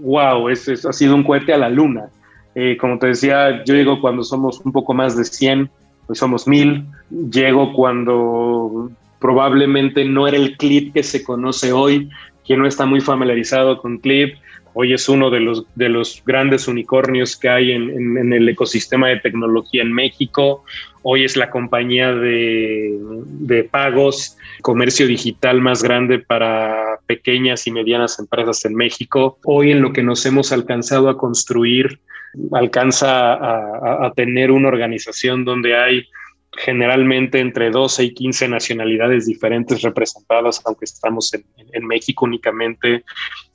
wow, ha sido un cohete a la luna eh, como te decía, yo llego cuando somos un poco más de 100, pues somos 1000. Llego cuando probablemente no era el clip que se conoce hoy. Quien no está muy familiarizado con clip, hoy es uno de los, de los grandes unicornios que hay en, el ecosistema de tecnología en México. Hoy es la compañía de, de, pagos, comercio digital más grande para pequeñas y medianas empresas en México. Hoy en lo que nos hemos alcanzado a construir alcanza a, tener una organización donde hay generalmente entre 12 y 15 nacionalidades diferentes representadas, aunque estamos en, México únicamente,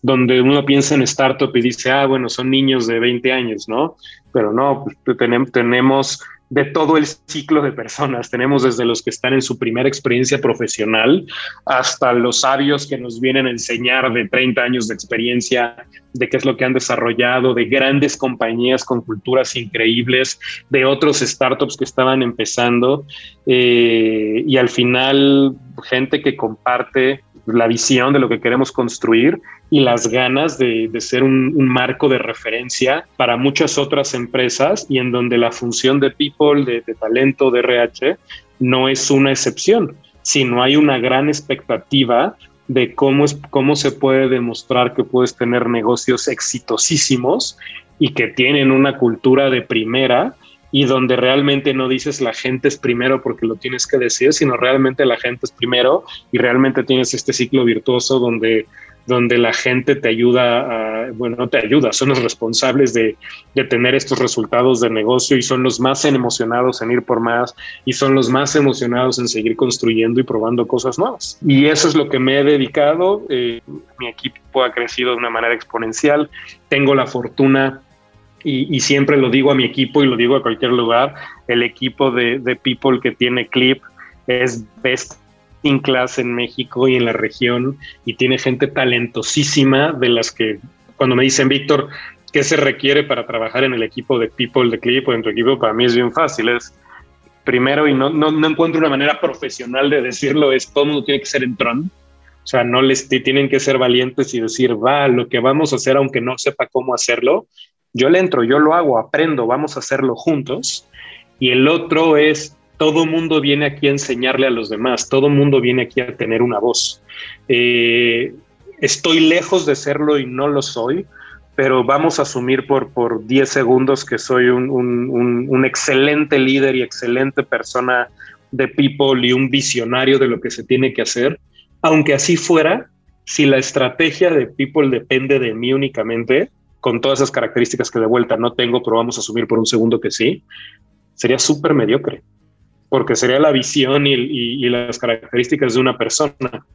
donde uno piensa en startup y dice, ah, bueno, son niños de 20 años, ¿no? Pero no, pues, tenemos de todo el ciclo de personas. Tenemos desde los que están en su primera experiencia profesional hasta los sabios que nos vienen a enseñar de 30 años de experiencia, de qué es lo que han desarrollado, de grandes compañías con culturas increíbles, de otros startups que estaban empezando eh, y al final gente que comparte la visión de lo que queremos construir y las ganas de, ser un, marco de referencia para muchas otras empresas y en donde la función de people, de, talento, de RH, no es una excepción, sino hay una gran expectativa de cómo, es, cómo se puede demostrar que puedes tener negocios exitosísimos y que tienen una cultura de primera y donde realmente no dices la gente es primero porque lo tienes que decir, sino realmente la gente es primero y realmente tienes este ciclo virtuoso donde donde la gente te ayuda, a, bueno, no te ayuda, son los responsables de, de, tener estos resultados de negocio y son los más emocionados en ir por más y son los más emocionados en seguir construyendo y probando cosas nuevas. Y eso es lo que me he dedicado. Eh, mi equipo ha crecido de una manera exponencial. Tengo la fortuna y, y, siempre lo digo a mi equipo y lo digo a cualquier lugar, el equipo de, de People que tiene Clip es best in class en México y en la región y tiene gente talentosísima de las que cuando me dicen, Víctor, ¿qué se requiere para trabajar en el equipo de People de Clip o en tu equipo? Para mí es bien fácil, es primero y no, no, no encuentro una manera profesional de decirlo, es todo mundo tiene que ser en Tron. O sea, no les tienen que ser valientes y decir, va, lo que vamos a hacer, aunque no sepa cómo hacerlo, yo le entro, yo lo hago, aprendo, vamos a hacerlo juntos. Y el otro es todo mundo viene aquí a enseñarle a los demás, todo mundo viene aquí a tener una voz. Eh, estoy lejos de serlo y no lo soy, pero vamos a asumir por, por 10 segundos que soy un, un, excelente líder y excelente persona de people y un visionario de lo que se tiene que hacer. Aunque así fuera, si la estrategia de people depende de mí únicamente, con todas esas características que de vuelta no tengo, pero vamos a asumir por un segundo que sí, sería súper mediocre, porque sería la visión y, las características de una persona.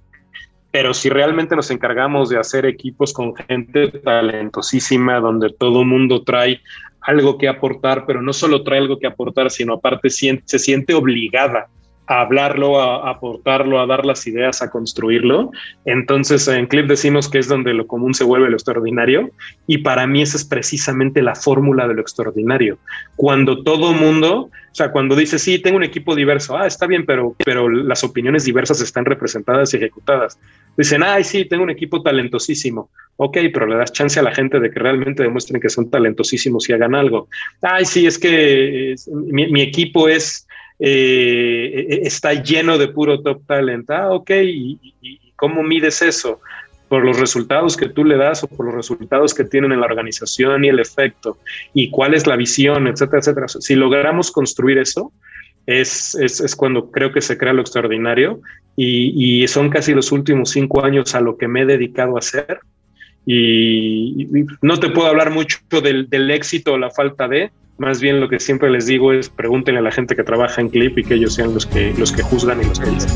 Pero si realmente nos encargamos de hacer equipos con gente talentosísima, donde todo mundo trae algo que aportar, pero no solo trae algo que aportar, sino aparte se siente obligada a hablarlo, a, aportarlo, a dar las ideas, a construirlo. Entonces en Clip decimos que es donde lo común se vuelve lo extraordinario y para mí esa es precisamente la fórmula de lo extraordinario. Cuando todo mundo, o sea, cuando dice, sí, tengo un equipo diverso, ah, está bien, pero, pero las opiniones diversas están representadas y ejecutadas. Dicen, ay, sí, tengo un equipo talentosísimo. Ok, pero le das chance a la gente de que realmente demuestren que son talentosísimos y hagan algo. Ay, sí, es que mi equipo es eh, e-, está lleno de puro top talent. Ah, ok, ¿Y, cómo mides eso? ¿Por los resultados que tú le das o por los resultados que tienen en la organización y el efecto? ¿Y cuál es la visión, etcétera, etcétera? Si logramos construir eso, es, es, cuando creo que se crea lo extraordinario y, son casi los últimos cinco años a lo que me he dedicado a hacer. Y, no te puedo hablar mucho del, del éxito o la falta de, más bien lo que siempre les digo es pregúntenle a la gente que trabaja en Clip y que ellos sean los que, los que juzgan y los que dicen.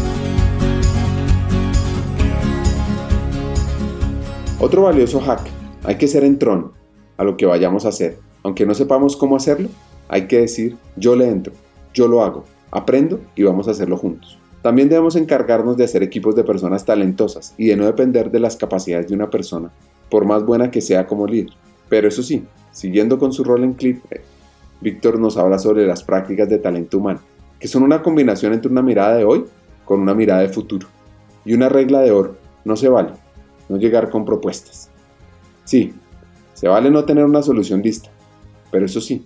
Otro valioso hack, hay que ser entrón a lo que vayamos a hacer. Aunque no sepamos cómo hacerlo, hay que decir yo le entro, yo lo hago, aprendo y vamos a hacerlo juntos. También debemos encargarnos de hacer equipos de personas talentosas y de no depender de las capacidades de una persona, por más buena que sea como líder. Pero eso sí, siguiendo con su rol en Clip, Víctor nos habla sobre las prácticas de talento humano, que son una combinación entre una mirada de hoy con una mirada de futuro. Y una regla de oro, no se vale, no llegar con propuestas. Sí, se vale no tener una solución lista, pero eso sí,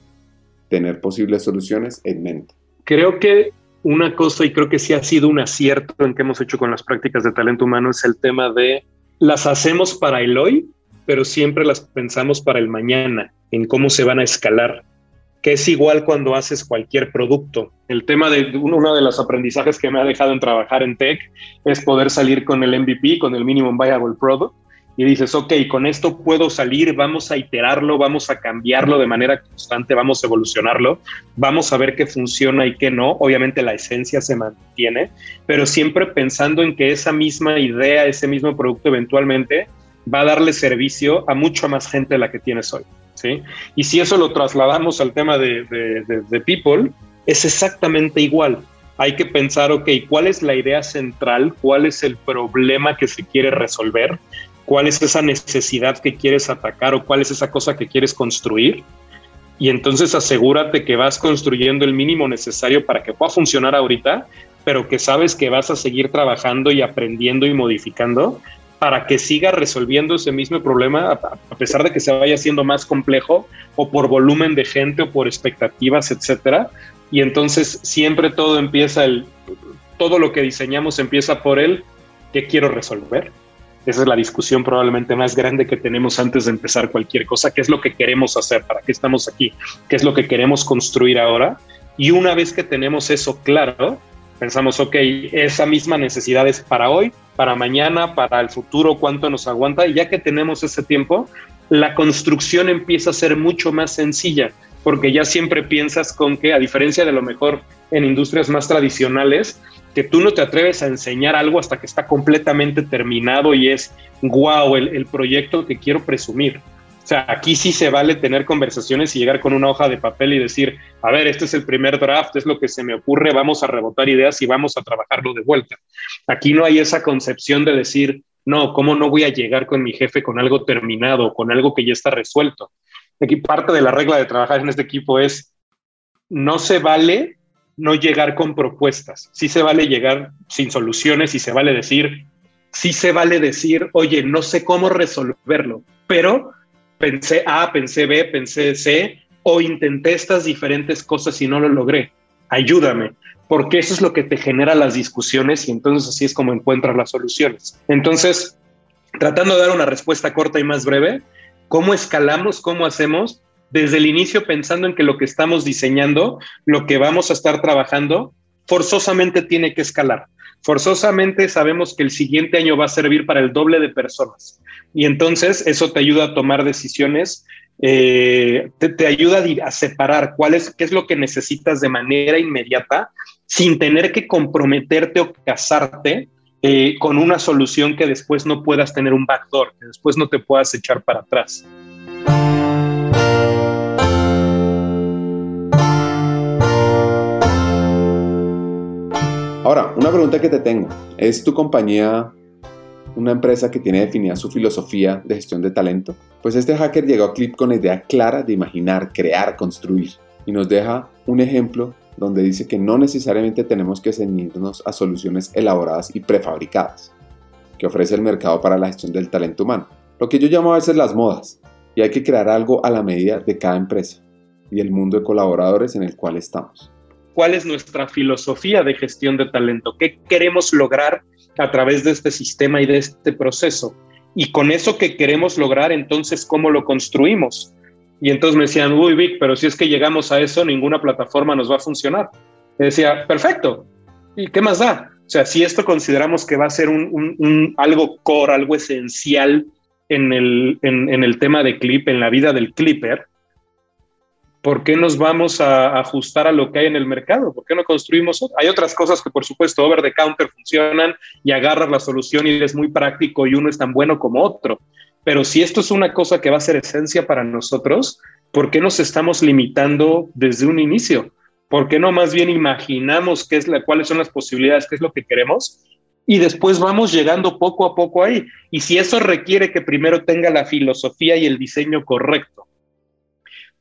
tener posibles soluciones en mente. Creo que una cosa, y creo que sí ha sido un acierto en que hemos hecho con las prácticas de talento humano, es el tema de las hacemos para el hoy, pero siempre las pensamos para el mañana, en cómo se van a escalar que es igual cuando haces cualquier producto. El tema de uno de los aprendizajes que me ha dejado en trabajar en tech es poder salir con el MVP, con el Minimum Viable Product, y dices, ok, con esto puedo salir, vamos a iterarlo, vamos a cambiarlo de manera constante, vamos a evolucionarlo, vamos a ver qué funciona y qué no. Obviamente la esencia se mantiene, pero siempre pensando en que esa misma idea, ese mismo producto eventualmente va a darle servicio a mucha más gente de la que tienes hoy. Y si eso lo trasladamos al tema de, de, people, es exactamente igual. Hay que pensar, ok, ¿cuál es la idea central? ¿Cuál es el problema que se quiere resolver? ¿Cuál es esa necesidad que quieres atacar o cuál es esa cosa que quieres construir? Y entonces asegúrate que vas construyendo el mínimo necesario para que pueda funcionar ahorita, pero que sabes que vas a seguir trabajando y aprendiendo y modificando para que siga resolviendo ese mismo problema a pesar de que se vaya haciendo más complejo o por volumen de gente o por expectativas, etcétera. Y entonces siempre todo empieza el todo lo que diseñamos empieza por el qué quiero resolver. Esa es la discusión probablemente más grande que tenemos antes de empezar cualquier cosa, qué es lo que queremos hacer, para qué estamos aquí, qué es lo que queremos construir ahora. Y una vez que tenemos eso claro, pensamos, ok, esa misma necesidad es para hoy, para mañana, para el futuro, cuánto nos aguanta. Y ya que tenemos ese tiempo, la construcción empieza a ser mucho más sencilla, porque ya siempre piensas con que, a diferencia de lo mejor en industrias más tradicionales, que tú no te atreves a enseñar algo hasta que está completamente terminado y es, wow, el, el proyecto que quiero presumir. O sea, aquí sí se vale tener conversaciones y llegar con una hoja de papel y decir, a ver, este es el primer draft, es lo que se me ocurre, vamos a rebotar ideas y vamos a trabajarlo de vuelta. Aquí no hay esa concepción de decir, no, ¿cómo no voy a llegar con mi jefe con algo terminado, con algo que ya está resuelto? Aquí parte de la regla de trabajar en este equipo es, no se vale no llegar con propuestas, sí se vale llegar sin soluciones y se vale decir, sí se vale decir, oye, no sé cómo resolverlo, pero pensé A, pensé B, pensé C, o intenté estas diferentes cosas y no lo logré. Ayúdame, porque eso es lo que te genera las discusiones y entonces así es como encuentras las soluciones. Entonces, tratando de dar una respuesta corta y más breve, ¿Cómo escalamos? ¿Cómo hacemos? Desde el inicio pensando en que lo que estamos diseñando, lo que vamos a estar trabajando, forzosamente tiene que escalar. Forzosamente sabemos que el siguiente año va a servir para el doble de personas. Y entonces eso te ayuda a tomar decisiones, eh, te, ayuda a, separar cuál es, qué es lo que necesitas de manera inmediata sin tener que comprometerte o casarte eh, con una solución que después no puedas tener un backdoor, que después no te puedas echar para atrás. Ahora, una pregunta que te tengo. ¿Es tu compañía una empresa que tiene definida su filosofía de gestión de talento? Pues este hacker llegó a Clip con la idea clara de imaginar, crear, construir y nos deja un ejemplo donde dice que no necesariamente tenemos que ceñirnos a soluciones elaboradas y prefabricadas que ofrece el mercado para la gestión del talento humano, lo que yo llamo a veces las modas, y hay que crear algo a la medida de cada empresa y el mundo de colaboradores en el cual estamos. ¿Cuál es nuestra filosofía de gestión de talento? ¿Qué queremos lograr a través de este sistema y de este proceso? Y con eso que queremos lograr, entonces, ¿cómo lo construimos? Y entonces me decían, uy, Vic, pero si es que llegamos a eso, ninguna plataforma nos va a funcionar. Y decía, perfecto. ¿Y qué más da? O sea, si esto consideramos que va a ser un, algo core, algo esencial en el, en el tema de clip, en la vida del clipper, ¿por qué nos vamos a ajustar a lo que hay en el mercado? ¿Por qué no construimos Hay otras cosas que, por supuesto, over the counter funcionan y agarras la solución y es muy práctico y uno es tan bueno como otro. Pero si esto es una cosa que va a ser esencia para nosotros, ¿por qué nos estamos limitando desde un inicio? ¿Por qué no más bien imaginamos qué es la, cuáles son las posibilidades, qué es lo que queremos? Y después vamos llegando poco a poco ahí. Y si eso requiere que primero tenga la filosofía y el diseño correcto,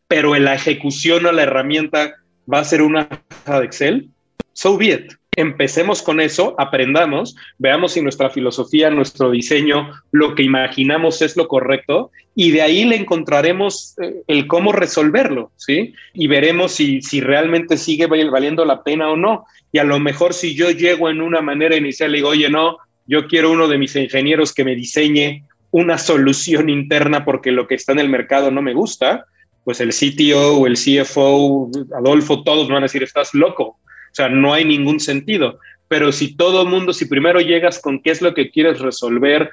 pero en la ejecución o la herramienta va a ser una de Excel, so be it. Empecemos con eso, aprendamos, veamos si nuestra filosofía, nuestro diseño, lo que imaginamos es lo correcto y de ahí le encontraremos eh, el cómo resolverlo, ¿sí? Y veremos si, si realmente sigue valiendo la pena o no. Y a lo mejor si yo llego en una manera inicial y digo, oye, no, yo quiero uno de mis ingenieros que me diseñe una solución interna porque lo que está en el mercado no me gusta, pues el CTO o el CFO, Adolfo, todos van a decir, estás loco. O sea, no hay ningún sentido. Pero si todo mundo, si primero llegas con qué es lo que quieres resolver,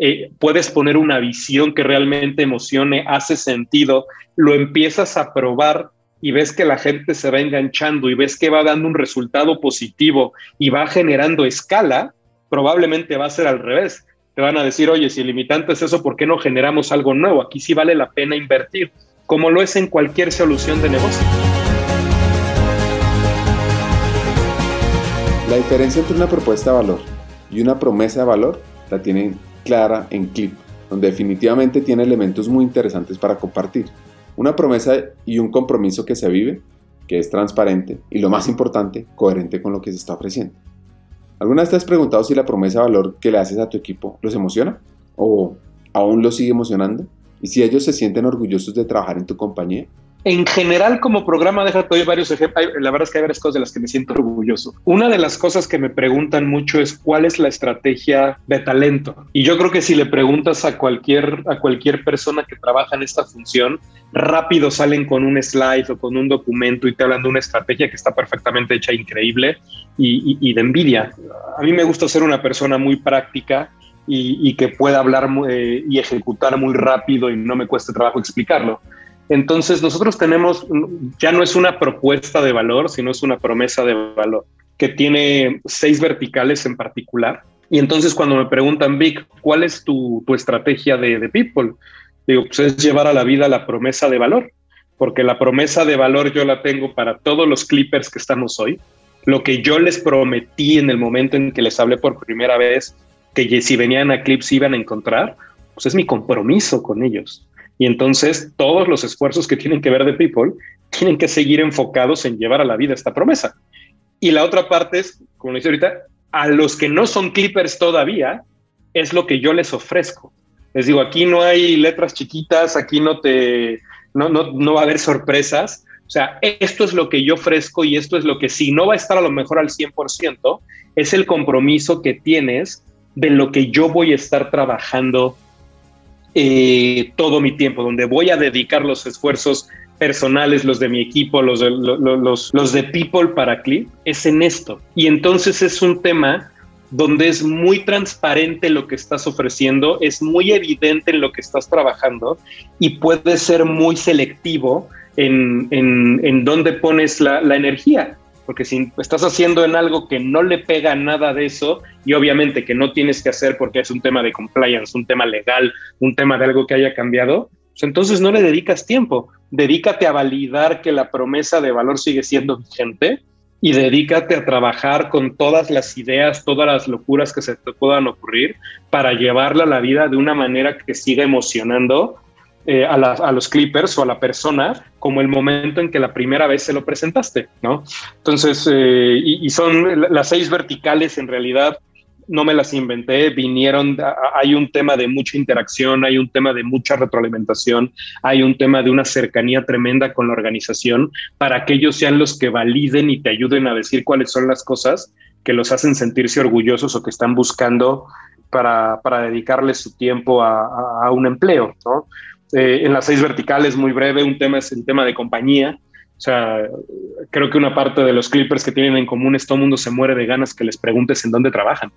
eh, puedes poner una visión que realmente emocione, hace sentido, lo empiezas a probar y ves que la gente se va enganchando y ves que va dando un resultado positivo y va generando escala, probablemente va a ser al revés. Te van a decir, oye, si el limitante es eso, ¿por qué no generamos algo nuevo? Aquí sí vale la pena invertir como lo es en cualquier solución de negocio. La diferencia entre una propuesta de valor y una promesa de valor la tienen clara en Clip, donde definitivamente tiene elementos muy interesantes para compartir. Una promesa y un compromiso que se vive, que es transparente y lo más importante, coherente con lo que se está ofreciendo. ¿Alguna vez te has preguntado si la promesa de valor que le haces a tu equipo los emociona? ¿O aún los sigue emocionando? Y si ellos se sienten orgullosos de trabajar en tu compañía. En general, como programa, déjate doy varios ejemplos. La verdad es que hay varias cosas de las que me siento orgulloso. Una de las cosas que me preguntan mucho es cuál es la estrategia de talento. Y yo creo que si le preguntas a cualquier, a cualquier persona que trabaja en esta función, rápido salen con un slide o con un documento y te hablan de una estrategia que está perfectamente hecha, increíble y de envidia. A mí me gusta ser una persona muy práctica y, que pueda hablar eh, y ejecutar muy rápido y no me cueste trabajo explicarlo. Entonces nosotros tenemos, ya no es una propuesta de valor, sino es una promesa de valor que tiene seis verticales en particular. Y entonces cuando me preguntan, Vic, ¿cuál es tu, tu estrategia de, de, People? Digo, pues es llevar a la vida la promesa de valor, porque la promesa de valor yo la tengo para todos los clippers que estamos hoy. Lo que yo les prometí en el momento en que les hablé por primera vez que si venían a Clips iban a encontrar, pues es mi compromiso con ellos. Y entonces todos los esfuerzos que tienen que ver de People tienen que seguir enfocados en llevar a la vida esta promesa. Y la otra parte es, como dice ahorita, a los que no son Clippers todavía, es lo que yo les ofrezco. Les digo, aquí no hay letras chiquitas, aquí no te, no, no, no va a haber sorpresas. O sea, esto es lo que yo ofrezco y esto es lo que si no va a estar a lo mejor al 100%, es el compromiso que tienes de lo que yo voy a estar trabajando eh, todo mi tiempo, donde voy a dedicar los esfuerzos personales, los de mi equipo, los de, los, de People para Clip, es en esto. Y entonces es un tema donde es muy transparente lo que estás ofreciendo, es muy evidente en lo que estás trabajando y puedes ser muy selectivo en, en, dónde pones la, energía. Porque si estás haciendo en algo que no le pega nada de eso y obviamente que no tienes que hacer porque es un tema de compliance, un tema legal, un tema de algo que haya cambiado, pues entonces no le dedicas tiempo. Dedícate a validar que la promesa de valor sigue siendo vigente y dedícate a trabajar con todas las ideas, todas las locuras que se te puedan ocurrir para llevarla a la vida de una manera que siga emocionando eh, a, los clippers o a la persona como el momento en que la primera vez se lo presentaste, ¿no? Entonces, eh, y, son las seis verticales en realidad no me las inventé, vinieron, hay un tema de mucha interacción, hay un tema de mucha retroalimentación, hay un tema de una cercanía tremenda con la organización para que ellos sean los que validen y te ayuden a decir cuáles son las cosas que los hacen sentirse orgullosos o que están buscando para, para dedicarles su tiempo a, un empleo. Eh, en las seis verticales, muy breve, un tema es el tema de compañía. O sea, creo que una parte de los clippers que tienen en común es todo mundo se muere de ganas que les preguntes en dónde trabajan.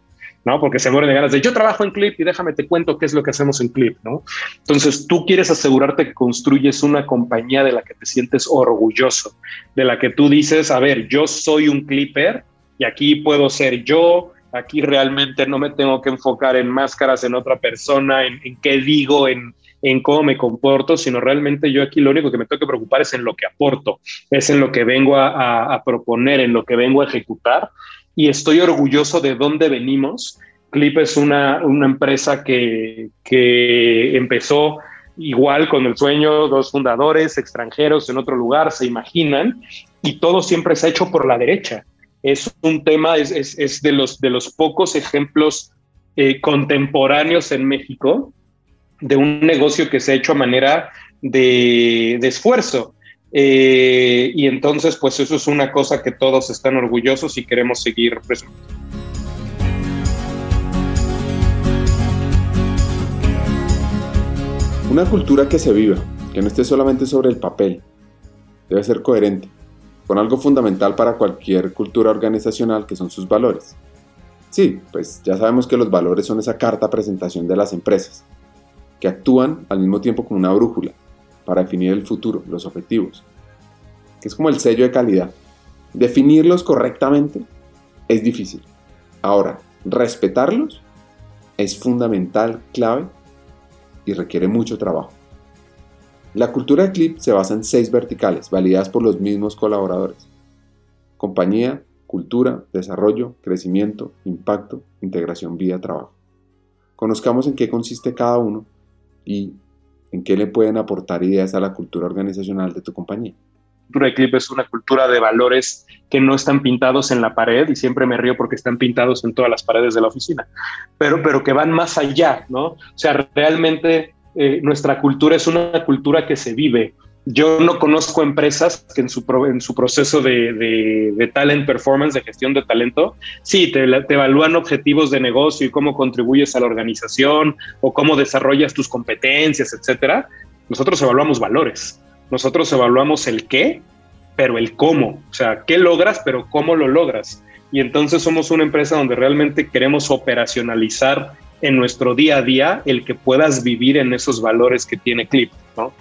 ¿no? Porque se mueren de ganas de yo trabajo en Clip y déjame te cuento qué es lo que hacemos en Clip, ¿no? Entonces tú quieres asegurarte que construyes una compañía de la que te sientes orgulloso, de la que tú dices, a ver, yo soy un Clipper y aquí puedo ser yo, aquí realmente no me tengo que enfocar en máscaras, en otra persona, en, qué digo, en, en cómo me comporto, sino realmente yo aquí lo único que me tengo que preocupar es en lo que aporto, es en lo que vengo a, a proponer, en lo que vengo a ejecutar y estoy orgulloso de dónde venimos. Clip es una, una empresa que, que empezó igual con el sueño, dos fundadores extranjeros en otro lugar, se imaginan, y todo siempre se ha hecho por la derecha. Es un tema, es, es, es de, los, de los pocos ejemplos eh, contemporáneos en México de un negocio que se ha hecho a manera de, de esfuerzo. Eh, y entonces, pues eso es una cosa que todos están orgullosos y queremos seguir presumiendo. Una cultura que se viva, que no esté solamente sobre el papel, debe ser coherente, con algo fundamental para cualquier cultura organizacional que son sus valores. Sí, pues ya sabemos que los valores son esa carta presentación de las empresas, que actúan al mismo tiempo como una brújula, para definir el futuro, los objetivos, que es como el sello de calidad. Definirlos correctamente es difícil. Ahora, respetarlos es fundamental, clave y requiere mucho trabajo. La cultura de Clip se basa en seis verticales, validadas por los mismos colaboradores. Compañía, cultura, desarrollo, crecimiento, impacto, integración, vida, trabajo. Conozcamos en qué consiste cada uno y en qué le pueden aportar ideas a la cultura organizacional de tu compañía. Cultura de Clip es una cultura de valores que no están pintados en la pared y siempre me río porque están pintados en todas las paredes de la oficina, pero, pero que van más allá, ¿no? O sea, realmente eh, nuestra cultura es una cultura que se vive, yo no conozco empresas que en su, proceso de, de, talent performance, de gestión de talento, sí, te, te, evalúan objetivos de negocio y cómo contribuyes a la organización o cómo desarrollas tus competencias, etcétera. Nosotros evaluamos valores. Nosotros evaluamos el qué, pero el cómo. O sea, qué logras, pero cómo lo logras. Y entonces somos una empresa donde realmente queremos operacionalizar en nuestro día a día el que puedas vivir en esos valores que tiene Clip.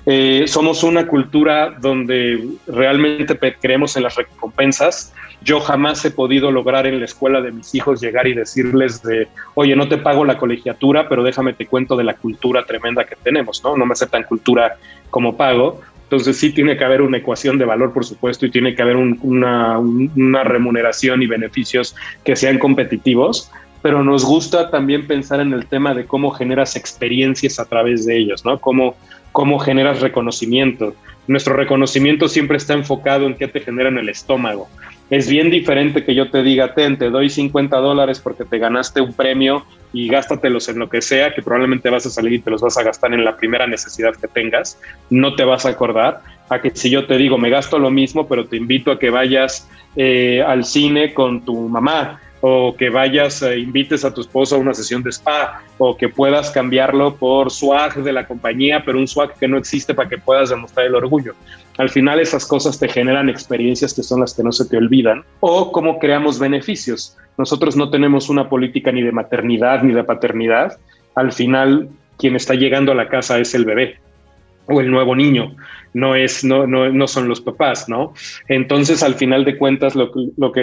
Eh, somos una cultura donde realmente creemos en las recompensas. Yo jamás he podido lograr en la escuela de mis hijos llegar y decirles de, oye, no te pago la colegiatura, pero déjame te cuento de la cultura tremenda que tenemos, ¿no? No me aceptan cultura como pago. Entonces sí tiene que haber una ecuación de valor, por supuesto, y tiene que haber una remuneración y beneficios que sean competitivos, pero nos gusta también pensar en el tema de cómo generas experiencias a través de ellos, ¿no? Cómo, cómo generas reconocimiento. Nuestro reconocimiento siempre está enfocado en qué te genera en el estómago. Es bien diferente que yo te diga, ten, te doy 50 dólares porque te ganaste un premio y gástatelos en lo que sea, que probablemente vas a salir y te los vas a gastar en la primera necesidad que tengas, no te vas a acordar, a que si yo te digo, me gasto lo mismo, pero te invito a que vayas eh, al cine con tu mamá o que vayas, e invites a tu esposo a una sesión de spa, o que puedas cambiarlo por swag de la compañía, pero un swag que no existe para que puedas demostrar el orgullo. Al final esas cosas te generan experiencias que son las que no se te olvidan, o cómo creamos beneficios. Nosotros no tenemos una política ni de maternidad ni de paternidad. Al final, quien está llegando a la casa es el bebé o el nuevo niño, no, es, no, no, no son los papás, ¿no? Entonces, al final de cuentas, lo, lo, que,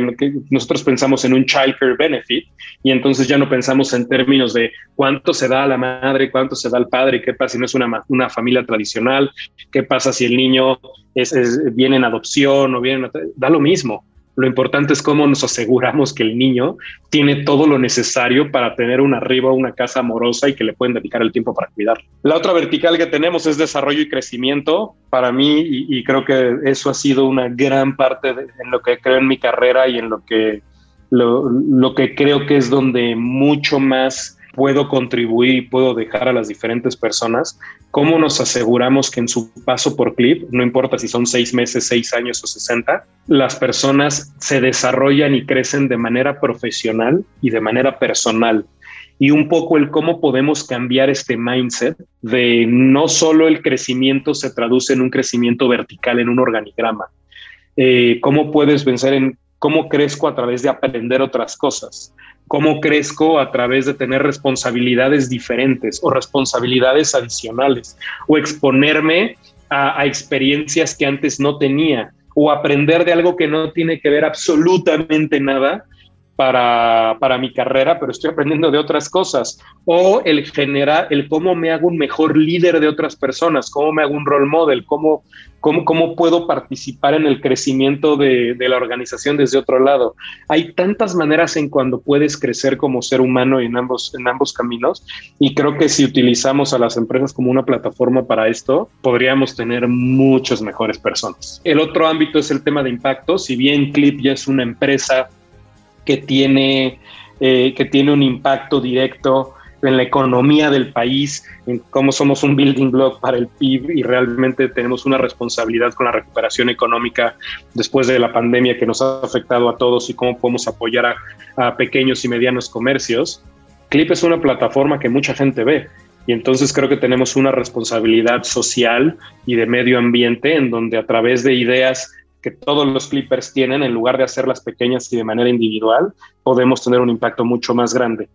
nosotros pensamos en un child care benefit y entonces ya no pensamos en términos de cuánto se da a la madre, cuánto se da al padre, qué pasa si no es una, una familia tradicional, qué pasa si el niño es, viene en adopción o viene, da lo mismo. Lo importante es cómo nos aseguramos que el niño tiene todo lo necesario para tener una arriba, una casa amorosa y que le pueden dedicar el tiempo para cuidar. La otra vertical que tenemos es desarrollo y crecimiento. Para mí, y, creo que eso ha sido una gran parte en lo que creo en mi carrera y en lo que, lo, lo que creo que es donde mucho más puedo contribuir y puedo dejar a las diferentes personas, cómo nos aseguramos que en su paso por Clip, no importa si son seis meses, seis años o sesenta, las personas se desarrollan y crecen de manera profesional y de manera personal. Y un poco el cómo podemos cambiar este mindset de no solo el crecimiento se traduce en un crecimiento vertical, en un organigrama. Eh, ¿Cómo puedes pensar en cómo crezco a través de aprender otras cosas? Cómo crezco a través de tener responsabilidades diferentes o responsabilidades adicionales o exponerme a, experiencias que antes no tenía o aprender de algo que no tiene que ver absolutamente nada para, para, mi carrera, pero estoy aprendiendo de otras cosas. O el generar, el cómo me hago un mejor líder de otras personas, cómo me hago un role model, cómo, cómo, cómo puedo participar en el crecimiento de, de, la organización desde otro lado. Hay tantas maneras en cuando puedes crecer como ser humano en ambos, en ambos caminos y creo que si utilizamos a las empresas como una plataforma para esto, podríamos tener muchas mejores personas. El otro ámbito es el tema de impacto. Si bien Clip ya es una empresa que tiene, eh, que tiene un impacto directo en la economía del país, en cómo somos un building block para el PIB y realmente tenemos una responsabilidad con la recuperación económica después de la pandemia que nos ha afectado a todos y cómo podemos apoyar a, a pequeños y medianos comercios. Clip es una plataforma que mucha gente ve y entonces creo que tenemos una responsabilidad social y de medio ambiente en donde a través de ideas que todos los clippers tienen, en lugar de hacerlas pequeñas y de manera individual, podemos tener un impacto mucho más grande.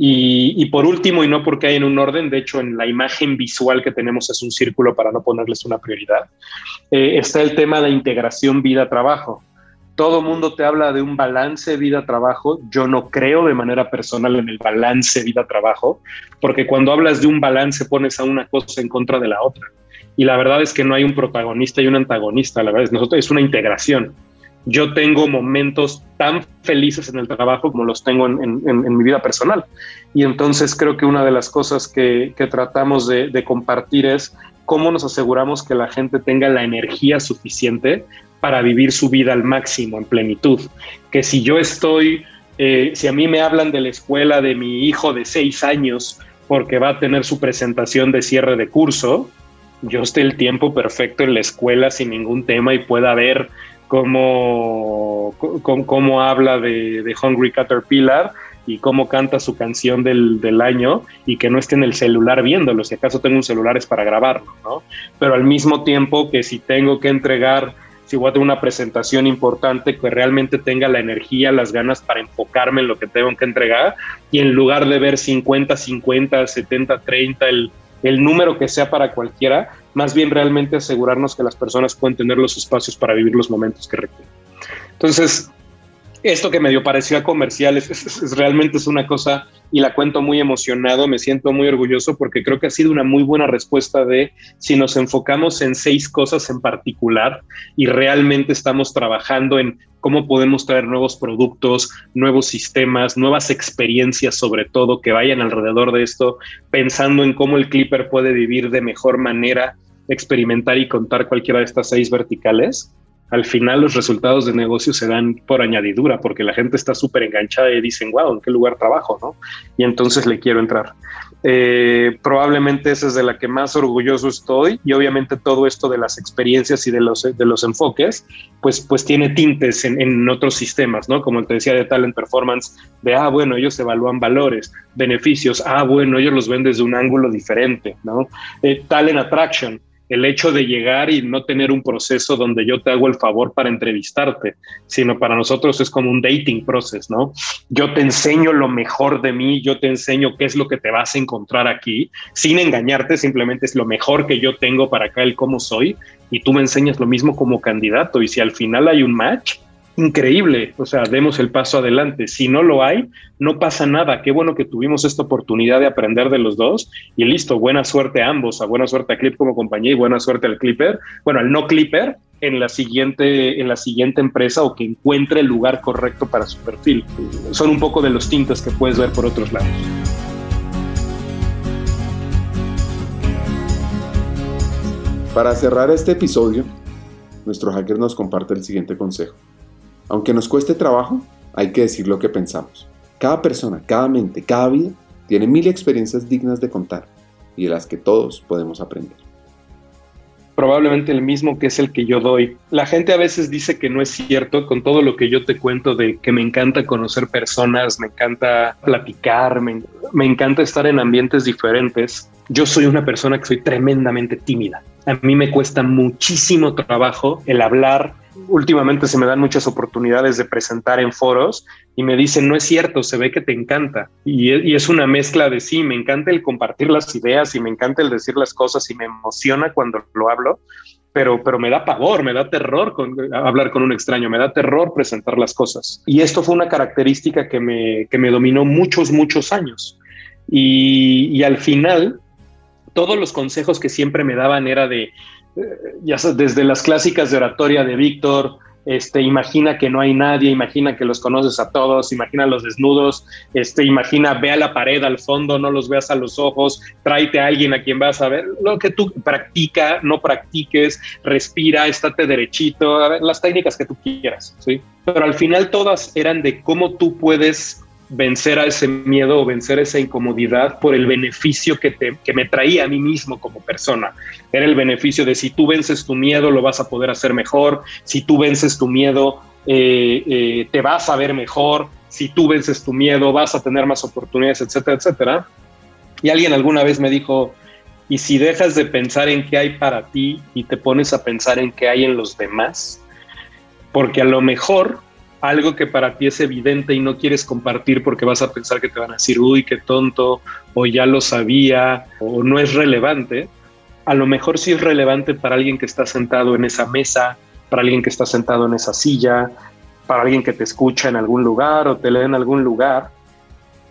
Y, por último, y no porque hay en un orden, de hecho en la imagen visual que tenemos es un círculo para no ponerles una prioridad, eh, está el tema de integración vida-trabajo. Todo mundo te habla de un balance vida-trabajo. Yo no creo de manera personal en el balance vida-trabajo, porque cuando hablas de un balance pones a una cosa en contra de la otra y la verdad es que no hay un protagonista y un antagonista, la verdad es, nosotros, es una integración. Yo tengo momentos tan felices en el trabajo como los tengo en, mi vida personal. Y entonces creo que una de las cosas que, tratamos de, compartir es cómo nos aseguramos que la gente tenga la energía suficiente para vivir su vida al máximo, en plenitud. Que si yo estoy, eh, si a mí me hablan de la escuela de mi hijo de seis años porque va a tener su presentación de cierre de curso, yo esté el tiempo perfecto en la escuela sin ningún tema y pueda ver cómo, cómo, habla de, Hungry Caterpillar y cómo canta su canción del, del, año y que no esté en el celular viéndolo, si acaso tengo un celular es para grabarlo, ¿no? Pero al mismo tiempo que si tengo que entregar, si voy a tener una presentación importante, que realmente tenga la energía, las ganas para enfocarme en lo que tengo que entregar y en lugar de ver 50, 50, 70, 30, el el número que sea para cualquiera, más bien realmente asegurarnos que las personas pueden tener los espacios para vivir los momentos que requieren. Entonces, esto que medio parecía comercial es, realmente es una cosa y la cuento muy emocionado, me siento muy orgulloso porque creo que ha sido una muy buena respuesta de si nos enfocamos en seis cosas en particular y realmente estamos trabajando en cómo podemos traer nuevos productos, nuevos sistemas, nuevas experiencias sobre todo que vayan alrededor de esto, pensando en cómo el Clipper puede vivir de mejor manera, experimentar y contar cualquiera de estas seis verticales al final los resultados de negocio se dan por añadidura, porque la gente está súper enganchada y dicen, wow, ¿en qué lugar trabajo? ¿no? Y entonces le quiero entrar. Eh, probablemente esa es de la que más orgulloso estoy y obviamente todo esto de las experiencias y de los, de los enfoques, pues, pues tiene tintes en, otros sistemas, ¿no? Como te decía de Talent Performance, de, ah, bueno, ellos evalúan valores, beneficios, ah, bueno, ellos los ven desde un ángulo diferente, ¿no? Eh, talent Attraction, el hecho de llegar y no tener un proceso donde yo te hago el favor para entrevistarte, sino para nosotros es como un dating process, ¿no? Yo te enseño lo mejor de mí, yo te enseño qué es lo que te vas a encontrar aquí, sin engañarte, simplemente es lo mejor que yo tengo para acá, el cómo soy, y tú me enseñas lo mismo como candidato, y si al final hay un match, increíble, o sea, demos el paso adelante. Si no lo hay, no pasa nada. Qué bueno que tuvimos esta oportunidad de aprender de los dos y listo, buena suerte a ambos, a buena suerte a Clip como compañía y buena suerte al Clipper, bueno, al no Clipper en la siguiente en la siguiente empresa o que encuentre el lugar correcto para su perfil. Son un poco de los tintes que puedes ver por otros lados. Para cerrar este episodio, nuestro hacker nos comparte el siguiente consejo. Aunque nos cueste trabajo, hay que decir lo que pensamos. Cada persona, cada mente, cada vida tiene mil experiencias dignas de contar y de las que todos podemos aprender. Probablemente el mismo que es el que yo doy. La gente a veces dice que no es cierto con todo lo que yo te cuento de que me encanta conocer personas, me encanta platicar, me, me encanta estar en ambientes diferentes. Yo soy una persona que soy tremendamente tímida. A mí me cuesta muchísimo trabajo el hablar, últimamente se me dan muchas oportunidades de presentar en foros y me dicen, no es cierto, se ve que te encanta. Y, es una mezcla de sí, me encanta el compartir las ideas y me encanta el decir las cosas y me emociona cuando lo hablo, pero, pero me da pavor, me da terror hablar con un extraño, me da terror presentar las cosas. Y esto fue una característica que me, que me dominó muchos, muchos años. Y al final, todos los consejos que siempre me daban era de, ya desde las clásicas de oratoria de Víctor, este, imagina que no hay nadie, imagina que los conoces a todos, imagina los desnudos, este, imagina, ve a la pared al fondo, no los veas a los ojos, tráete a alguien a quien vas a ver, lo que tú practica, no practiques, respira, estate derechito, las técnicas que tú quieras, ¿sí? Pero al final todas eran de cómo tú puedes vencer a ese miedo o vencer esa incomodidad por el beneficio que, te, que me traía a mí mismo como persona. Era el beneficio de si tú vences tu miedo, lo vas a poder hacer mejor, si tú vences tu miedo, eh, eh, te vas a ver mejor, si tú vences tu miedo, vas a tener más oportunidades, etcétera, etcétera. Y alguien alguna vez me dijo, y si dejas de pensar en qué hay para ti y te pones a pensar en qué hay en los demás, porque a lo mejor algo que para ti es evidente y no quieres compartir porque vas a pensar que te van a decir, uy, qué tonto, o ya lo sabía, o no es relevante, a lo mejor sí es relevante para alguien que está sentado en esa mesa, para alguien que está sentado en esa silla, para alguien que te escucha en algún lugar o te lee en algún lugar,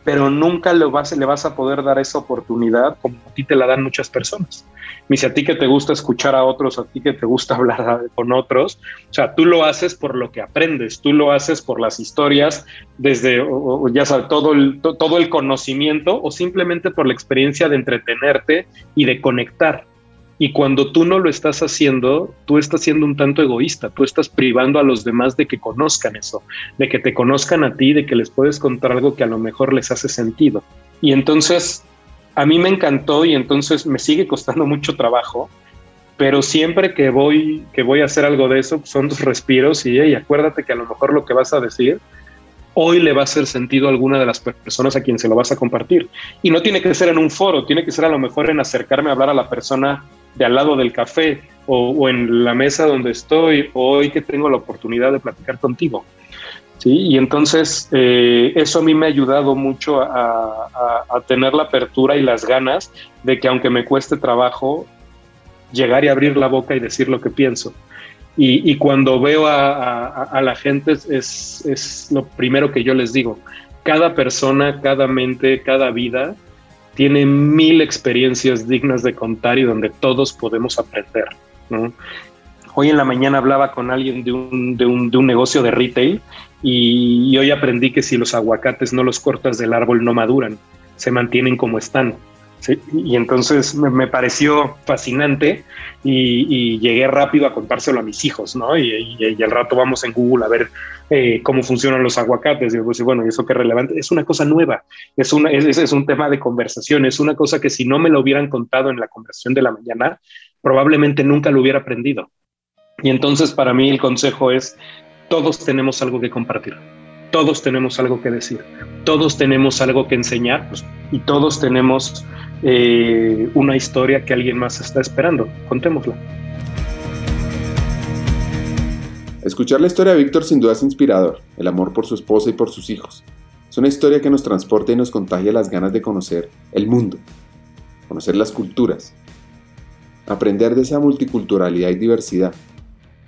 pero nunca le vas, le vas a poder dar esa oportunidad como a ti te la dan muchas personas. Me dice, a ti que te gusta escuchar a otros, a ti que te gusta hablar con otros, o sea, tú lo haces por lo que aprendes, tú lo haces por las historias, desde, ya sabes, todo todo el conocimiento o simplemente por la experiencia de entretenerte y de conectar. Y cuando tú no lo estás haciendo, tú estás siendo un tanto egoísta, tú estás privando a los demás de que conozcan eso, de que te conozcan a ti, de que les puedes contar algo que a lo mejor les hace sentido. Y entonces, a mí me encantó y entonces me sigue costando mucho trabajo, pero siempre que voy, que voy a hacer algo de eso, son dos respiros y hey, acuérdate que a lo mejor lo que vas a decir hoy le va a hacer sentido a alguna de las personas a quien se lo vas a compartir. Y no tiene que ser en un foro, tiene que ser a lo mejor en acercarme a hablar a la persona de al lado del café o, en la mesa donde estoy, hoy que tengo la oportunidad de platicar contigo. ¿Sí? Y entonces eh, eso a mí me ha ayudado mucho a, tener la apertura y las ganas de que aunque me cueste trabajo, llegar y abrir la boca y decir lo que pienso. Y, cuando veo a, la gente es, es, lo primero que yo les digo. Cada persona, cada mente, cada vida tiene mil experiencias dignas de contar y donde todos podemos aprender. Hoy en la mañana hablaba con alguien de un, de un, de un negocio de retail y, y, hoy aprendí que si los aguacates no los cortas del árbol no maduran, se mantienen como están. Y entonces me, pareció fascinante y, llegué rápido a contárselo a mis hijos, ¿no? Y, al rato vamos en Google a ver eh, cómo funcionan los aguacates. Y pues, bueno, ¿y eso qué relevante? Es una cosa nueva, es, una, es, es un tema de conversación, es una cosa que si no me lo hubieran contado en la conversación de la mañana, probablemente nunca lo hubiera aprendido. Y entonces para mí el consejo es, todos tenemos algo que compartir todos tenemos algo que decir, todos tenemos algo que enseñar pues, y todos tenemos eh, una historia que alguien más está esperando. Contémosla. Escuchar la historia de Víctor sin duda es inspirador, el amor por su esposa y por sus hijos. Es una historia que nos transporta y nos contagia las ganas de conocer el mundo, conocer las culturas, aprender de esa multiculturalidad y diversidad,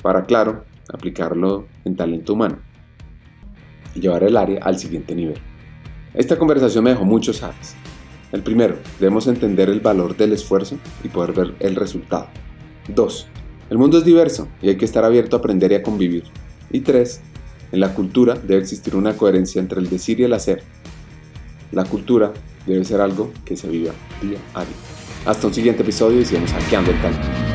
para, claro, aplicarlo en talento humano llevar el área al siguiente nivel. Esta conversación me dejó muchos sabes. El primero, debemos entender el valor del esfuerzo y poder ver el resultado. 2. El mundo es diverso y hay que estar abierto a aprender y a convivir. Y 3. En la cultura debe existir una coherencia entre el decir y el hacer. La cultura debe ser algo que se viva día a día. Hasta un siguiente episodio y sigamos hackeando el talento.